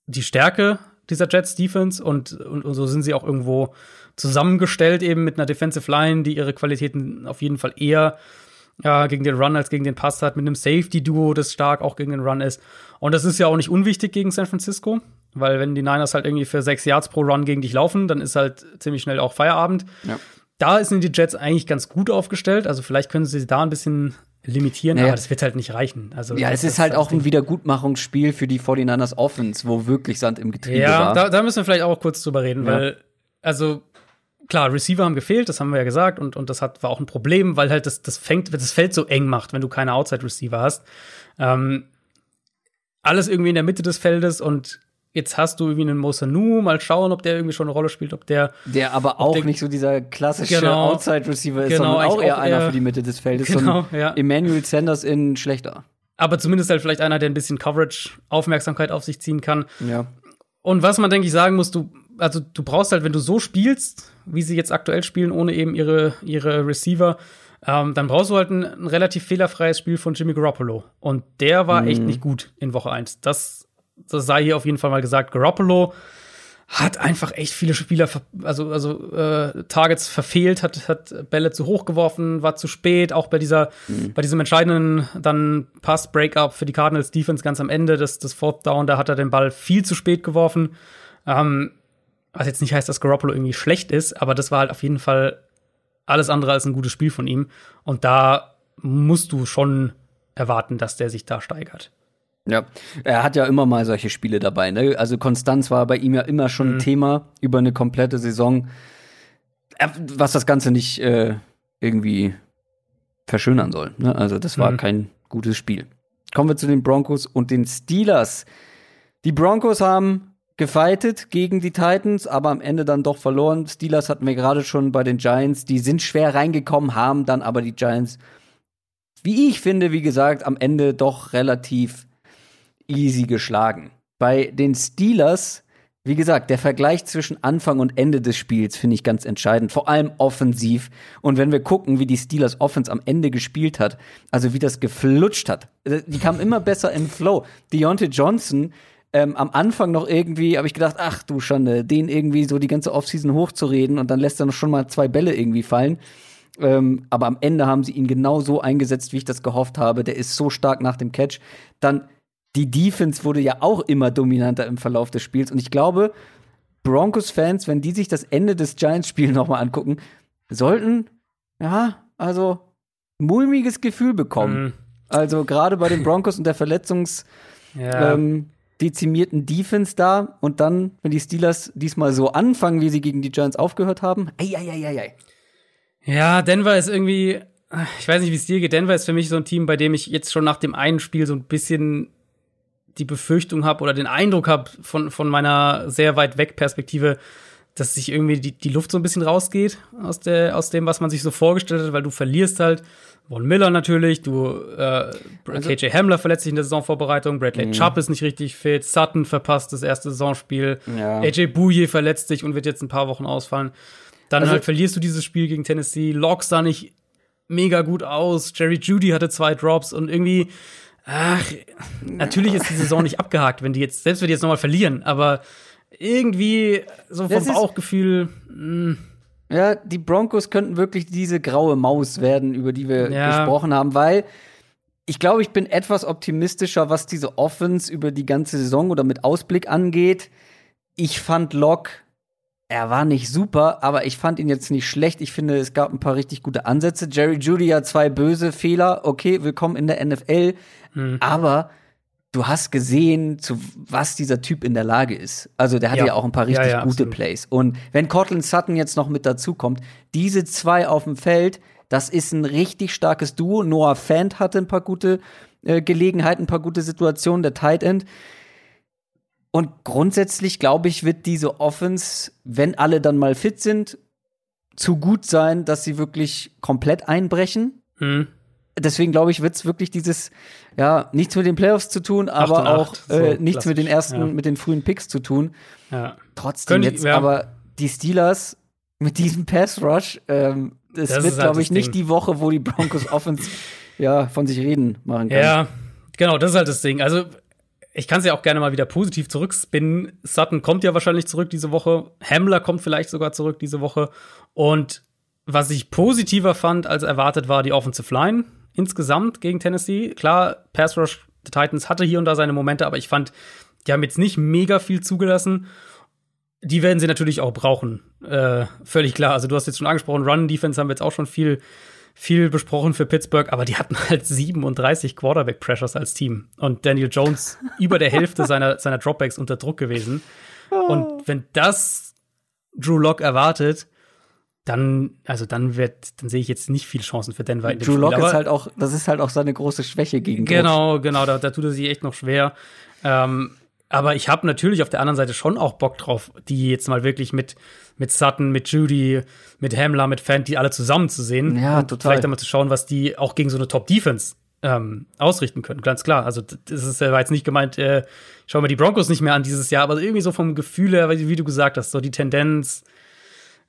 die Stärke dieser Jets-Defense und, und, und so sind sie auch irgendwo zusammengestellt, eben mit einer Defensive Line, die ihre Qualitäten auf jeden Fall eher ja, gegen den Run als gegen den Pass hat, mit einem Safety-Duo, das stark auch gegen den Run ist. Und das ist ja auch nicht unwichtig gegen San Francisco, weil wenn die Niners halt irgendwie für sechs Yards pro Run gegen dich laufen, dann ist halt ziemlich schnell auch Feierabend. Ja. Da sind die Jets eigentlich ganz gut aufgestellt. Also vielleicht können sie da ein bisschen limitieren, Naja. aber das wird halt nicht reichen. Also Ja, es ist halt auch ein Wiedergutmachungsspiel für die 49ers Offense, wo wirklich Sand im Getriebe Ja, war. da, da müssen wir vielleicht auch kurz drüber reden, Ja. weil, also, klar, Receiver haben gefehlt, das haben wir ja gesagt, und, und das hat, war auch ein Problem, weil halt das, das, fängt, das Feld so eng macht, wenn du keine Outside-Receiver hast. Ähm, alles irgendwie in der Mitte des Feldes und jetzt hast du irgendwie einen Mosanu, mal schauen, ob der irgendwie schon eine Rolle spielt, ob der der aber auch der- nicht so dieser klassische Genau. Outside-Receiver ist, Genau, sondern auch eher auch einer eher- für die Mitte des Feldes. Genau, so ja. Emmanuel Sanders in schlechter. aber zumindest halt vielleicht einer, der ein bisschen Coverage, Aufmerksamkeit auf sich ziehen kann. Ja. Und was man, denke ich, sagen muss, du, also du brauchst halt, wenn du so spielst, wie sie jetzt aktuell spielen, ohne eben ihre, ihre Receiver, ähm, dann brauchst du halt ein, ein relativ fehlerfreies Spiel von Jimmy Garoppolo. Und der war echt nicht gut in Woche 1. Das, das sei hier auf jeden Fall mal gesagt. Garoppolo hat einfach echt viele Spieler, also, also äh, Targets verfehlt, hat, hat Bälle zu hoch geworfen, war zu spät, auch bei dieser, bei diesem entscheidenden dann Pass-Breakup für die Cardinals Defense ganz am Ende, das, das Fourth Down, da hat er den Ball viel zu spät geworfen. Ähm, was jetzt nicht heißt, dass Garoppolo irgendwie schlecht ist, aber das war halt auf jeden Fall alles andere als ein gutes Spiel von ihm. Und da musst du schon erwarten, dass der sich da steigert. Ja, er hat ja immer mal solche Spiele dabei. Ne? Also Konstanz war bei ihm ja immer schon ein Thema über eine komplette Saison, was das Ganze nicht äh, irgendwie verschönern soll. Ne? Also das war Mhm. kein gutes Spiel. Kommen wir zu den Broncos und den Steelers. Die Broncos haben gefightet gegen die Titans, aber am Ende dann doch verloren. Steelers hatten wir gerade schon bei den Giants. Die sind schwer reingekommen, haben dann aber die Giants, wie ich finde, wie gesagt, am Ende doch relativ easy geschlagen. Bei den Steelers, wie gesagt, der Vergleich zwischen Anfang und Ende des Spiels finde ich ganz entscheidend, vor allem offensiv. Und wenn wir gucken, wie die Steelers Offense am Ende gespielt hat, also wie das geflutscht hat, äh, die kam immer besser in Flow. Deontay Johnson ähm, am Anfang noch irgendwie, habe ich gedacht, ach du Schande, den irgendwie so die ganze Offseason hochzureden und dann lässt er noch schon mal zwei Bälle irgendwie fallen. Ähm, aber am Ende haben sie ihn genau so eingesetzt, wie ich das gehofft habe. Der ist so stark nach dem Catch. Dann die Defense wurde ja auch immer dominanter im Verlauf des Spiels. Und ich glaube, Broncos-Fans, wenn die sich das Ende des Giants-Spiels nochmal angucken, sollten, ja, also mulmiges Gefühl bekommen. Mhm. Also gerade bei den Broncos und der Verletzungs Ja. ähm, dezimierten Defense da und dann, wenn die Steelers diesmal so anfangen, wie sie gegen die Giants aufgehört haben, ei, ei, ei, ei, ei. Ja, Denver ist irgendwie, ich weiß nicht, wie es dir geht. Denver ist für mich so ein Team, bei dem ich jetzt schon nach dem einen Spiel so ein bisschen die Befürchtung habe oder den Eindruck habe von, von meiner sehr weit weg Perspektive, dass sich irgendwie die, die Luft so ein bisschen rausgeht aus, der, aus dem, was man sich so vorgestellt hat, weil du verlierst halt Von Miller natürlich, du äh, Also- KJ Hamler verletzt sich in der Saisonvorbereitung, Bradley Chubb ist nicht richtig fit, Sutton verpasst das erste Saisonspiel, Ja. AJ Bouye verletzt sich und wird jetzt ein paar Wochen ausfallen. Dann Also- halt verlierst du dieses Spiel gegen Tennessee, Locks sah nicht mega gut aus, Jerry Judy hatte zwei Drops und irgendwie, ach, natürlich ist die Saison nicht abgehakt, wenn die jetzt, selbst wenn die jetzt nochmal verlieren, aber irgendwie so vom Bauchgefühl, mh, Ja, die Broncos könnten wirklich diese graue Maus werden, über die wir Ja. gesprochen haben, weil ich glaube, ich bin etwas optimistischer, was diese Offense über die ganze Saison oder mit Ausblick angeht. Ich fand Locke, er war nicht super, aber ich fand ihn jetzt nicht schlecht. Ich finde, es gab ein paar richtig gute Ansätze. Jerry Judy hat zwei böse Fehler. Okay, willkommen in der NFL. Hm. Aber du hast gesehen, zu was dieser Typ in der Lage ist. Also der hatte ja, Ja. auch ein paar richtig Ja, ja, gute absolut. Plays. Und wenn Cortland Sutton jetzt noch mit dazukommt, diese zwei auf dem Feld, das ist ein richtig starkes Duo. Noah Fant hatte ein paar gute äh, Gelegenheiten, ein paar gute Situationen, der Tight End. Und grundsätzlich, glaube ich, wird diese Offense, wenn alle dann mal fit sind, zu gut sein, dass sie wirklich komplett einbrechen hm. deswegen glaube ich, wird es wirklich dieses, ja, nichts mit den Playoffs zu tun, aber und auch acht, so äh, nichts mit den ersten, ja. mit den frühen Picks zu tun. ja. Trotzdem Könnte- jetzt, ja. aber die Steelers mit diesem Pass Rush, ähm, das, Das wird, ist halt glaube ich, nicht Ding. die Woche, wo die Broncos Offense ja von sich reden machen kann. Ja, genau, das ist halt das Ding. Also, ich kann es ja auch gerne mal wieder positiv zurückspinnen. Sutton kommt ja wahrscheinlich zurück diese Woche. Hamler kommt vielleicht sogar zurück diese Woche. Und was ich positiver fand als erwartet, war die Offensive Line insgesamt gegen Tennessee. Klar, Pass Rush der Titans hatte hier und da seine Momente, aber ich fand, die haben jetzt nicht mega viel zugelassen. Die werden sie natürlich auch brauchen. Äh, völlig klar. Also, du hast jetzt schon angesprochen, Run-Defense haben wir jetzt auch schon viel viel besprochen für Pittsburgh, aber die hatten halt 37 Quarterback-Pressures als Team. Und Daniel Jones über der Hälfte seiner, seiner Dropbacks unter Druck gewesen. Und wenn das Drew Lock erwartet, dann, also dann wird, dann sehe ich jetzt nicht viel Chancen für Denver in dem Drew. Lock ist halt auch, das ist halt auch seine große Schwäche gegen Druck. Genau, genau, da, da tut er sich echt noch schwer. Ähm, aber ich habe natürlich auf der anderen Seite schon auch Bock drauf, die jetzt mal wirklich mit, mit Sutton, mit Judy, mit Hamler, mit Fant, die alle zusammen zu sehen. Ja, total. Vielleicht einmal zu schauen, was die auch gegen so eine Top-Defense ähm, ausrichten können. Ganz klar. Also, das ist, war jetzt nicht gemeint, äh, schauen wir die Broncos nicht mehr an dieses Jahr, aber irgendwie so vom Gefühl her, wie wie du gesagt hast, so die Tendenz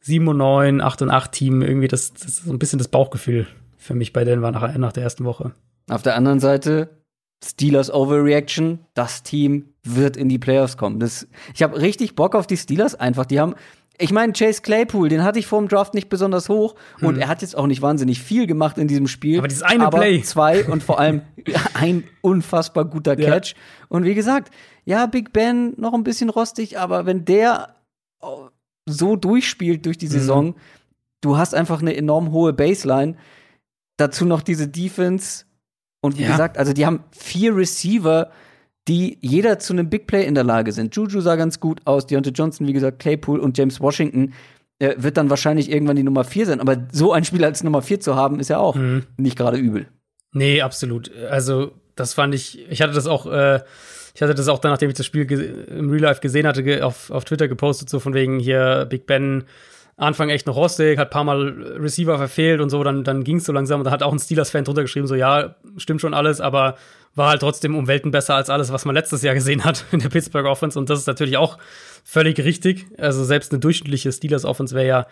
7 und 9, 8 und 8 Team, irgendwie das, das ist so ein bisschen das Bauchgefühl für mich bei Denver nach, nach der ersten Woche. Auf der anderen Seite, Steelers Overreaction, das Team wird in die Playoffs kommen. Das, ich habe richtig Bock auf die Steelers einfach. Die haben, ich meine, Chase Claypool, den hatte ich vor dem Draft nicht besonders hoch und er hat jetzt auch nicht wahnsinnig viel gemacht in diesem Spiel. Mhm. Aber dieses eine aber Play. zwei und vor allem ein unfassbar guter Ja. Catch. Und wie gesagt, ja, Big Ben noch ein bisschen rostig, aber wenn der oh, so durchspielt durch Mhm. die Saison, du hast einfach eine enorm hohe Baseline. Dazu noch diese Defense. Und wie Ja. gesagt, also die haben vier Receiver, die jeder zu einem Big Play in der Lage sind. Juju sah ganz gut aus, Deontay Johnson, wie gesagt, Claypool und James Washington äh, wird dann wahrscheinlich irgendwann die Nummer vier sein. Aber so ein Spieler als Nummer vier zu haben, ist ja auch Mhm. nicht gerade übel. Nee, absolut. Also, das fand ich, ich hatte das auch, äh, ich hatte das auch dann, nachdem ich das Spiel im Real Life gesehen hatte, auf, auf Twitter gepostet, so von wegen hier Big Ben Anfang echt noch rostig, hat ein paar Mal Receiver verfehlt und so, dann, dann ging es so langsam und da hat auch ein Steelers-Fan drunter geschrieben, so ja, stimmt schon alles, aber war halt trotzdem um Welten besser als alles, was man letztes Jahr gesehen hat in der Pittsburgh Offense und das ist natürlich auch völlig richtig. Also selbst eine durchschnittliche Steelers Offense wäre ja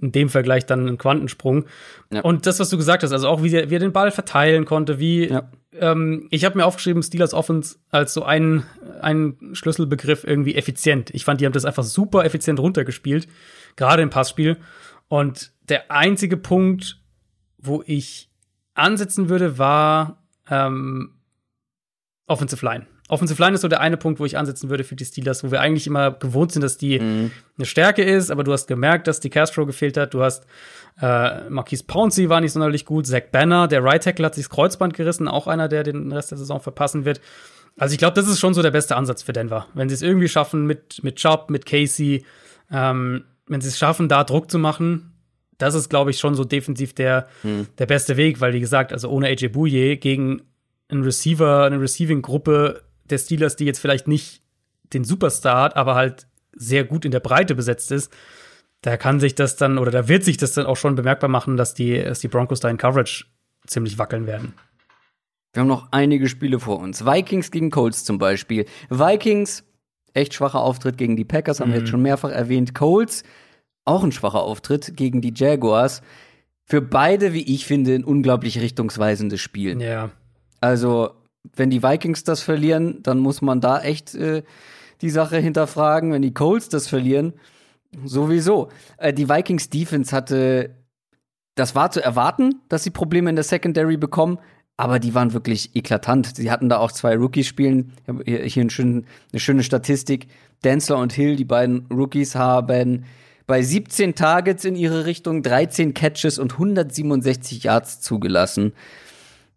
in dem Vergleich dann ein Quantensprung. Ja. Und das, was du gesagt hast, also auch wie er, wie er den Ball verteilen konnte, wie Ja. ähm, ich habe mir aufgeschrieben, Steelers Offense als so ein, ein Schlüsselbegriff irgendwie effizient. Ich fand, die haben das einfach super effizient runtergespielt, gerade im Passspiel. Und der einzige Punkt, wo ich ansetzen würde, war ähm, Offensive Line. Offensive Line ist so der eine Punkt, wo ich ansetzen würde für die Steelers, wo wir eigentlich immer gewohnt sind, dass die eine Stärke ist, aber du hast gemerkt, dass die Castro gefehlt hat. Du hast äh, Marquise Pouncey war nicht sonderlich gut. Zach Banner, der Right Tackle, hat sich das Kreuzband gerissen, auch einer, der den Rest der Saison verpassen wird. Also ich glaube, das ist schon so der beste Ansatz für Denver. Wenn sie es irgendwie schaffen mit, mit Chubb, mit Casey, ähm, wenn sie es schaffen, da Druck zu machen, das ist, glaube ich, schon so defensiv der, der beste Weg, weil, wie gesagt, also ohne AJ Bouye gegen einen Receiver, eine Receiving-Gruppe der Steelers, die jetzt vielleicht nicht den Superstar hat, aber halt sehr gut in der Breite besetzt ist, da kann sich das dann oder da wird sich das dann auch schon bemerkbar machen, dass die, dass die Broncos da in Coverage ziemlich wackeln werden. Wir haben noch einige Spiele vor uns. Vikings gegen Colts zum Beispiel. Vikings, echt schwacher Auftritt gegen die Packers, haben wir jetzt schon mehrfach erwähnt. Colts, auch ein schwacher Auftritt gegen die Jaguars. Für beide, wie ich finde, ein unglaublich richtungsweisendes Spiel. Ja. Also, wenn die Vikings das verlieren, dann muss man da echt äh, die Sache hinterfragen. Wenn die Colts das verlieren, sowieso. Äh, die Vikings Defense hatte, das war zu erwarten, dass sie Probleme in der Secondary bekommen, aber die waren wirklich eklatant. Sie hatten da auch zwei Rookies spielen. Ich hier, hier einen schönen, eine schöne Statistik. Densler und Hill, die beiden Rookies, haben bei 17 Targets in ihre Richtung 13 Catches und 167 Yards zugelassen.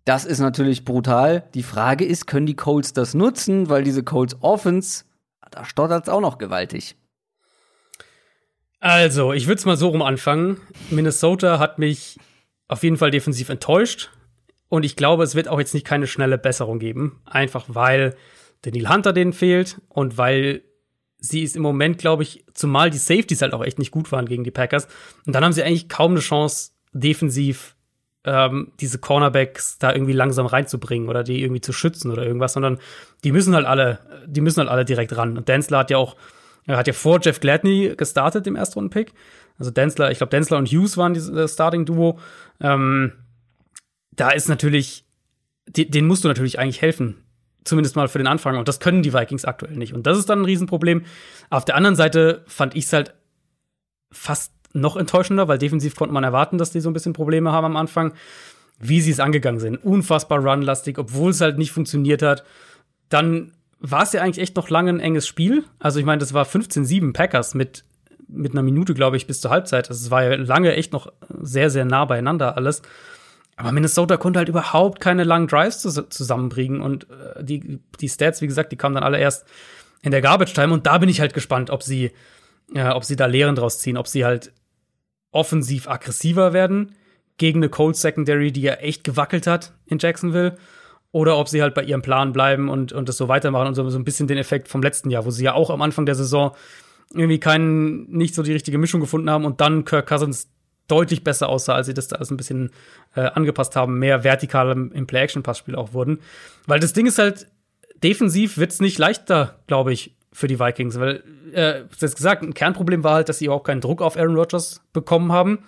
Das ist natürlich brutal. Die Frage ist, können die Colts das nutzen? Weil diese Colts Offense, da stottert es auch noch gewaltig. Also, ich würde es mal so rum anfangen. Minnesota hat mich auf jeden Fall defensiv enttäuscht. Und ich glaube, es wird auch jetzt nicht keine schnelle Besserung geben. Einfach weil Daniel Hunter denen fehlt und weil sie es im Moment, glaube ich, zumal die Safeties halt auch echt nicht gut waren gegen die Packers. Und dann haben sie eigentlich kaum eine Chance, defensiv ähm, diese Cornerbacks da irgendwie langsam reinzubringen oder die irgendwie zu schützen oder irgendwas, sondern die müssen halt alle, die müssen halt alle direkt ran. Und Densler hat ja auch, er hat ja vor Jeff Gladney gestartet im Erstrunden-Pick. Also Densler, ich glaube, Densler und Hughes waren das Starting-Duo. Ähm, da ist natürlich, die, denen musst du natürlich eigentlich helfen. Zumindest mal für den Anfang. Und das können die Vikings aktuell nicht. Und das ist dann ein Riesenproblem. Auf der anderen Seite fand ich es halt fast noch enttäuschender, weil defensiv konnte man erwarten, dass die so ein bisschen Probleme haben am Anfang, wie sie es angegangen sind. Unfassbar runlastig, obwohl es halt nicht funktioniert hat. Dann war es ja eigentlich echt noch lange ein enges Spiel. Also ich meine, das war 15-7 Packers mit, mit einer Minute, glaube ich, bis zur Halbzeit. Also es war ja lange echt noch sehr, sehr nah beieinander alles. Aber Minnesota konnte halt überhaupt keine langen Drives zus zusammenbringen. Und äh, die, die Stats, wie gesagt, die kamen dann alle erst in der Garbage Time. Und da bin ich halt gespannt, ob sie, ja, ob sie da Lehren draus ziehen, ob sie halt offensiv aggressiver werden gegen eine Cold Secondary, die ja echt gewackelt hat in Jacksonville. Oder ob sie halt bei ihrem Plan bleiben und, und das so weitermachen und so, so ein bisschen den Effekt vom letzten Jahr, wo sie ja auch am Anfang der Saison irgendwie keinen, nicht so die richtige Mischung gefunden haben und dann Kirk Cousins deutlich besser aussah, als sie das da alles ein bisschen äh, angepasst haben, mehr vertikal im, Play-Action-Passspiel auch wurden. Weil das Ding ist halt, defensiv wird's nicht leichter, glaube ich, für die Vikings, weil, äh, das gesagt, ein Kernproblem war halt, dass sie überhaupt keinen Druck auf Aaron Rodgers bekommen haben.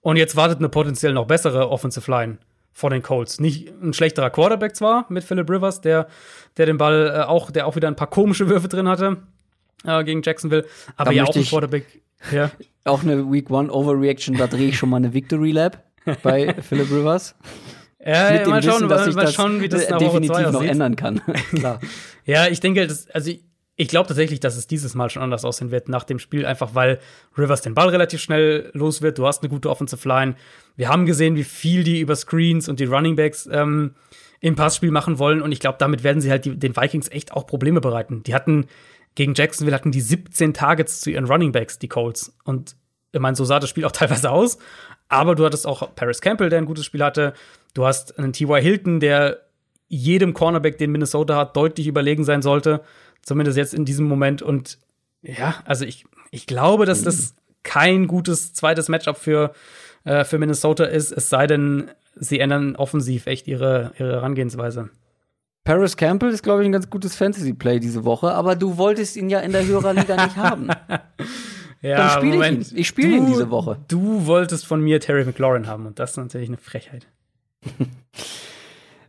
Und jetzt wartet eine potenziell noch bessere Offensive Line vor den Colts. Nicht ein schlechterer Quarterback zwar mit Philip Rivers, der, der den Ball äh, auch, der auch wieder ein paar komische Würfe drin hatte äh, gegen Jacksonville, aber Da ja auch ein Quarterback. Ja. Auch eine Week One Overreaction, da drehe ich schon mal eine Victory Lab bei Philip Rivers. Ja, Mit dem mal schauen, Wissen, dass mal, ich mal das, schauen, wie das definitiv noch aussieht. ändern kann. Klar. Ja, ich denke, das, also ich, glaube tatsächlich, dass es dieses Mal schon anders aussehen wird nach dem Spiel, einfach weil Rivers den Ball relativ schnell los wird. Du hast eine gute Offensive Line. Wir haben gesehen, wie viel die über Screens und die Running Backs ähm, im Passspiel machen wollen. Und ich glaube, damit werden sie halt die, den Vikings echt auch Probleme bereiten. Die hatten gegen Jacksonville hatten die 17 Targets zu ihren Running Backs, die Colts. Und ich meine, so sah das Spiel auch teilweise aus. Aber du hattest auch Paris Campbell, der ein gutes Spiel hatte. Du hast einen T.Y. Hilton, der jedem Cornerback, den Minnesota hat, deutlich überlegen sein sollte. Zumindest jetzt in diesem Moment. Und ja, also ich, ich glaube, dass das kein gutes zweites Matchup für, äh, für Minnesota ist, es sei denn, sie ändern offensiv echt ihre, ihre Herangehensweise. Paris Campbell ist, glaube ich, ein ganz gutes Fantasy-Play diese Woche, aber du wolltest ihn ja in der Hörerliga nicht haben. Ja, Dann spiele ich ihn. Ich spiele ihn diese Woche. Du wolltest von mir Terry McLaurin haben und das ist natürlich eine Frechheit.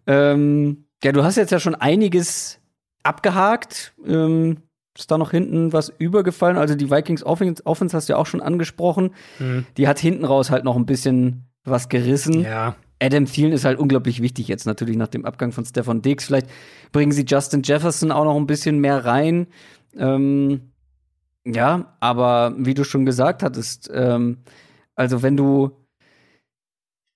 Ähm, ja, du hast jetzt ja schon einiges abgehakt. Ähm, ist da noch hinten was übergefallen? Also die Vikings Offense, Offense hast du ja auch schon angesprochen. Hm. Die hat hinten raus halt noch ein bisschen was gerissen. Ja. Adam Thielen ist halt unglaublich wichtig jetzt natürlich nach dem Abgang von Stefan Diggs. Vielleicht bringen sie Justin Jefferson auch noch ein bisschen mehr rein. Ähm, ja, aber wie du schon gesagt hattest, ähm, also wenn du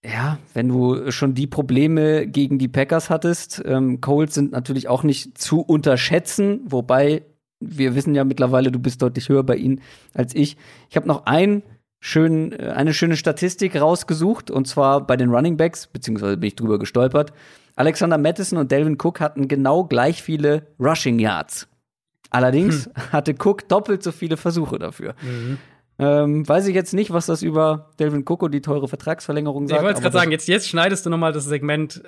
ja, wenn du schon die Probleme gegen die Packers hattest, ähm, Colts sind natürlich auch nicht zu unterschätzen, wobei wir wissen ja mittlerweile, du bist deutlich höher bei ihnen als ich. Ich habe noch ein schön, äh, eine schöne Statistik rausgesucht, und zwar bei den Running Backs, beziehungsweise bin ich drüber gestolpert. Alexander Madison und Delvin Cook hatten genau gleich viele Rushing Yards. Allerdings hatte Cook doppelt so viele Versuche dafür. Mhm. Ähm, weiß ich jetzt nicht, was das über Delvin Cook und die teure Vertragsverlängerung Ich sagt. wollte es aber gerade sagen, jetzt, jetzt schneidest du noch mal das Segment äh,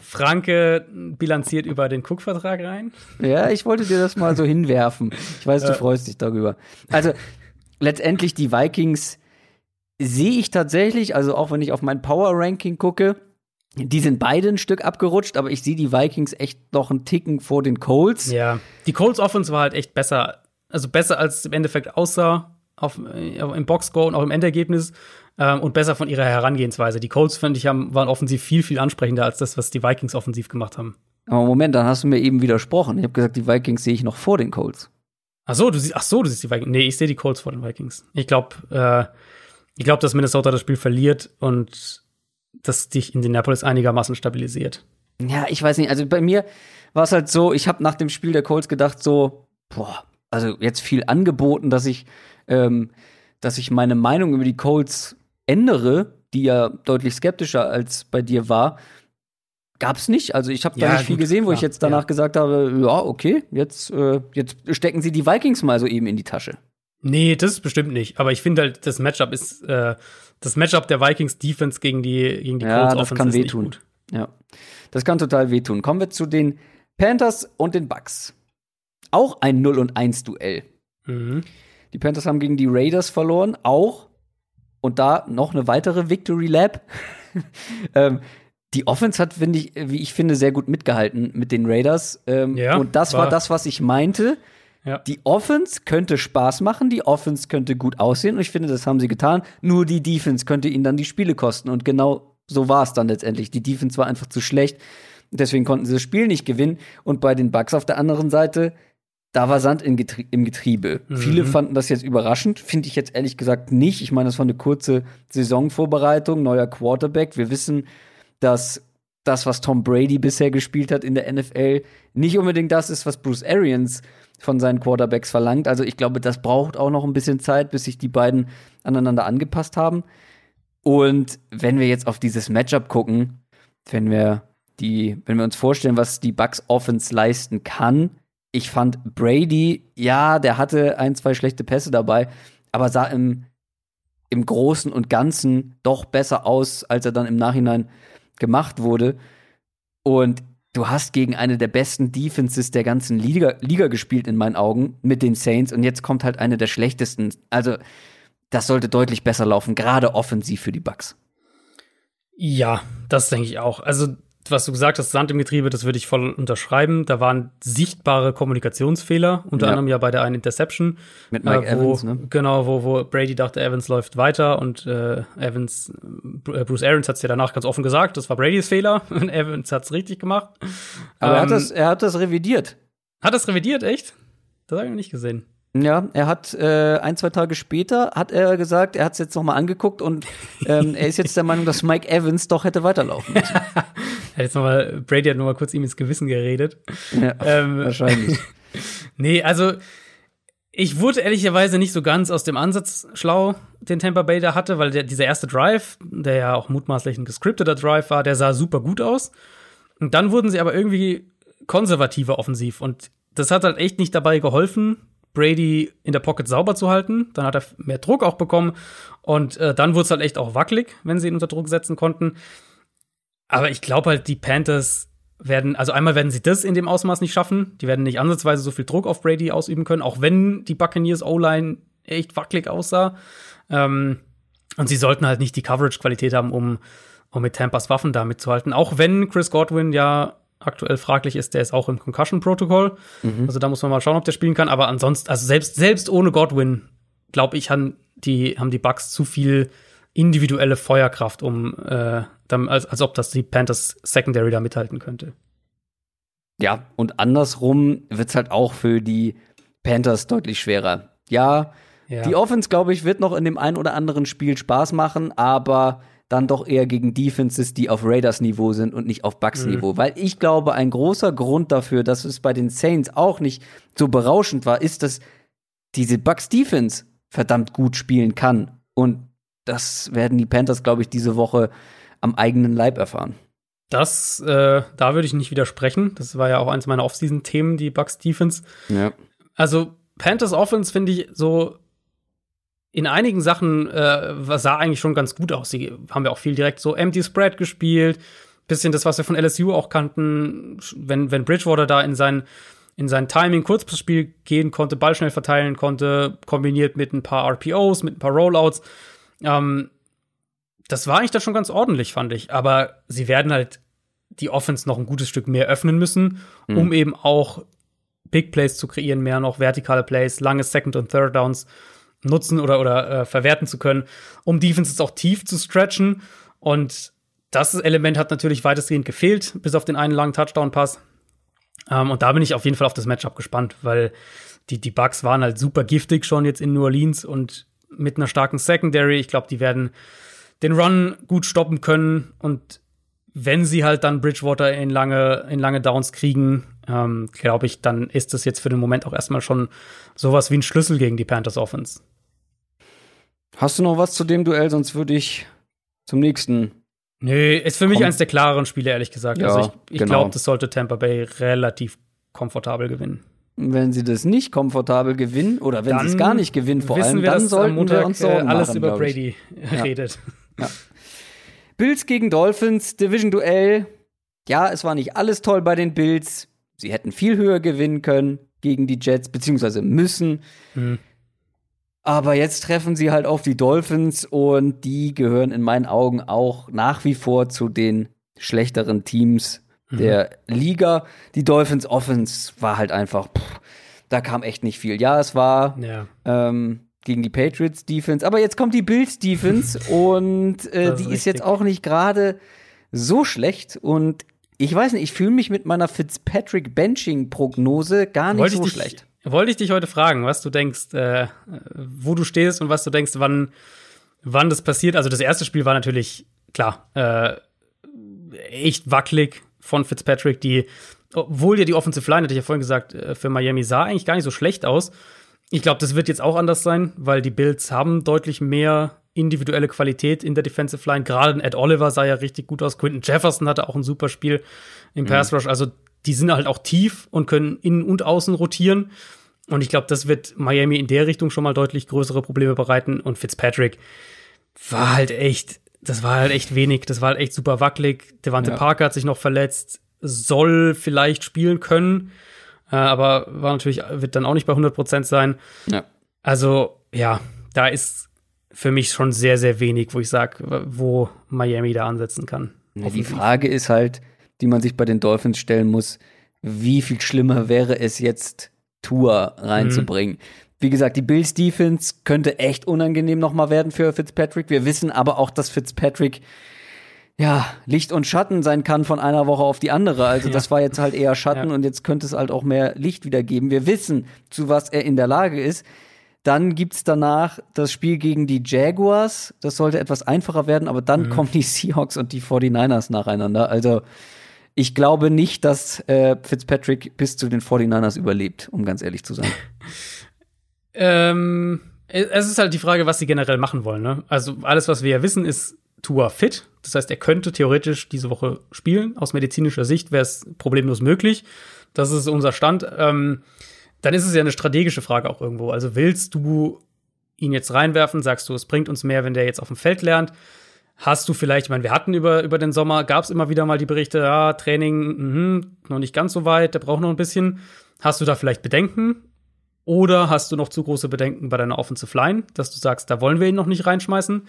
Franke bilanziert über den Cook-Vertrag rein. Ja, ich wollte dir das mal so hinwerfen. Ich weiß, du freust dich darüber. Also, letztendlich die Vikings sehe ich tatsächlich, also auch wenn ich auf mein Power-Ranking gucke, die sind beide ein Stück abgerutscht, aber ich sehe die Vikings echt noch einen Ticken vor den Colts. Ja. Die Colts Offense war halt echt besser, also besser als es im Endeffekt aussah auf, äh, im Boxscore und auch im Endergebnis ähm, und besser von ihrer Herangehensweise. Die Colts, finde ich, haben, waren offensiv viel, viel ansprechender als das, was die Vikings offensiv gemacht haben. Aber Moment, dann hast du mir eben widersprochen. Ich habe gesagt, die Vikings sehe ich noch vor den Colts. Ach so, du siehst, ach so, du siehst die Vikings. Nee, ich sehe die Colts vor den Vikings. Ich glaube, äh, ich glaube, dass Minnesota das Spiel verliert und dass dich Indianapolis einigermaßen stabilisiert. Ja, ich weiß nicht. Also bei mir war es halt so, ich habe nach dem Spiel der Colts gedacht, so, boah, also jetzt viel angeboten, dass ich, ähm, dass ich meine Meinung über die Colts ändere, die ja deutlich skeptischer als bei dir war. Gab's nicht. Also ich habe da Ja, nicht viel gut, gesehen, wo ich klar, jetzt danach ja. gesagt habe, ja, okay, jetzt, äh, jetzt stecken sie die Vikings mal so eben in die Tasche. Nee, das ist bestimmt nicht. Aber ich finde halt, das Matchup ist, äh, das Matchup der Vikings Defense gegen die, gegen die Ja, Colts das Offense kann ist nicht wehtun. gut. Ja, das kann total wehtun. Kommen wir zu den Panthers und den Bucks. Auch ein 0 und 1 Duell. Mhm. Die Panthers haben gegen die Raiders verloren, auch. Und da noch eine weitere Victory Lab. ähm, die Offense hat, finde ich, wie ich finde, sehr gut mitgehalten mit den Raiders. Ähm, Ja, und das war, war- das, was ich meinte. Ja. Die Offense könnte Spaß machen, die Offense könnte gut aussehen und ich finde, das haben sie getan. Nur die Defense könnte ihnen dann die Spiele kosten und genau so war es dann letztendlich. Die Defense war einfach zu schlecht, deswegen konnten sie das Spiel nicht gewinnen. Und bei den Bucks auf der anderen Seite, da war Sand im, Getrie im Getriebe. Mhm. Viele fanden das jetzt überraschend, finde ich jetzt ehrlich gesagt nicht. Ich meine, das war eine kurze Saisonvorbereitung, neuer Quarterback. Wir wissen, dass das, was Tom Brady bisher gespielt hat in der NFL, nicht unbedingt das ist, was Bruce Arians von seinen Quarterbacks verlangt. Also ich glaube, das braucht auch noch ein bisschen Zeit, bis sich die beiden aneinander angepasst haben. Und wenn wir jetzt auf dieses Matchup gucken, wenn wir die, wenn wir uns vorstellen, was die Bucks Offense leisten kann, ich fand Brady, ja, der hatte ein, zwei schlechte Pässe dabei, aber sah im, im Großen und Ganzen doch besser aus, als er dann im Nachhinein gemacht wurde. Und du hast gegen eine der besten Defenses der ganzen Liga, Liga gespielt, in meinen Augen, mit den Saints. Und jetzt kommt halt eine der schlechtesten. Also, das sollte deutlich besser laufen, gerade offensiv für die Bucks. Ja, das denke ich auch. Also, was du gesagt hast, Sand im Getriebe, das würde ich voll unterschreiben. Da waren sichtbare Kommunikationsfehler, unter Ja. anderem ja bei der einen Interception. Mit Mike äh, wo, Evans, ne? Genau, wo, wo Brady dachte, Evans läuft weiter und äh, Evans, äh, Bruce Arians hat es ja danach ganz offen gesagt, das war Bradys Fehler und Evans hat es richtig gemacht. Aber er, hat Ähm, das, er hat das revidiert. hat das revidiert, echt? Das habe ich noch nicht gesehen. Ja, er hat äh, ein, zwei Tage später hat er gesagt, er hat es jetzt nochmal angeguckt und ähm, er ist jetzt der Meinung, dass Mike Evans doch hätte weiterlaufen müssen. hat jetzt noch mal, Brady hat noch mal kurz ihm ins Gewissen geredet. Ja, ähm, wahrscheinlich. nee, also ich wurde ehrlicherweise nicht so ganz aus dem Ansatz schlau, den Tampa Bay da hatte, weil der, dieser erste Drive, der ja auch mutmaßlich ein gescripteter Drive war, der sah super gut aus. Und dann wurden sie aber irgendwie konservativer offensiv. Und das hat halt echt nicht dabei geholfen, Brady in der Pocket sauber zu halten. Dann hat er mehr Druck auch bekommen. Und äh, dann wurde es halt echt auch wackelig, wenn sie ihn unter Druck setzen konnten. Aber ich glaube halt, die Panthers werden, also einmal werden sie das in dem Ausmaß nicht schaffen. Die werden nicht ansatzweise so viel Druck auf Brady ausüben können, auch wenn die Buccaneers O-Line echt wackelig aussah. Ähm, und sie sollten halt nicht die Coverage-Qualität haben, um, um mit Tampas Waffen da mitzuhalten. Auch wenn Chris Godwin ja aktuell fraglich ist, der ist auch im Concussion-Protokoll. Mhm. Also da muss man mal schauen, ob der spielen kann. Aber ansonsten, also selbst, selbst ohne Godwin, glaube ich, haben die, haben die Bucks zu viel individuelle Feuerkraft, um äh, dann, als, als ob das die Panthers Secondary da mithalten könnte. Ja, und andersrum wird es halt auch für die Panthers deutlich schwerer. Ja, ja. die Offense, glaube ich, wird noch in dem einen oder anderen Spiel Spaß machen, aber dann doch eher gegen Defenses, die auf Raiders-Niveau sind und nicht auf Bucks-Niveau. Mhm. Weil ich glaube, ein großer Grund dafür, dass es bei den Saints auch nicht so berauschend war, ist, dass diese Bucks-Defense verdammt gut spielen kann. Und das werden die Panthers, glaube ich, diese Woche am eigenen Leib erfahren. Das, äh, da würde ich nicht widersprechen. Das war ja auch eins meiner Offseason-Themen, die Bucks Defense. Ja. Also Panthers Offense finde ich so in einigen Sachen äh, sah eigentlich schon ganz gut aus. Sie haben ja auch viel direkt so Empty Spread gespielt, bisschen das, was wir von LSU auch kannten, wenn wenn Bridgewater da in sein in sein Timing Kurzspiel gehen konnte, Ball schnell verteilen konnte, kombiniert mit ein paar RPOs, mit ein paar Rollouts. Ähm, das war eigentlich da schon ganz ordentlich, fand ich. Aber sie werden halt die Offense noch ein gutes Stück mehr öffnen müssen, mhm. um eben auch Big Plays zu kreieren, mehr noch vertikale Plays, lange Second und Third Downs nutzen oder, oder äh, verwerten zu können, um Defenses auch tief zu stretchen. Und das Element hat natürlich weitestgehend gefehlt, bis auf den einen langen Touchdown-Pass. Ähm, und da bin ich auf jeden Fall auf das Matchup gespannt, weil die, die Bugs waren halt super giftig schon jetzt in New Orleans und mit einer starken Secondary. Ich glaube, die werden den Run gut stoppen können und wenn sie halt dann Bridgewater in lange, in lange Downs kriegen, ähm, glaube ich, dann ist das jetzt für den Moment auch erstmal schon sowas wie ein Schlüssel gegen die Panthers Offense. Hast du noch was zu dem Duell? Sonst würde ich zum nächsten. Nö, ist für mich eins der klareren Spiele, ehrlich gesagt. Ja, also ich, ich genau. glaube, das sollte Tampa Bay relativ komfortabel gewinnen. Wenn sie das nicht komfortabel gewinnen oder wenn sie es gar nicht gewinnen, vor allem, wir, dann sollten Montag, wir uns Sorgen äh, alles machen, über Brady ja. redet. Ja. Bills gegen Dolphins, Division-Duell. Ja, es war nicht alles toll bei den Bills. Sie hätten viel höher gewinnen können gegen die Jets, beziehungsweise müssen. Mhm. Aber jetzt treffen sie halt auf die Dolphins und die gehören in meinen Augen auch nach wie vor zu den schlechteren Teams mhm. der Liga. Die Dolphins Offense war halt einfach, pff, da kam echt nicht viel. Ja, es war ja. ähm, gegen die Patriots Defense. Aber jetzt kommt die Bills Defense und äh, ist die ist jetzt auch nicht gerade so schlecht. Und ich weiß nicht, ich fühle mich mit meiner Fitzpatrick Benching Prognose gar nicht wollte so dich, schlecht. Wollte ich dich heute fragen, was du denkst, äh, wo du stehst und was du denkst, wann, wann das passiert. Also das erste Spiel war natürlich klar äh, echt wackelig von Fitzpatrick, die obwohl ja die Offensive Line, hatte ich ja vorhin gesagt, äh, für Miami sah eigentlich gar nicht so schlecht aus. Ich glaube, das wird jetzt auch anders sein, weil die Bills haben deutlich mehr individuelle Qualität in der Defensive Line. Gerade Ed Oliver sah ja richtig gut aus. Quinton Jefferson hatte auch ein super Spiel im mhm. Pass Rush. Also die sind halt auch tief und können innen und außen rotieren. Und ich glaube, das wird Miami in der Richtung schon mal deutlich größere Probleme bereiten. Und Fitzpatrick war halt echt, das war halt echt wenig. Das war halt echt super wackelig. Devante ja. Parker hat sich noch verletzt, soll vielleicht spielen können. Äh, aber war natürlich, wird dann auch nicht bei 100% sein. Ja. Also, ja, da ist für mich schon sehr, sehr wenig, wo ich sage, wo Miami da ansetzen kann. Ja, die Frage ist halt, die man sich bei den Dolphins stellen muss, wie viel schlimmer wäre es jetzt, Tour reinzubringen? Mhm. Wie gesagt, die Bills Defense könnte echt unangenehm nochmal werden für Fitzpatrick. Wir wissen aber auch, dass Fitzpatrick ja, Licht und Schatten sein kann von einer Woche auf die andere. Also Ja. das war jetzt halt eher Schatten Ja. und jetzt könnte es halt auch mehr Licht wieder geben. Wir wissen, zu was er in der Lage ist. Dann gibt's danach das Spiel gegen die Jaguars. Das sollte etwas einfacher werden, aber Mhm. dann kommen die Seahawks und die 49ers nacheinander. Also ich glaube nicht, dass äh, Fitzpatrick bis zu den 49ers überlebt, um ganz ehrlich zu sein. Ähm, es ist halt die Frage, was sie generell machen wollen. Ne? Also alles, was wir ja wissen, ist Tua fit. Das heißt, er könnte theoretisch diese Woche spielen. Aus medizinischer Sicht wäre es problemlos möglich. Das ist unser Stand. Ähm, dann ist es ja eine strategische Frage auch irgendwo. Also willst du ihn jetzt reinwerfen? Sagst du, es bringt uns mehr, wenn der jetzt auf dem Feld lernt? Hast du vielleicht, ich meine, wir hatten über, über den Sommer, gab es immer wieder mal die Berichte, ja, Training, mhm, noch nicht ganz so weit, der braucht noch ein bisschen. Hast du da vielleicht Bedenken? Oder hast du noch zu große Bedenken bei deiner Offensive Line, dass du sagst, da wollen wir ihn noch nicht reinschmeißen?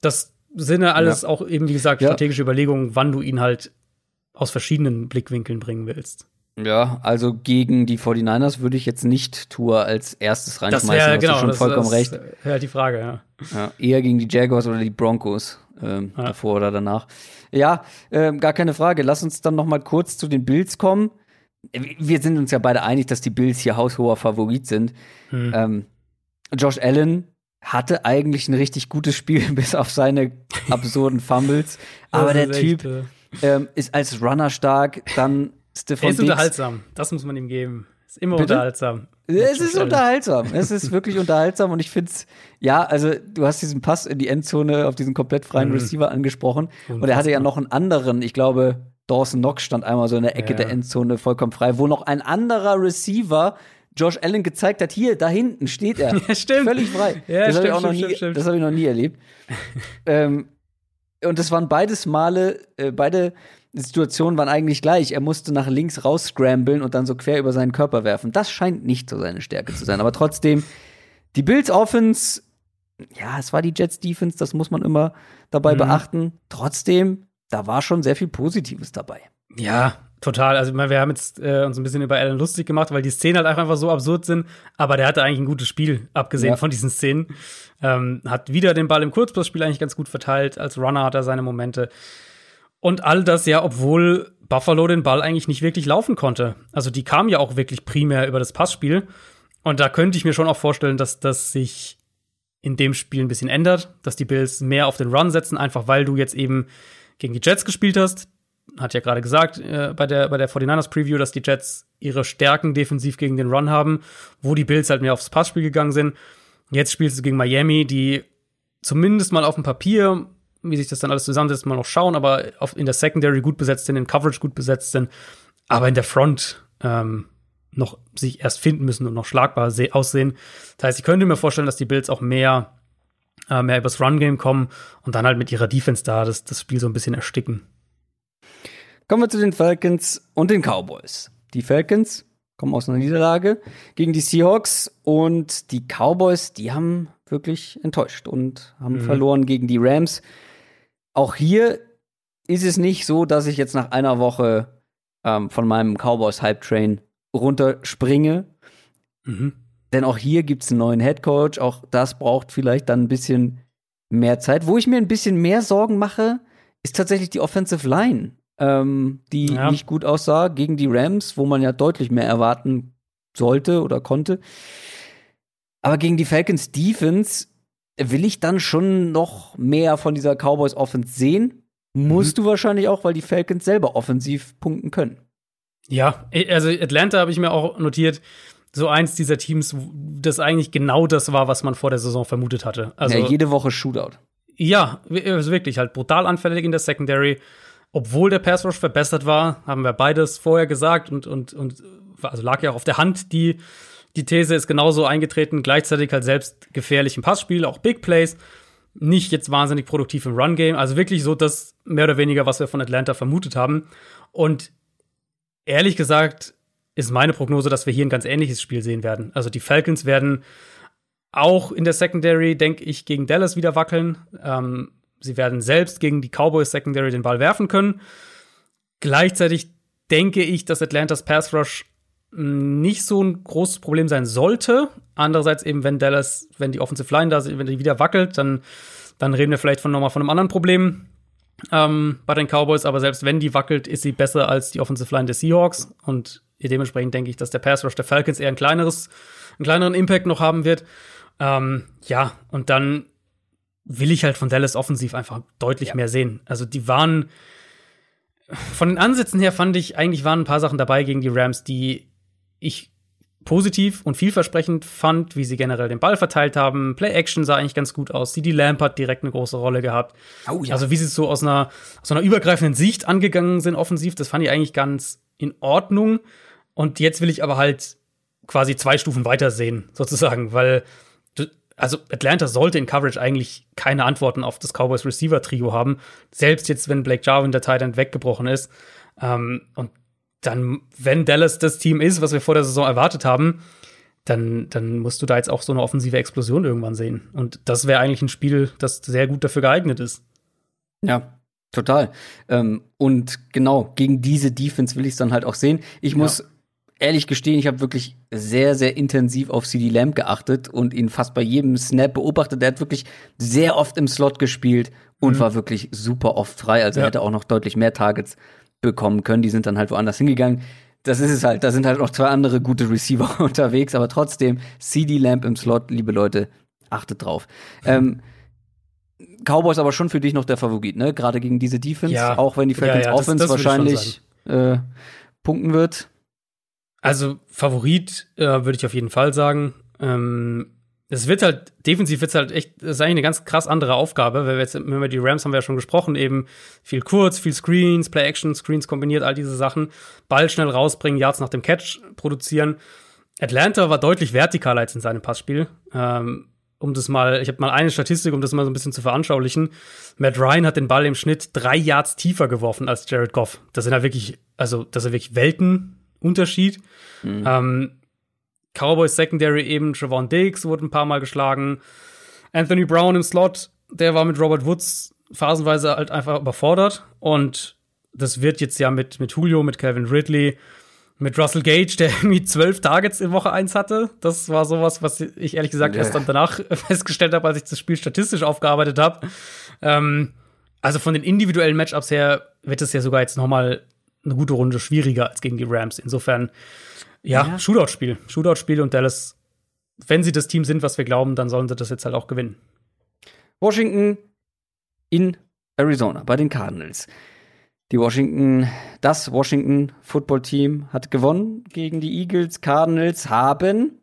Das sind ja alles auch eben, wie gesagt, Ja. strategische Überlegungen, wann du ihn halt aus verschiedenen Blickwinkeln bringen willst. Ja, also gegen die 49ers würde ich jetzt nicht Tour als erstes reinschmeißen. Das wäre hast du genau, schon das, vollkommen das recht. wäre halt die Frage, ja. Ja, eher gegen die Jaguars oder die Broncos ähm, Ja. davor oder danach. Ja, ähm, gar keine Frage. Lass uns dann noch mal kurz zu den Bills kommen. Äh, Wir sind uns ja beide einig, dass die Bills hier haushoher Favorit sind. Hm. Ähm, Josh Allen hatte eigentlich ein richtig gutes Spiel, bis auf seine absurden Fumbles. Aber Das der Typ echt, äh, ähm, ist als Runner stark. Dann er Stephon ist Diggs. unterhaltsam. Das muss man ihm geben. Ist immer Bitte? unterhaltsam. Es ist unterhaltsam. Es ist wirklich unterhaltsam und ich find's, ja, also du hast diesen Pass in die Endzone auf diesen komplett freien Mhm. Receiver angesprochen und er hatte ja noch einen anderen, ich glaube, Dawson Knox stand einmal so in der Ecke Ja. der Endzone vollkommen frei, wo noch ein anderer Receiver Josh Allen gezeigt hat, hier, da hinten steht er. Ja, stimmt. Völlig frei. Ja, das habe ich auch noch stimmt, nie, stimmt. das habe ich noch nie erlebt. ähm, und das waren beides Male, äh, beide Situationen waren eigentlich gleich. Er musste nach links rausscramblen und dann so quer über seinen Körper werfen. Das scheint nicht so seine Stärke zu sein. Aber trotzdem, die Bills Offense, ja, es war die Jets Defense, das muss man immer dabei Mhm. beachten. Trotzdem, da war schon sehr viel Positives dabei. Ja, total. Also, ich meine, wir haben jetzt äh, uns ein bisschen über Allen lustig gemacht, weil die Szenen halt einfach so absurd sind. Aber der hatte eigentlich ein gutes Spiel, abgesehen Ja. von diesen Szenen. Ähm, hat wieder den Ball im Kurzpassspiel eigentlich ganz gut verteilt. Als Runner hat er seine Momente. Und all das ja, obwohl Buffalo den Ball eigentlich nicht wirklich laufen konnte. Also, die kamen ja auch wirklich primär über das Passspiel. Und da könnte ich mir schon auch vorstellen, dass das sich in dem Spiel ein bisschen ändert, dass die Bills mehr auf den Run setzen, einfach weil du jetzt eben gegen die Jets gespielt hast. Hat ja gerade gesagt äh, bei der, bei der 49ers Preview, dass die Jets ihre Stärken defensiv gegen den Run haben, wo die Bills halt mehr aufs Passspiel gegangen sind. Jetzt spielst du gegen Miami, die zumindest mal auf dem Papier, wie sich das dann alles zusammensetzt, mal noch schauen, aber in der Secondary gut besetzt sind, in Coverage gut besetzt sind, aber in der Front ähm, noch sich erst finden müssen und noch schlagbar se- aussehen. Das heißt, ich könnte mir vorstellen, dass die Bills auch mehr, äh, mehr übers Run-Game kommen und dann halt mit ihrer Defense da das, das Spiel so ein bisschen ersticken. Kommen wir zu den Falcons und den Cowboys. Die Falcons kommen aus einer Niederlage gegen die Seahawks und die Cowboys, die haben wirklich enttäuscht und haben Mhm. verloren gegen die Rams. Auch hier ist es nicht so, dass ich jetzt nach einer Woche ähm, von meinem Cowboys Hype Train runterspringe, Mhm. denn auch hier gibt es einen neuen Head Coach. Auch das braucht vielleicht dann ein bisschen mehr Zeit. Wo ich mir ein bisschen mehr Sorgen mache, ist tatsächlich die Offensive Line, ähm, die Ja. nicht gut aussah gegen die Rams, wo man ja deutlich mehr erwarten sollte oder konnte. Aber gegen die Falcons Defense will ich dann schon noch mehr von dieser Cowboys Offense sehen. Musst du wahrscheinlich auch, weil die Falcons selber offensiv punkten können. Ja, also Atlanta habe ich mir auch notiert, so eins dieser Teams, das eigentlich genau das war, was man vor der Saison vermutet hatte. Also ja, jede Woche Shootout. Ja, also wirklich halt brutal anfällig in der Secondary. Obwohl der Pass Rush verbessert war, haben wir beides vorher gesagt und, und, und also lag ja auch auf der Hand, die, die These ist genauso eingetreten, gleichzeitig halt selbst gefährlich im Passspiel, auch Big Plays, nicht jetzt wahnsinnig produktiv im Run-Game, also wirklich so das mehr oder weniger, was wir von Atlanta vermutet haben. Und ehrlich gesagt ist meine Prognose, dass wir hier ein ganz ähnliches Spiel sehen werden. Also die Falcons werden auch in der Secondary, denke ich, gegen Dallas wieder wackeln. Ähm, sie werden selbst gegen die Cowboys Secondary den Ball werfen können. Gleichzeitig denke ich, dass Atlantas Pass Rush nicht so ein großes Problem sein sollte. Andererseits eben, wenn Dallas, wenn die Offensive Line da, wenn die wieder wackelt, dann, dann reden wir vielleicht von nochmal von einem anderen Problem. ähm, bei den Cowboys, aber selbst wenn die wackelt, ist sie besser als die Offensive Line der Seahawks und dementsprechend denke ich, dass der Pass Rush der Falcons eher ein kleineres, einen kleineren Impact noch haben wird. Ähm, ja, und dann will ich halt von Dallas offensiv einfach deutlich ja. mehr sehen. Also die waren von den Ansätzen her fand ich, eigentlich waren ein paar Sachen dabei gegen die Rams, die ich positiv und vielversprechend fand, wie sie generell den Ball verteilt haben. Play-Action sah eigentlich ganz gut aus. CD Lamp hat direkt eine große Rolle gehabt. Oh, ja. Also wie sie es so aus einer, aus einer übergreifenden Sicht angegangen sind offensiv, das fand ich eigentlich ganz in Ordnung. Und jetzt will ich aber halt quasi zwei Stufen weiter sehen, sozusagen, weil also Atlanta sollte in Coverage eigentlich keine Antworten auf das Cowboys Receiver Trio haben, selbst jetzt, wenn Blake Jarwin der Tight End weggebrochen ist. Ähm, und dann, wenn Dallas das Team ist, was wir vor der Saison erwartet haben, dann, dann musst du da jetzt auch so eine offensive Explosion irgendwann sehen. Und das wäre eigentlich ein Spiel, das sehr gut dafür geeignet ist. Ja, total. Ähm, und genau, gegen diese Defense will ich es dann halt auch sehen. Ich muss ja ehrlich gestehen, ich habe wirklich sehr, sehr intensiv auf CD Lamb geachtet und ihn fast bei jedem Snap beobachtet. Er hat wirklich sehr oft im Slot gespielt und mhm. war wirklich super oft frei. Also ja. er hätte auch noch deutlich mehr Targets bekommen können. Die sind dann halt woanders hingegangen. Das ist es halt. Da sind halt noch zwei andere gute Receiver unterwegs, aber trotzdem CD Lamb im Slot, liebe Leute, achtet drauf. Ähm, Cowboys aber schon für dich noch der Favorit, ne? Gerade gegen diese Defense, ja. auch wenn die Falcons ja, ja, Offense das, das wahrscheinlich äh, punkten wird. Also Favorit äh, würde ich auf jeden Fall sagen. Ähm, es wird halt, defensiv wird es halt echt, das ist eigentlich eine ganz krass andere Aufgabe, weil wir jetzt, wenn wir die Rams haben wir ja schon gesprochen, eben viel kurz, viel Screens, Play-Action, Screens kombiniert, all diese Sachen, Ball schnell rausbringen, Yards nach dem Catch produzieren. Atlanta war deutlich vertikaler als in seinem Passspiel. Ähm, um das mal, ich habe mal eine Statistik, um das mal so ein bisschen zu veranschaulichen. Matt Ryan hat den Ball im Schnitt drei Yards tiefer geworfen als Jared Goff. Das sind ja wirklich, also das sind wirklich Welten Unterschied. Mhm. Ähm, Cowboys Secondary eben, Trevon Diggs wurde ein paar Mal geschlagen. Anthony Brown im Slot, der war mit Robert Woods phasenweise halt einfach überfordert. Und das wird jetzt ja mit, mit Julio, mit Calvin Ridley, mit Russell Gage, der irgendwie zwölf Targets in Woche eins hatte. Das war sowas, was ich ehrlich gesagt yeah. erst dann danach festgestellt habe, als ich das Spiel statistisch aufgearbeitet habe. Ähm, also von den individuellen Matchups her wird es ja sogar jetzt noch mal eine gute Runde schwieriger als gegen die Rams. Insofern, ja, ja. Shootout-Spiel. Shootout-Spiel und Dallas, wenn sie das Team sind, was wir glauben, dann sollen sie das jetzt halt auch gewinnen. Washington in Arizona bei den Cardinals. Die Washington, das Washington Football Team hat gewonnen gegen die Eagles. Cardinals haben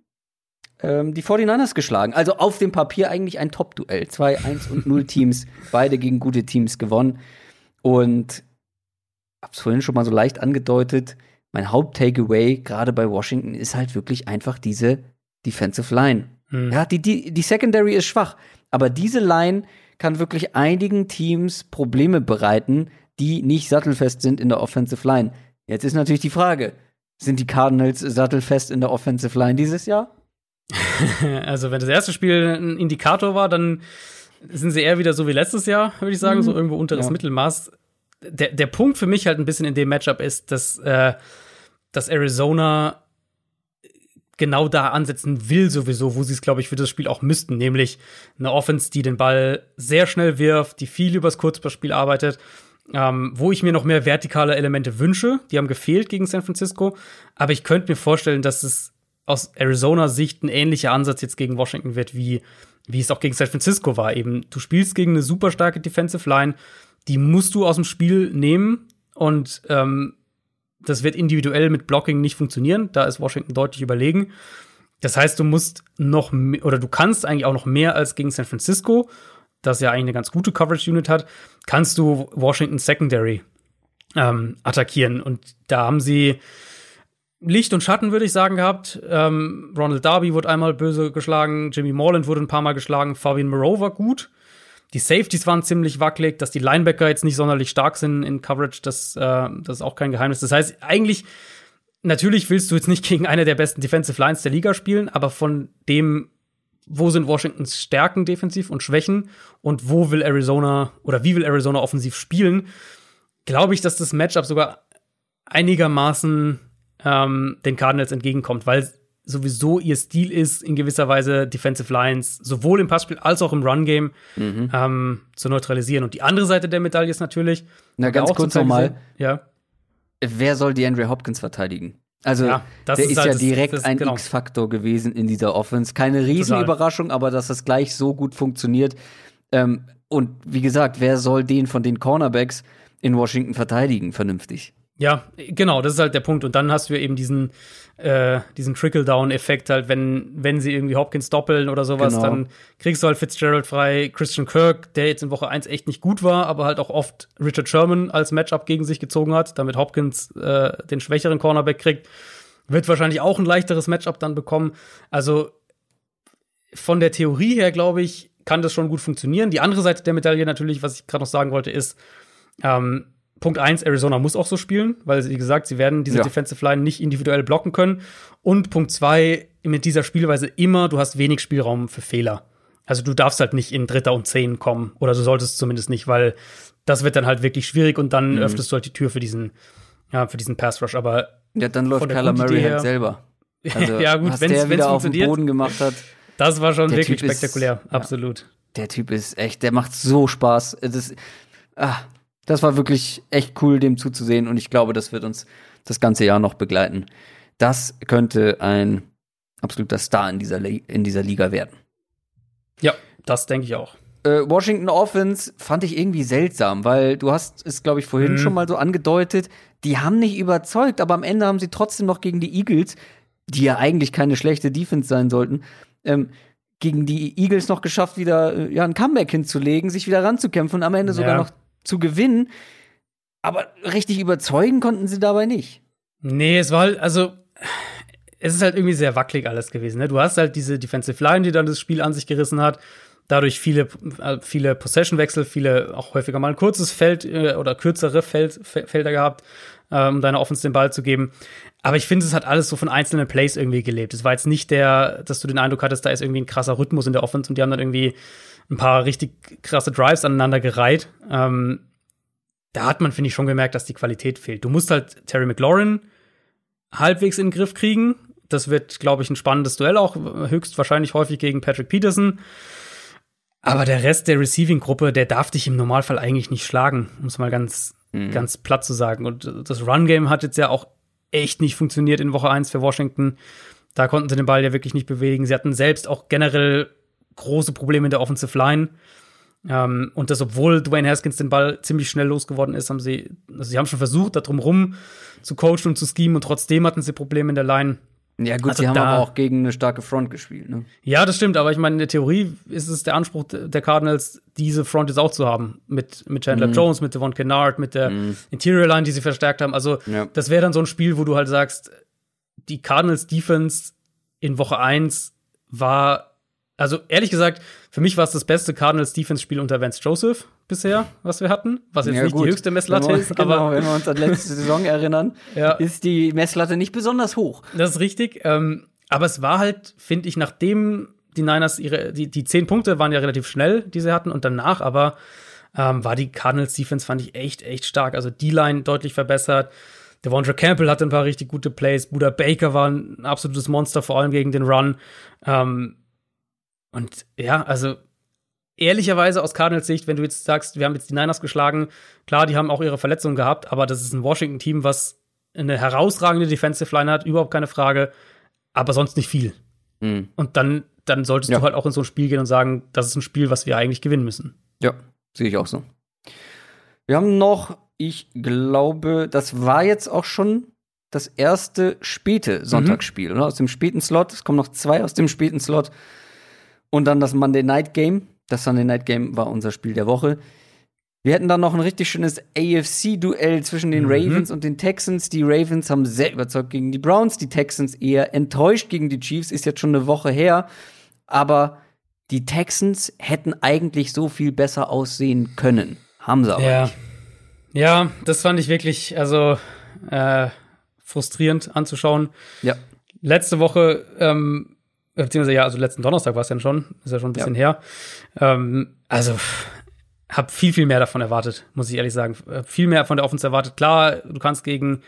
ähm, die 49ers geschlagen. Also auf dem Papier eigentlich ein Top-Duell. Zwei 1 und 0 Teams, beide gegen gute Teams gewonnen. Und hab's vorhin schon mal so leicht angedeutet, mein Haupt-Takeaway, gerade bei Washington, ist halt wirklich einfach diese Defensive Line. Hm. Ja, die, die, die Secondary ist schwach, aber diese Line kann wirklich einigen Teams Probleme bereiten, die nicht sattelfest sind in der Offensive Line. Jetzt ist natürlich die Frage, sind die Cardinals sattelfest in der Offensive Line dieses Jahr? also, wenn das erste Spiel ein Indikator war, dann sind sie eher wieder so wie letztes Jahr, würde ich sagen, mhm. so irgendwo unteres ja. Mittelmaß der, der Punkt für mich halt ein bisschen in dem Matchup ist, dass, äh, dass Arizona genau da ansetzen will, sowieso, wo sie es, glaube ich, für das Spiel auch müssten, nämlich eine Offense, die den Ball sehr schnell wirft, die viel übers Kurzpassspiel arbeitet, ähm, wo ich mir noch mehr vertikale Elemente wünsche. Die haben gefehlt gegen San Francisco, aber ich könnte mir vorstellen, dass es aus Arizona-Sicht ein ähnlicher Ansatz jetzt gegen Washington wird, wie, wie es auch gegen San Francisco war. Eben, du spielst gegen eine super starke Defensive Line, die musst du aus dem Spiel nehmen und ähm, das wird individuell mit Blocking nicht funktionieren. Da ist Washington deutlich überlegen. Das heißt, du musst noch oder du kannst eigentlich auch noch mehr als gegen San Francisco, das ja eigentlich eine ganz gute Coverage Unit hat, kannst du Washington Secondary ähm, attackieren. Und da haben sie Licht und Schatten, würde ich sagen, gehabt. Ähm, Ronald Darby wurde einmal böse geschlagen, Jimmy Morland wurde ein paar Mal geschlagen, Fabian Moreau war gut. Die Safeties waren ziemlich wackelig, dass die Linebacker jetzt nicht sonderlich stark sind in Coverage, das, äh, das ist auch kein Geheimnis. Das heißt, eigentlich, natürlich willst du jetzt nicht gegen eine der besten Defensive Lines der Liga spielen, aber von dem, wo sind Washingtons Stärken defensiv und Schwächen und wo will Arizona oder wie will Arizona offensiv spielen, glaube ich, dass das Matchup sogar einigermaßen ähm, den Cardinals entgegenkommt, weil sowieso ihr Stil ist, in gewisser Weise Defensive Lines sowohl im Passspiel als auch im Run-Game Mhm. ähm, zu neutralisieren. Und die andere Seite der Medaille ist natürlich. Na, ganz kurz nochmal. Ja. Wer soll die Andre Hopkins verteidigen? Also, Ja, das der ist ist, halt ja das- direkt das- ein genau. X-Faktor gewesen in dieser Offense. Keine Riesenüberraschung, aber dass das gleich so gut funktioniert. Ähm, und wie gesagt, wer soll den von den Cornerbacks in Washington verteidigen, vernünftig? Ja, genau, das ist halt der Punkt. Und dann hast du ja eben diesen, äh, diesen Trickle-Down-Effekt halt, wenn, wenn sie irgendwie Hopkins doppeln oder sowas, Genau. dann kriegst du halt Fitzgerald frei, Christian Kirk, der jetzt in Woche 1 echt nicht gut war, aber halt auch oft Richard Sherman als Matchup gegen sich gezogen hat, damit Hopkins äh, den schwächeren Cornerback kriegt, wird wahrscheinlich auch ein leichteres Matchup dann bekommen. Also von der Theorie her, glaube ich, kann das schon gut funktionieren. Die andere Seite der Medaille natürlich, was ich gerade noch sagen wollte, ist, ähm, Punkt eins, Arizona muss auch so spielen, weil, wie gesagt, sie werden diese Ja. Defensive Line nicht individuell blocken können. Und Punkt zwei, mit dieser Spielweise immer, du hast wenig Spielraum für Fehler. Also du darfst halt nicht in Dritter und Zehn kommen. Oder du solltest zumindest nicht, weil das wird dann halt wirklich schwierig und dann öffnest du halt die Tür für diesen, ja, für diesen Pass Rush. Aber Ja, dann läuft Kyler Murray halt selber. Also, Ja, gut, der wenn's wieder auf den. Boden gemacht hat, das war schon wirklich Typ ist- spektakulär. Absolut. der Typ ist echt, der macht so Spaß. Das, ah, das war wirklich echt cool, dem zuzusehen. Und ich glaube, das wird uns das ganze Jahr noch begleiten. Das könnte ein absoluter Star in dieser, in dieser Liga werden. Ja, das denke ich auch. Äh, Washington Offense fand ich irgendwie seltsam, weil du hast es, glaube ich, vorhin Mhm. schon mal so angedeutet, die haben nicht überzeugt, aber am Ende haben sie trotzdem noch gegen die Eagles, die ja eigentlich keine schlechte Defense sein sollten, ähm, gegen die Eagles noch geschafft, wieder äh, ja, ein Comeback hinzulegen, sich wieder ranzukämpfen und am Ende sogar Ja. noch zu gewinnen. Aber richtig überzeugen konnten sie dabei nicht. Nee, es war halt, also, es ist halt irgendwie sehr wackelig alles gewesen. Ne? Du hast halt diese Defensive Line, die dann das Spiel an sich gerissen hat. Dadurch viele, äh, viele Possession-Wechsel, viele auch häufiger mal ein kurzes Feld äh, oder kürzere Feld, Fe- Felder gehabt, äh, um deiner Offense den Ball zu geben. Aber ich finde, es hat alles so von einzelnen Plays irgendwie gelebt. Es war jetzt nicht der, dass du den Eindruck hattest, da ist irgendwie ein krasser Rhythmus in der Offense und die haben dann irgendwie ein paar richtig krasse Drives aneinander gereiht. Ähm, da hat man, finde ich, schon gemerkt, dass die Qualität fehlt. Du musst halt Terry McLaurin halbwegs in den Griff kriegen. Das wird, glaube ich, ein spannendes Duell auch, höchstwahrscheinlich häufig gegen Patrick Peterson. Aber der Rest der Receiving-Gruppe, der darf dich im Normalfall eigentlich nicht schlagen, um es mal ganz, ganz platt zu sagen. Und das Run-Game hat jetzt ja auch echt nicht funktioniert in Woche 1 für Washington. Da konnten sie den Ball ja wirklich nicht bewegen. Sie hatten selbst auch generell große Probleme in der Offensive Line. Ähm, und das, obwohl Dwayne Haskins den Ball ziemlich schnell losgeworden ist, haben sie, also sie haben schon versucht, da drum rum zu coachen und zu schemen und trotzdem hatten sie Probleme in der Line. Ja, gut, Also sie haben da- aber auch gegen eine starke Front gespielt. Ne? Ja, das stimmt, aber ich meine, in der Theorie ist es der Anspruch der Cardinals, diese Front jetzt auch zu haben. Mit, mit Chandler Jones, mit Devon Kennard, mit der Interior Line, die sie verstärkt haben. Also, Ja. das wäre dann so ein Spiel, wo du halt sagst, die Cardinals Defense in Woche 1 war, also ehrlich gesagt, für mich war es das beste Cardinals Defense Spiel unter Vance Joseph bisher, was wir hatten. Was jetzt Ja, nicht gut. die höchste Messlatte wir, ist, genau, aber wenn wir uns an letzte Saison erinnern, Ja. ist die Messlatte nicht besonders hoch. Das ist richtig. Ähm, aber es war halt, finde ich, nachdem die Niners ihre, die, die zehn Punkte waren ja relativ schnell, die sie hatten, und danach aber ähm, war die Cardinals Defense, fand ich echt, echt stark. Also die Line deutlich verbessert. Devondre Campbell hatte ein paar richtig gute Plays. Buda Baker war ein absolutes Monster, vor allem gegen den Run. Ähm, und ja, also ehrlicherweise aus Cardinals Sicht, wenn du jetzt sagst, wir haben jetzt die Niners geschlagen, klar, die haben auch ihre Verletzungen gehabt, aber das ist ein Washington-Team, was eine herausragende Defensive Line hat, überhaupt keine Frage, aber sonst nicht viel. Mhm. Und dann, dann solltest Ja. du halt auch in so ein Spiel gehen und sagen, das ist ein Spiel, was wir eigentlich gewinnen müssen. Ja, sehe ich auch so. Wir haben noch, ich glaube, das war jetzt auch schon das erste späte Sonntagsspiel, oder? Aus dem späten Slot. Es kommen noch zwei aus dem späten Slot. Und dann das Monday Night Game. Das Sunday Night Game war unser Spiel der Woche. Wir hätten dann noch ein richtig schönes AFC-Duell zwischen den Mhm. Ravens und den Texans. Die Ravens haben sehr überzeugt gegen die Browns, die Texans eher enttäuscht gegen die Chiefs, ist jetzt schon eine Woche her. Aber die Texans hätten eigentlich so viel besser aussehen können. Haben sie aber Ja. nicht. Ja, das fand ich wirklich, also äh, frustrierend anzuschauen. Ja. Letzte Woche, ähm, beziehungsweise ja, also letzten Donnerstag war es ja schon, ist ja schon ein bisschen her. Ähm, also, habe viel, viel mehr davon erwartet, muss ich ehrlich sagen. Viel mehr von der Offense erwartet. Klar, du kannst gegen,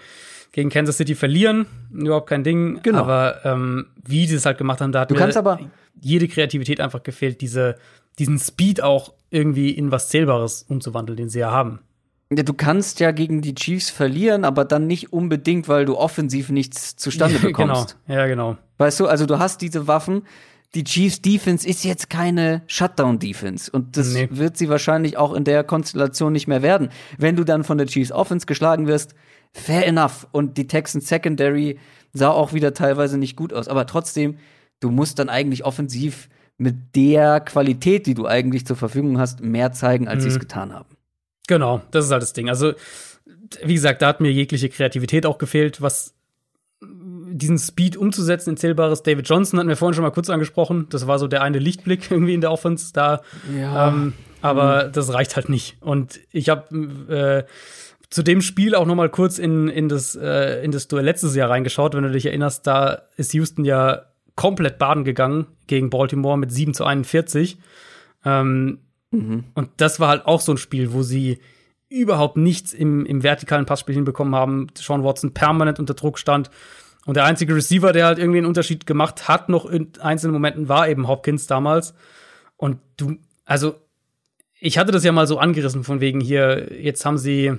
gegen Kansas City verlieren, überhaupt kein Ding. Genau. Aber ähm, wie die es halt gemacht haben, da hat Du mir kannst aber- jede Kreativität einfach gefehlt, diese, diesen Speed auch irgendwie in was Zählbares umzuwandeln, den sie ja haben. Ja, du kannst ja gegen die Chiefs verlieren, aber dann nicht unbedingt, weil du offensiv nichts zustande bekommst. genau, ja, genau. Weißt du, also du hast diese Waffen. Die Chiefs Defense ist jetzt keine Shutdown Defense und das Nee. wird sie wahrscheinlich auch in der Konstellation nicht mehr werden. Wenn du dann von der Chiefs Offense geschlagen wirst, fair enough und die Texans Secondary sah auch wieder teilweise nicht gut aus, aber trotzdem, du musst dann eigentlich offensiv mit der Qualität, die du eigentlich zur Verfügung hast, mehr zeigen, als sie es getan haben. Genau, das ist halt das Ding. Also, wie gesagt, da hat mir jegliche Kreativität auch gefehlt, was diesen Speed umzusetzen in Zählbares. David Johnson hatten wir vorhin schon mal kurz angesprochen. Das war so der eine Lichtblick irgendwie in der Offense da. Ja. Ähm, aber das reicht halt nicht. Und ich habe äh, zu dem Spiel auch noch mal kurz in, in, das, äh, in das Duell letztes Jahr reingeschaut. Wenn du dich erinnerst, da ist Houston ja komplett baden gegangen gegen Baltimore mit 7 zu 41. Ähm, Und das war halt auch so ein Spiel, wo sie überhaupt nichts im, im vertikalen Passspiel hinbekommen haben. Sean Watson permanent unter Druck stand. Und der einzige Receiver, der halt irgendwie einen Unterschied gemacht hat, noch in einzelnen Momenten, war eben Hopkins damals. Und du, also, ich hatte das ja mal so angerissen, von wegen hier, jetzt haben sie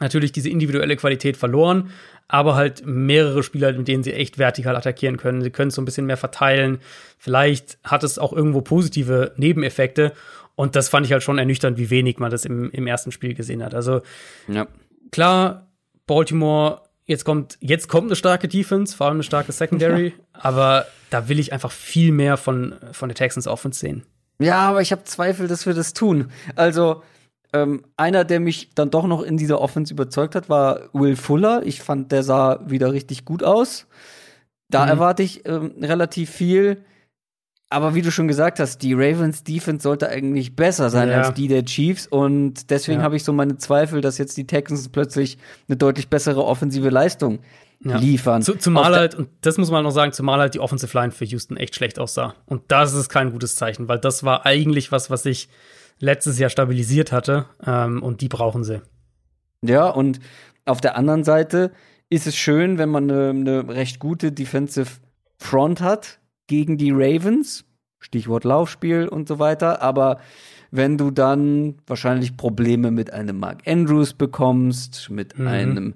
natürlich diese individuelle Qualität verloren, aber halt mehrere Spieler, mit denen sie echt vertikal attackieren können. Sie können so ein bisschen mehr verteilen. Vielleicht hat es auch irgendwo positive Nebeneffekte. Und das fand ich halt schon ernüchternd, wie wenig man das im, im ersten Spiel gesehen hat. Also Ja. klar, Baltimore, jetzt kommt, jetzt kommt eine starke Defense, vor allem eine starke Secondary, aber da will ich einfach viel mehr von, von der Texans Offense sehen. Ja, aber ich habe Zweifel, dass wir das tun. Also, ähm, einer, der mich dann doch noch in dieser Offense überzeugt hat, war Will Fuller. Ich fand, der sah wieder richtig gut aus. Da Mhm. erwarte ich ähm, relativ viel. Aber wie du schon gesagt hast, die Ravens Defense sollte eigentlich besser sein Ja. als die der Chiefs und deswegen Ja. habe ich so meine Zweifel, dass jetzt die Texans plötzlich eine deutlich bessere offensive Leistung Ja. liefern. Zu, zumal halt, und das muss man noch sagen, zumal halt die Offensive Line für Houston echt schlecht aussah. Und das ist kein gutes Zeichen, weil das war eigentlich was, was sich letztes Jahr stabilisiert hatte. Ähm, und die brauchen sie. Ja, und auf der anderen Seite ist es schön, wenn man eine, eine recht gute Defensive Front hat gegen die Ravens. Stichwort Laufspiel und so weiter. Aber wenn du dann wahrscheinlich Probleme mit einem Mark Andrews bekommst, mit Mhm. einem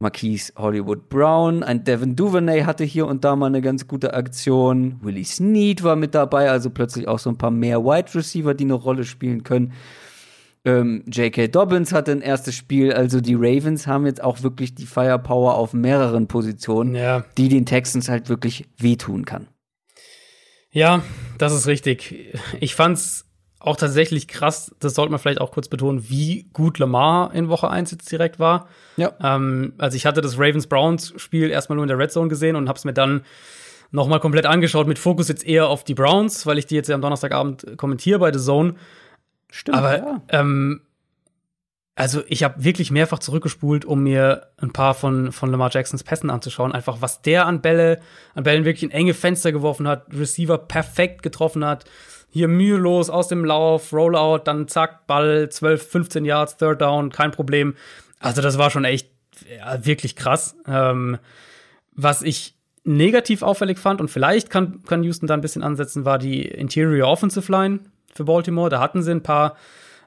Marquise Hollywood Brown, ein Devin Duvernay hatte hier und da mal eine ganz gute Aktion. Willie Snead war mit dabei, also plötzlich auch so ein paar mehr Wide Receiver, die eine Rolle spielen können. Ähm, J.K. Dobbins hatte ein erstes Spiel, also die Ravens haben jetzt auch wirklich die Firepower auf mehreren Positionen, Ja. die den Texans halt wirklich wehtun kann. Ja, das ist richtig. Ich fand's auch tatsächlich krass, das sollte man vielleicht auch kurz betonen, wie gut Lamar in Woche 1 jetzt direkt war. Ja. Ähm, also ich hatte das Ravens-Browns-Spiel erstmal nur in der Red Zone gesehen und hab's mir dann noch mal komplett angeschaut, mit Fokus jetzt eher auf die Browns, weil ich die jetzt ja am Donnerstagabend kommentiere bei The Zone. Stimmt. Aber ja. ähm, also ich habe wirklich mehrfach zurückgespult, um mir ein paar von, von Lamar Jacksons Pässen anzuschauen. Einfach, was der an Bälle, an Bällen wirklich in enge Fenster geworfen hat, Receiver perfekt getroffen hat. Hier mühelos aus dem Lauf, Rollout, dann zack, Ball, 12, 15 Yards, Third Down, kein Problem. Also das war schon echt ja, wirklich krass. Ähm, was ich negativ auffällig fand, und vielleicht kann, kann Houston da ein bisschen ansetzen, war die Interior Offensive Line für Baltimore. Da hatten sie ein paar,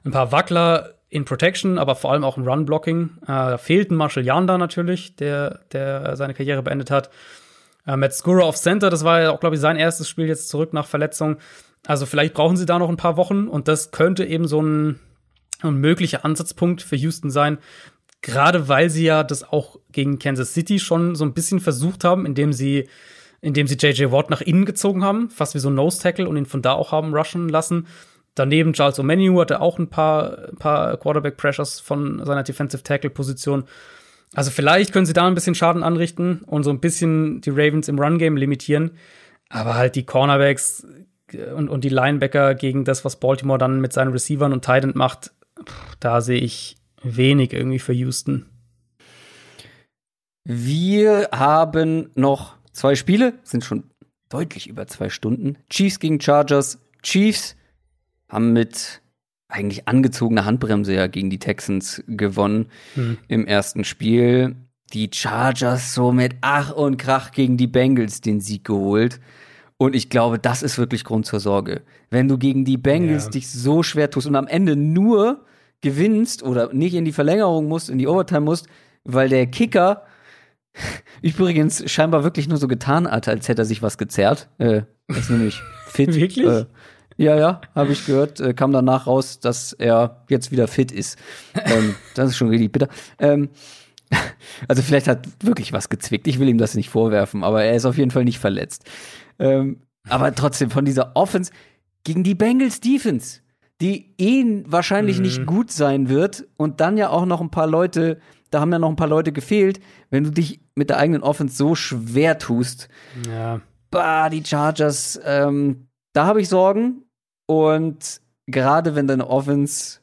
ein paar Wackler in Protection, aber vor allem auch im Run-Blocking. Äh, da fehlten Marshall Yanda natürlich, der, der seine Karriere beendet hat. Äh, Matt Skura auf Center, das war ja auch, glaube ich, sein erstes Spiel jetzt zurück nach Verletzung. Also vielleicht brauchen sie da noch ein paar Wochen und das könnte eben so ein, ein möglicher Ansatzpunkt für Houston sein. Gerade weil sie ja das auch gegen Kansas City schon so ein bisschen versucht haben, indem sie, indem sie JJ Watt nach innen gezogen haben, fast wie so ein Nose-Tackle und ihn von da auch haben rushen lassen. Daneben Charles O'Menu hatte auch ein paar, ein paar Quarterback-Pressures von seiner Defensive Tackle-Position. Also vielleicht können sie da ein bisschen Schaden anrichten und so ein bisschen die Ravens im Run-Game limitieren. Aber halt die Cornerbacks und, und die Linebacker gegen das, was Baltimore dann mit seinen Receivern und Tight End macht, da sehe ich wenig irgendwie für Houston. Wir haben noch zwei Spiele, sind schon deutlich über zwei Stunden. Chiefs gegen Chargers. Chiefs haben mit eigentlich angezogene Handbremse ja gegen die Texans gewonnen hm. im ersten Spiel. Die Chargers so mit Ach und Krach gegen die Bengals den Sieg geholt. Und ich glaube, das ist wirklich Grund zur Sorge. Wenn du gegen die Bengals ja. dich so schwer tust und am Ende nur gewinnst oder nicht in die Verlängerung musst, in die Overtime musst, weil der Kicker übrigens scheinbar wirklich nur so getan hat, als hätte er sich was gezerrt. Äh, ist nämlich fit. wirklich? Äh, ja, ja, habe ich gehört. Äh, kam danach raus, dass er jetzt wieder fit ist. Ähm, das ist schon richtig bitter. Ähm, also vielleicht hat wirklich was gezwickt. Ich will ihm das nicht vorwerfen, aber er ist auf jeden Fall nicht verletzt. Ähm, aber trotzdem von dieser Offense gegen die Bengals Defense, die eh wahrscheinlich mhm. nicht gut sein wird und dann ja auch noch ein paar Leute, da haben ja noch ein paar Leute gefehlt, wenn du dich mit der eigenen Offense so schwer tust. Ja. Bah, die Chargers, ähm, da habe ich Sorgen. Und gerade wenn deine Offense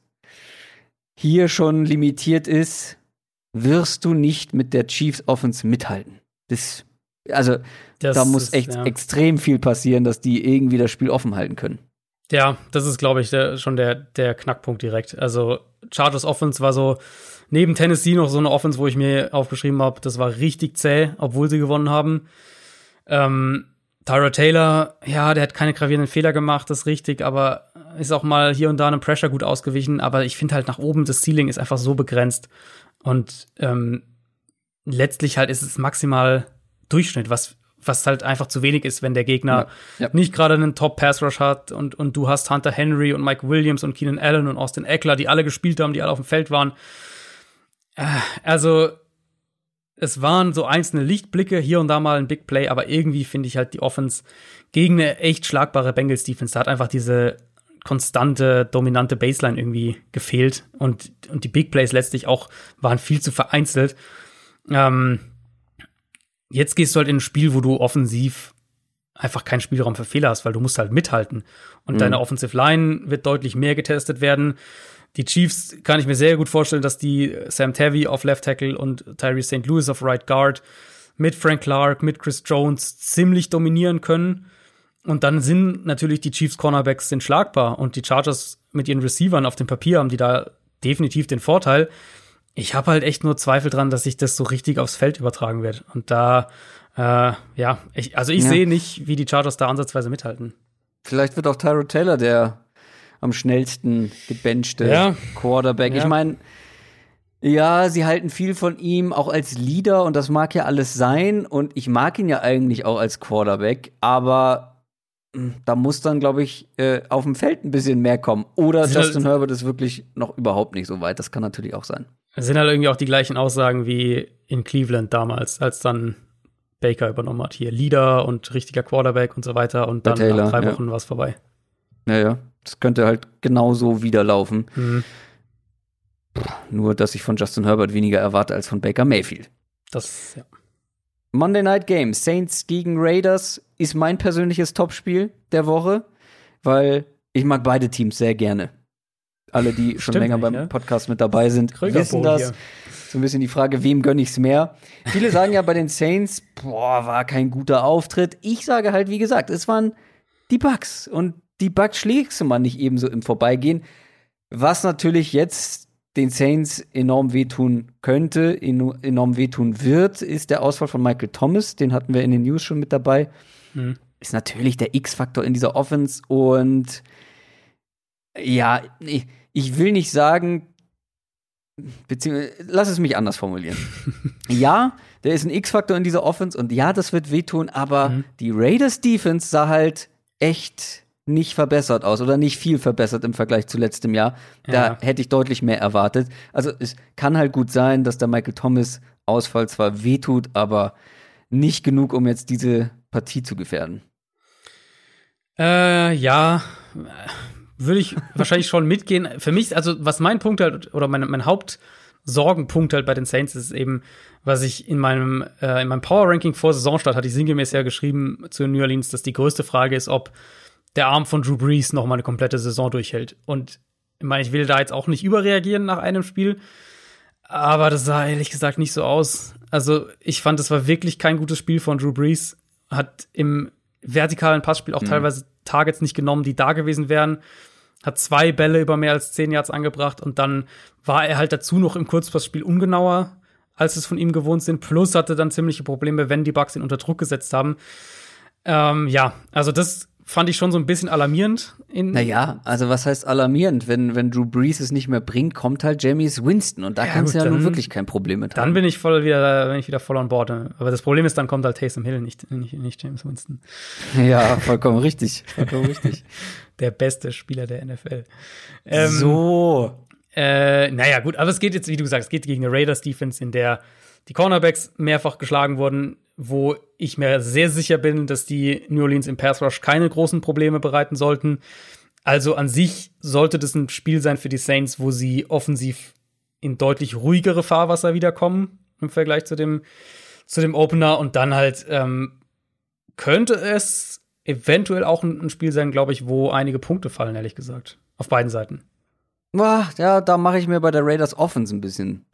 hier schon limitiert ist, wirst du nicht mit der Chiefs Offense mithalten. Das, also, das da muss ist, echt ja. extrem viel passieren, dass die irgendwie das Spiel offen halten können. Ja, das ist, glaube ich, der, schon der, der Knackpunkt direkt. Also, Chargers Offense war so neben Tennessee noch so eine Offense, wo ich mir aufgeschrieben habe, das war richtig zäh, obwohl sie gewonnen haben. Ähm, Tyra Taylor, ja, der hat keine gravierenden Fehler gemacht, das ist richtig, aber ist auch mal hier und da einem Pressure gut ausgewichen. Aber ich finde halt nach oben, das Ceiling ist einfach so begrenzt. Und ähm, letztlich halt ist es maximal Durchschnitt, was, was halt einfach zu wenig ist, wenn der Gegner ja, ja. nicht gerade einen Top-Pass-Rush hat und, und du hast Hunter Henry und Mike Williams und Keenan Allen und Austin Eckler, die alle gespielt haben, die alle auf dem Feld waren. Äh, also, es waren so einzelne Lichtblicke, hier und da mal ein Big Play, aber irgendwie finde ich halt die Offense gegen eine echt schlagbare Bengals Defense, da hat einfach diese konstante, dominante Baseline irgendwie gefehlt und, und die Big Plays letztlich auch waren viel zu vereinzelt. Ähm, jetzt gehst du halt in ein Spiel, wo du offensiv einfach keinen Spielraum für Fehler hast, weil du musst halt mithalten. Und mhm. deine Offensive Line wird deutlich mehr getestet werden. Die Chiefs kann ich mir sehr gut vorstellen, dass die Sam Tavy auf Left Tackle und Tyree St. Louis auf Right Guard mit Frank Clark, mit Chris Jones ziemlich dominieren können. Und dann sind natürlich die Chiefs Cornerbacks sind schlagbar und die Chargers mit ihren Receivern auf dem Papier haben die da definitiv den Vorteil. Ich habe halt echt nur Zweifel dran, dass sich das so richtig aufs Feld übertragen wird. Und da, äh, ja, ich, also ich ja. sehe nicht, wie die Chargers da ansatzweise mithalten. Vielleicht wird auch Tyro Taylor der am schnellsten gebenchte ja. Quarterback. Ja. Ich meine, ja, sie halten viel von ihm, auch als Leader, und das mag ja alles sein. Und ich mag ihn ja eigentlich auch als Quarterback, aber hm, da muss dann, glaube ich, äh, auf dem Feld ein bisschen mehr kommen. Oder sind Justin halt, Herbert ist wirklich noch überhaupt nicht so weit. Das kann natürlich auch sein. Es sind halt irgendwie auch die gleichen Aussagen wie in Cleveland damals, als dann Baker übernommen hat. Hier Leader und richtiger Quarterback und so weiter. Und dann Taylor, nach drei Wochen ja. war es vorbei. Naja, das könnte halt genauso wieder laufen. Mhm. Nur, dass ich von Justin Herbert weniger erwarte als von Baker Mayfield. Das, ja. Monday Night Game, Saints gegen Raiders, ist mein persönliches Topspiel der Woche, weil ich mag beide Teams sehr gerne. Alle, die schon Stimmt länger nicht, beim ja? Podcast mit dabei sind, wissen das. Hier. So ein bisschen die Frage, wem gönne ich es mehr? Viele sagen ja bei den Saints, boah, war kein guter Auftritt. Ich sage halt, wie gesagt, es waren die Bugs und die Bugs schlägst du mal nicht ebenso im Vorbeigehen. Was natürlich jetzt den Saints enorm wehtun könnte, enorm wehtun wird, ist der Ausfall von Michael Thomas. Den hatten wir in den News schon mit dabei. Mhm. Ist natürlich der X-Faktor in dieser Offense. Und ja, ich will nicht sagen, beziehungsweise, lass es mich anders formulieren. ja, der ist ein X-Faktor in dieser Offense und ja, das wird wehtun, aber mhm. die Raiders Defense sah halt echt nicht verbessert aus oder nicht viel verbessert im Vergleich zu letztem Jahr. Da ja. hätte ich deutlich mehr erwartet. Also es kann halt gut sein, dass der Michael Thomas Ausfall zwar wehtut, aber nicht genug, um jetzt diese Partie zu gefährden. Äh, ja, würde ich wahrscheinlich schon mitgehen. Für mich, also was mein Punkt halt, oder mein, mein Hauptsorgenpunkt halt bei den Saints ist eben, was ich in meinem, äh, in meinem Power Ranking vor Saisonstart hatte ich sinngemäß ja geschrieben zu New Orleans, dass die größte Frage ist, ob der Arm von Drew Brees noch mal eine komplette Saison durchhält. Und ich meine, ich will da jetzt auch nicht überreagieren nach einem Spiel, aber das sah ehrlich gesagt nicht so aus. Also ich fand, es war wirklich kein gutes Spiel von Drew Brees. Hat im vertikalen Passspiel auch mhm. teilweise Targets nicht genommen, die da gewesen wären. hat zwei Bälle über mehr als zehn Yards angebracht und dann war er halt dazu noch im Kurzpassspiel ungenauer, als es von ihm gewohnt sind. Plus hatte dann ziemliche Probleme, wenn die Bucks ihn unter Druck gesetzt haben. Ähm, ja, also das fand ich schon so ein bisschen alarmierend. In naja, also was heißt alarmierend? Wenn, wenn Drew Brees es nicht mehr bringt, kommt halt Jamies Winston und da Ja, kannst du ja nun dann- wirklich kein Problem mit dann haben. bin ich voll wieder, bin ich wieder voll on board. Aber das Problem ist, dann kommt halt Taysom Hill, nicht, nicht, nicht James Winston. ja, vollkommen richtig. Vollkommen richtig. Der beste Spieler der NFL. Ähm, so. Äh, naja, gut, aber es geht jetzt, wie du sagst, es geht gegen eine Raiders-Defense, in der die Cornerbacks mehrfach geschlagen wurden, wo ich mir sehr sicher bin, dass die New Orleans im Pass Rush keine großen Probleme bereiten sollten. Also an sich sollte das ein Spiel sein für die Saints, wo sie offensiv in deutlich ruhigere Fahrwasser wiederkommen im Vergleich zu dem, zu dem Opener. Und dann halt ähm, könnte es eventuell auch ein, Spiel sein, glaube ich, wo einige Punkte fallen, ehrlich gesagt. Auf beiden Seiten. Ja, da mache ich mir bei der Raiders Offense ein bisschen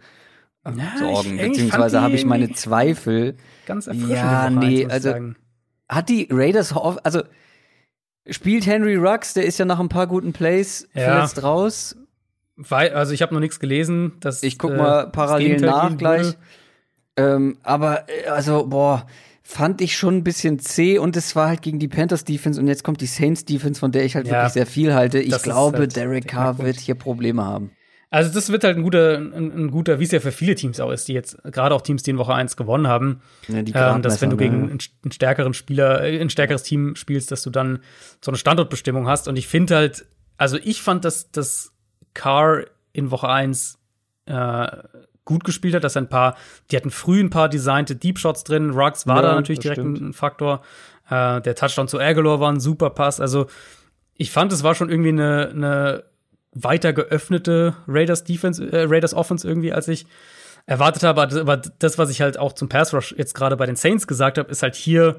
Ja, Sorgen, ich- beziehungsweise habe ich meine Zweifel. Ganz erfrischend. Ja, nee, also- sagen. Hat die Raiders, also spielt Henry Rux, der ist ja nach ein paar guten Plays Ja. verletzt raus. Weil, also ich habe noch nichts gelesen. Dass, Ich guck äh, mal das parallel nach gleich. Ähm, aber äh, also, boah, fand ich schon ein bisschen zäh und es war halt gegen die Panthers Defense und jetzt kommt die Saints Defense, von der ich halt Ja, wirklich sehr viel halte. Ich glaube, halt Derek der Carr wird hier Probleme haben. Also das wird halt ein guter, ein, ein guter, wie es ja für viele Teams auch ist, die jetzt, gerade auch Teams, die in Woche 1 gewonnen haben, Ja, ähm, dass wenn du Gradmesser, gegen ne? einen, einen stärkeren Spieler, äh, ein stärkeres Team spielst, dass du dann so eine Standortbestimmung hast. Und ich finde halt, also ich fand, dass das Carr in Woche 1 äh, gut gespielt hat, dass ein paar, die hatten früh ein paar designte Deep Shots drin. Ruggs war Ja, da natürlich direkt ein, stimmt. ein Faktor. Äh, der Touchdown zu Aguilar war ein super Pass. Also ich fand, es war schon irgendwie eine, eine weiter geöffnete Raiders Defense, äh, Raiders Offense irgendwie, als ich erwartet habe. Aber das, was ich halt auch zum Pass Rush jetzt gerade bei den Saints gesagt habe, ist halt hier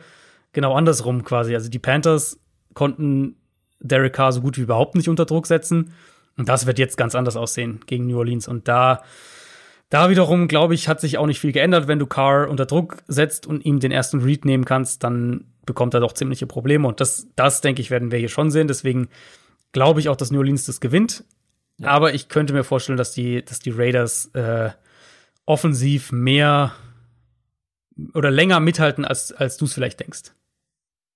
genau andersrum quasi. Also die Panthers konnten Derek Carr so gut wie überhaupt nicht unter Druck setzen. Und das wird jetzt ganz anders aussehen gegen New Orleans. Und da, da wiederum, glaube ich, hat sich auch nicht viel geändert. Wenn du Carr unter Druck setzt und ihm den ersten Read nehmen kannst, dann bekommt er doch ziemliche Probleme. Und das, das denke ich, werden wir hier schon sehen. Deswegen glaube ich auch, dass New Orleans das gewinnt. Aber ich könnte mir vorstellen, dass die, dass die Raiders äh, offensiv mehr oder länger mithalten, als, als du es vielleicht denkst.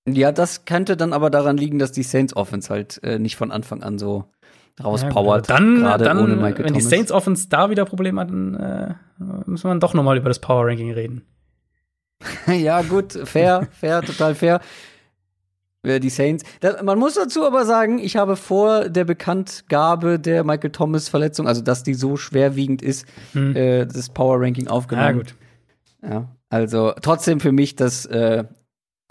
Ja, das könnte dann aber daran ligen, dass die Saints Offense halt äh, nicht von Anfang an so rauspowert. Ja, dann, gerade dann ohne Michael wenn die Thomas. Saints Offense da wieder Probleme hatten, äh, müssen wir dann doch noch mal über das Power Ranking reden. ja, gut, fair, fair, total fair. Die Saints. Da, man muss dazu aber sagen, ich habe vor der Bekanntgabe der Michael Thomas Verletzung, also dass die so schwerwiegend ist, Hm. äh, das Power Ranking aufgenommen. Ja, gut. Ja, also trotzdem für mich das äh,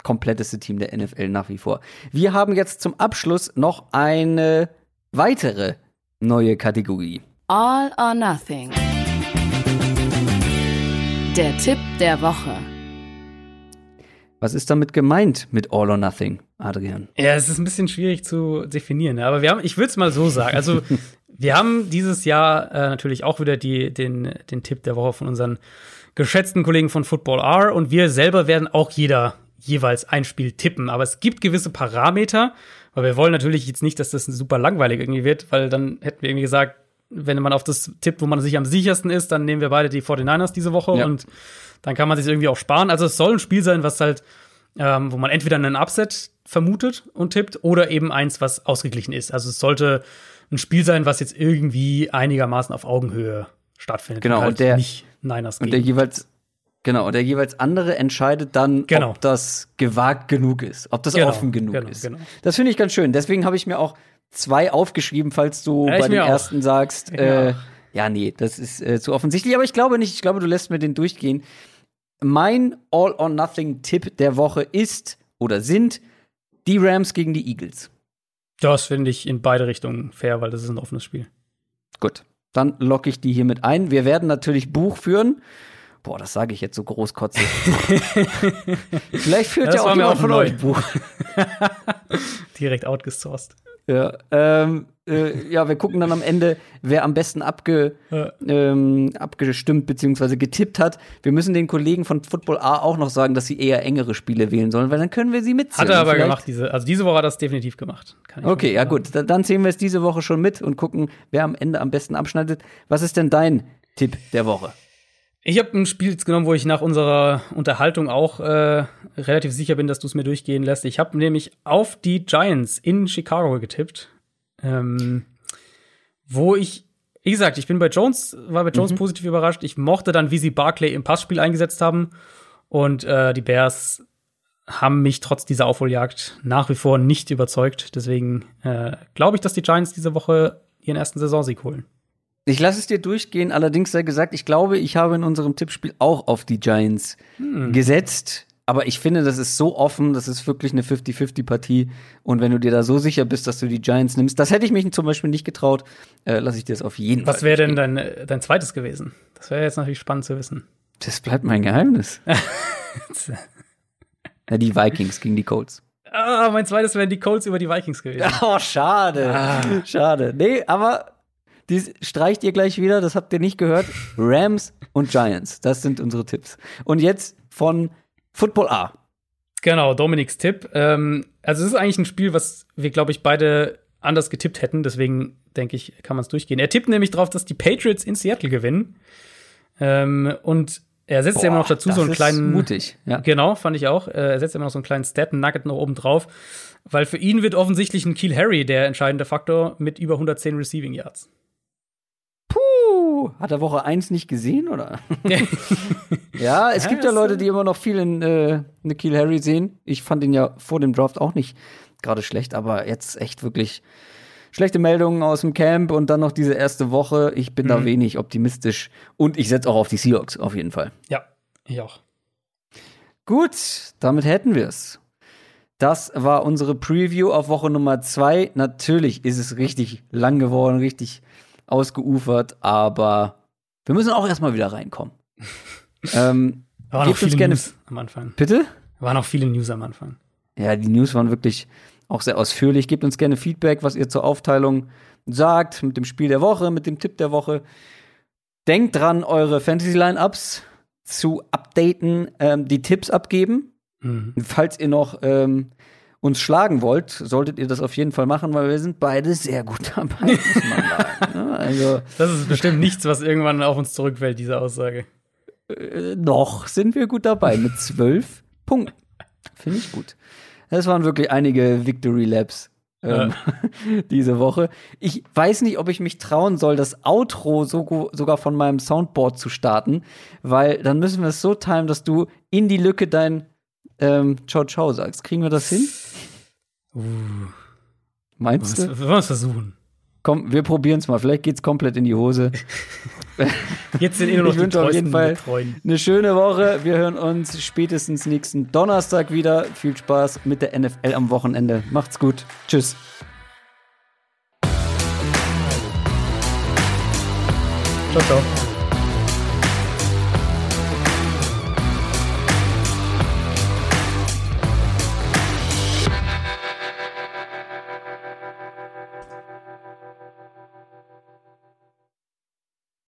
kompletteste Team der NFL nach wie vor. Wir haben jetzt zum Abschluss noch eine weitere neue Kategorie. All or Nothing. Der Tipp der Woche. Was ist damit gemeint mit All or Nothing, Adrian? Ja, es ist ein bisschen schwierig zu definieren, ne? aber wir haben, ich würde es mal so sagen. Also, wir haben dieses Jahr äh, natürlich auch wieder die, den, den Tipp der Woche von unseren geschätzten Kollegen von Football R und wir selber werden auch jeder jeweils ein Spiel tippen. Aber es gibt gewisse Parameter, weil wir wollen natürlich jetzt nicht, dass das super langweilig irgendwie wird, weil dann hätten wir irgendwie gesagt, wenn man auf das tippt, wo man sich am sichersten ist, dann nehmen wir beide die 49ers diese Woche Ja. und dann kann man sich irgendwie auch sparen. Also es soll ein Spiel sein, was halt, ähm, wo man entweder einen Upset vermutet und tippt oder eben eins, was ausgeglichen ist. Also es sollte ein Spiel sein, was jetzt irgendwie einigermaßen auf Augenhöhe stattfindet. Genau, und, halt und der- nicht Niners Und der jeweils Genau, und der jeweils andere entscheidet dann, Genau. ob das gewagt genug ist, ob das Genau, offen genug genau, ist. genau. Das finde ich ganz schön. Deswegen habe ich mir auch zwei aufgeschrieben, falls du Ja, bei dem mir auch. ersten sagst, äh, mir ja, nee, das ist äh, zu offensichtlich. Aber ich glaube nicht. Ich glaube, du lässt mir den durchgehen. Mein All-or-Nothing-Tipp der Woche ist oder sind die Rams gegen die Eagles. Das finde ich in beide Richtungen fair, weil das ist ein offenes Spiel. Gut, dann locke ich die hier mit ein. Wir werden natürlich Buch führen. Boah, das sage ich jetzt so großkotzig. Vielleicht führt ja auch jemand auch von neu. euch Buch. Direkt outgesourced. Ja, ähm, äh, ja, wir gucken dann am Ende, wer am besten abge, Ja. ähm, abgestimmt bzw. getippt hat. Wir müssen den Kollegen von Football A auch noch sagen, dass sie eher engere Spiele wählen sollen, weil dann können wir sie mitzählen. Hat er aber Vielleicht- gemacht, diese, also diese Woche hat er das definitiv gemacht. Okay, ja gut, da- dann zählen wir es diese Woche schon mit und gucken, wer am Ende am besten abschneidet. Was ist denn dein Tipp der Woche? Ich habe ein Spiel jetzt genommen, wo ich nach unserer Unterhaltung auch äh, relativ sicher bin, dass du es mir durchgehen lässt. Ich habe nämlich auf die Giants in Chicago getippt, ähm, wo ich, wie gesagt, ich bin bei Jones, war bei Jones positiv überrascht. Ich mochte dann, wie sie Barclay im Passspiel eingesetzt haben und äh, die Bears haben mich trotz dieser Aufholjagd nach wie vor nicht überzeugt. Deswegen äh, glaube ich, dass die Giants diese Woche ihren ersten Saisonsieg holen. Ich lasse es dir durchgehen, allerdings sei gesagt, ich glaube, ich habe in unserem Tippspiel auch auf die Giants gesetzt. Aber ich finde, das ist so offen, das ist wirklich eine 50-50-Partie. Und wenn du dir da so sicher bist, dass du die Giants nimmst, das hätte ich mich zum Beispiel nicht getraut, äh, lasse ich dir das auf jeden Was Fall. wäre denn dein, äh, dein zweites gewesen? Das wäre jetzt natürlich spannend zu wissen. Das bleibt mein Geheimnis. ja, die Vikings gegen die Colts. Ah, mein zweites wären die Colts über die Vikings gewesen. Oh, schade. Schade. Nee, aber dies streicht ihr gleich wieder, das habt ihr nicht gehört. Rams und Giants, das sind unsere Tipps. Und jetzt von Football A. Genau, Dominiks Tipp. Ähm, also es ist eigentlich ein Spiel, was wir, glaube ich, beide anders getippt hätten. Deswegen denke ich, kann man es durchgehen. Er tippt nämlich drauf, dass die Patriots in Seattle gewinnen. Ähm, und er setzt ja immer noch dazu so einen ist kleinen. mutig. Ja. Genau, fand ich auch. Äh, Er setzt immer noch so einen kleinen Stat-Nugget noch oben drauf. Weil für ihn wird offensichtlich ein Kiel Harry der entscheidende Faktor mit über 110 Receiving Yards. Hat er Woche 1 nicht gesehen, oder? ja, es Ja, gibt ja Leute, die immer noch viel in äh, Nikhil Harry sehen. Ich fand ihn ja vor dem Draft auch nicht gerade schlecht, aber jetzt echt wirklich schlechte Meldungen aus dem Camp und dann noch diese erste Woche. Ich bin da wenig optimistisch und ich setze auch auf die Seahawks, auf jeden Fall. Ja, ich auch. Gut, damit hätten wir es. Das war unsere Preview auf Woche Nummer zwei. Natürlich ist es richtig lang geworden, richtig ausgeufert, aber wir müssen auch erstmal wieder reinkommen. ähm, Da waren noch Gebt uns viele gerne- News am Anfang. bitte? Da waren noch viele News am Anfang. Ja, die News waren wirklich auch sehr ausführlich. Gebt uns gerne Feedback, was ihr zur Aufteilung sagt, mit dem Spiel der Woche, mit dem Tipp der Woche. Denkt dran, eure Fantasy-Line-Ups zu updaten, ähm, die Tipps abgeben. Mhm. Falls ihr noch ähm, uns schlagen wollt, solltet ihr das auf jeden Fall machen, weil wir sind beide sehr gut dabei, muss man sagen. ne? Also Das ist bestimmt nichts, was irgendwann auf uns zurückfällt, diese Aussage. äh, noch sind wir gut dabei mit zwölf Punkten. Finde ich gut. Das waren wirklich einige Victory Laps ähm, diese Woche. Ich weiß nicht, ob ich mich trauen soll, das Outro so, sogar von meinem Soundboard zu starten, weil dann müssen wir es so timen, dass du in die Lücke dein ähm, Ciao Ciao sagst. Kriegen wir das hin? Uh, Meinst du? wir wollen es versuchen. Komm, wir probieren es mal. Vielleicht geht's komplett in die Hose. Jetzt sind eh nur noch Ich die wünsche auf jeden Fall eine schöne Woche. Wir hören uns spätestens nächsten Donnerstag wieder. Viel Spaß mit der NFL am Wochenende. Macht's gut. Tschüss. Ciao, ciao.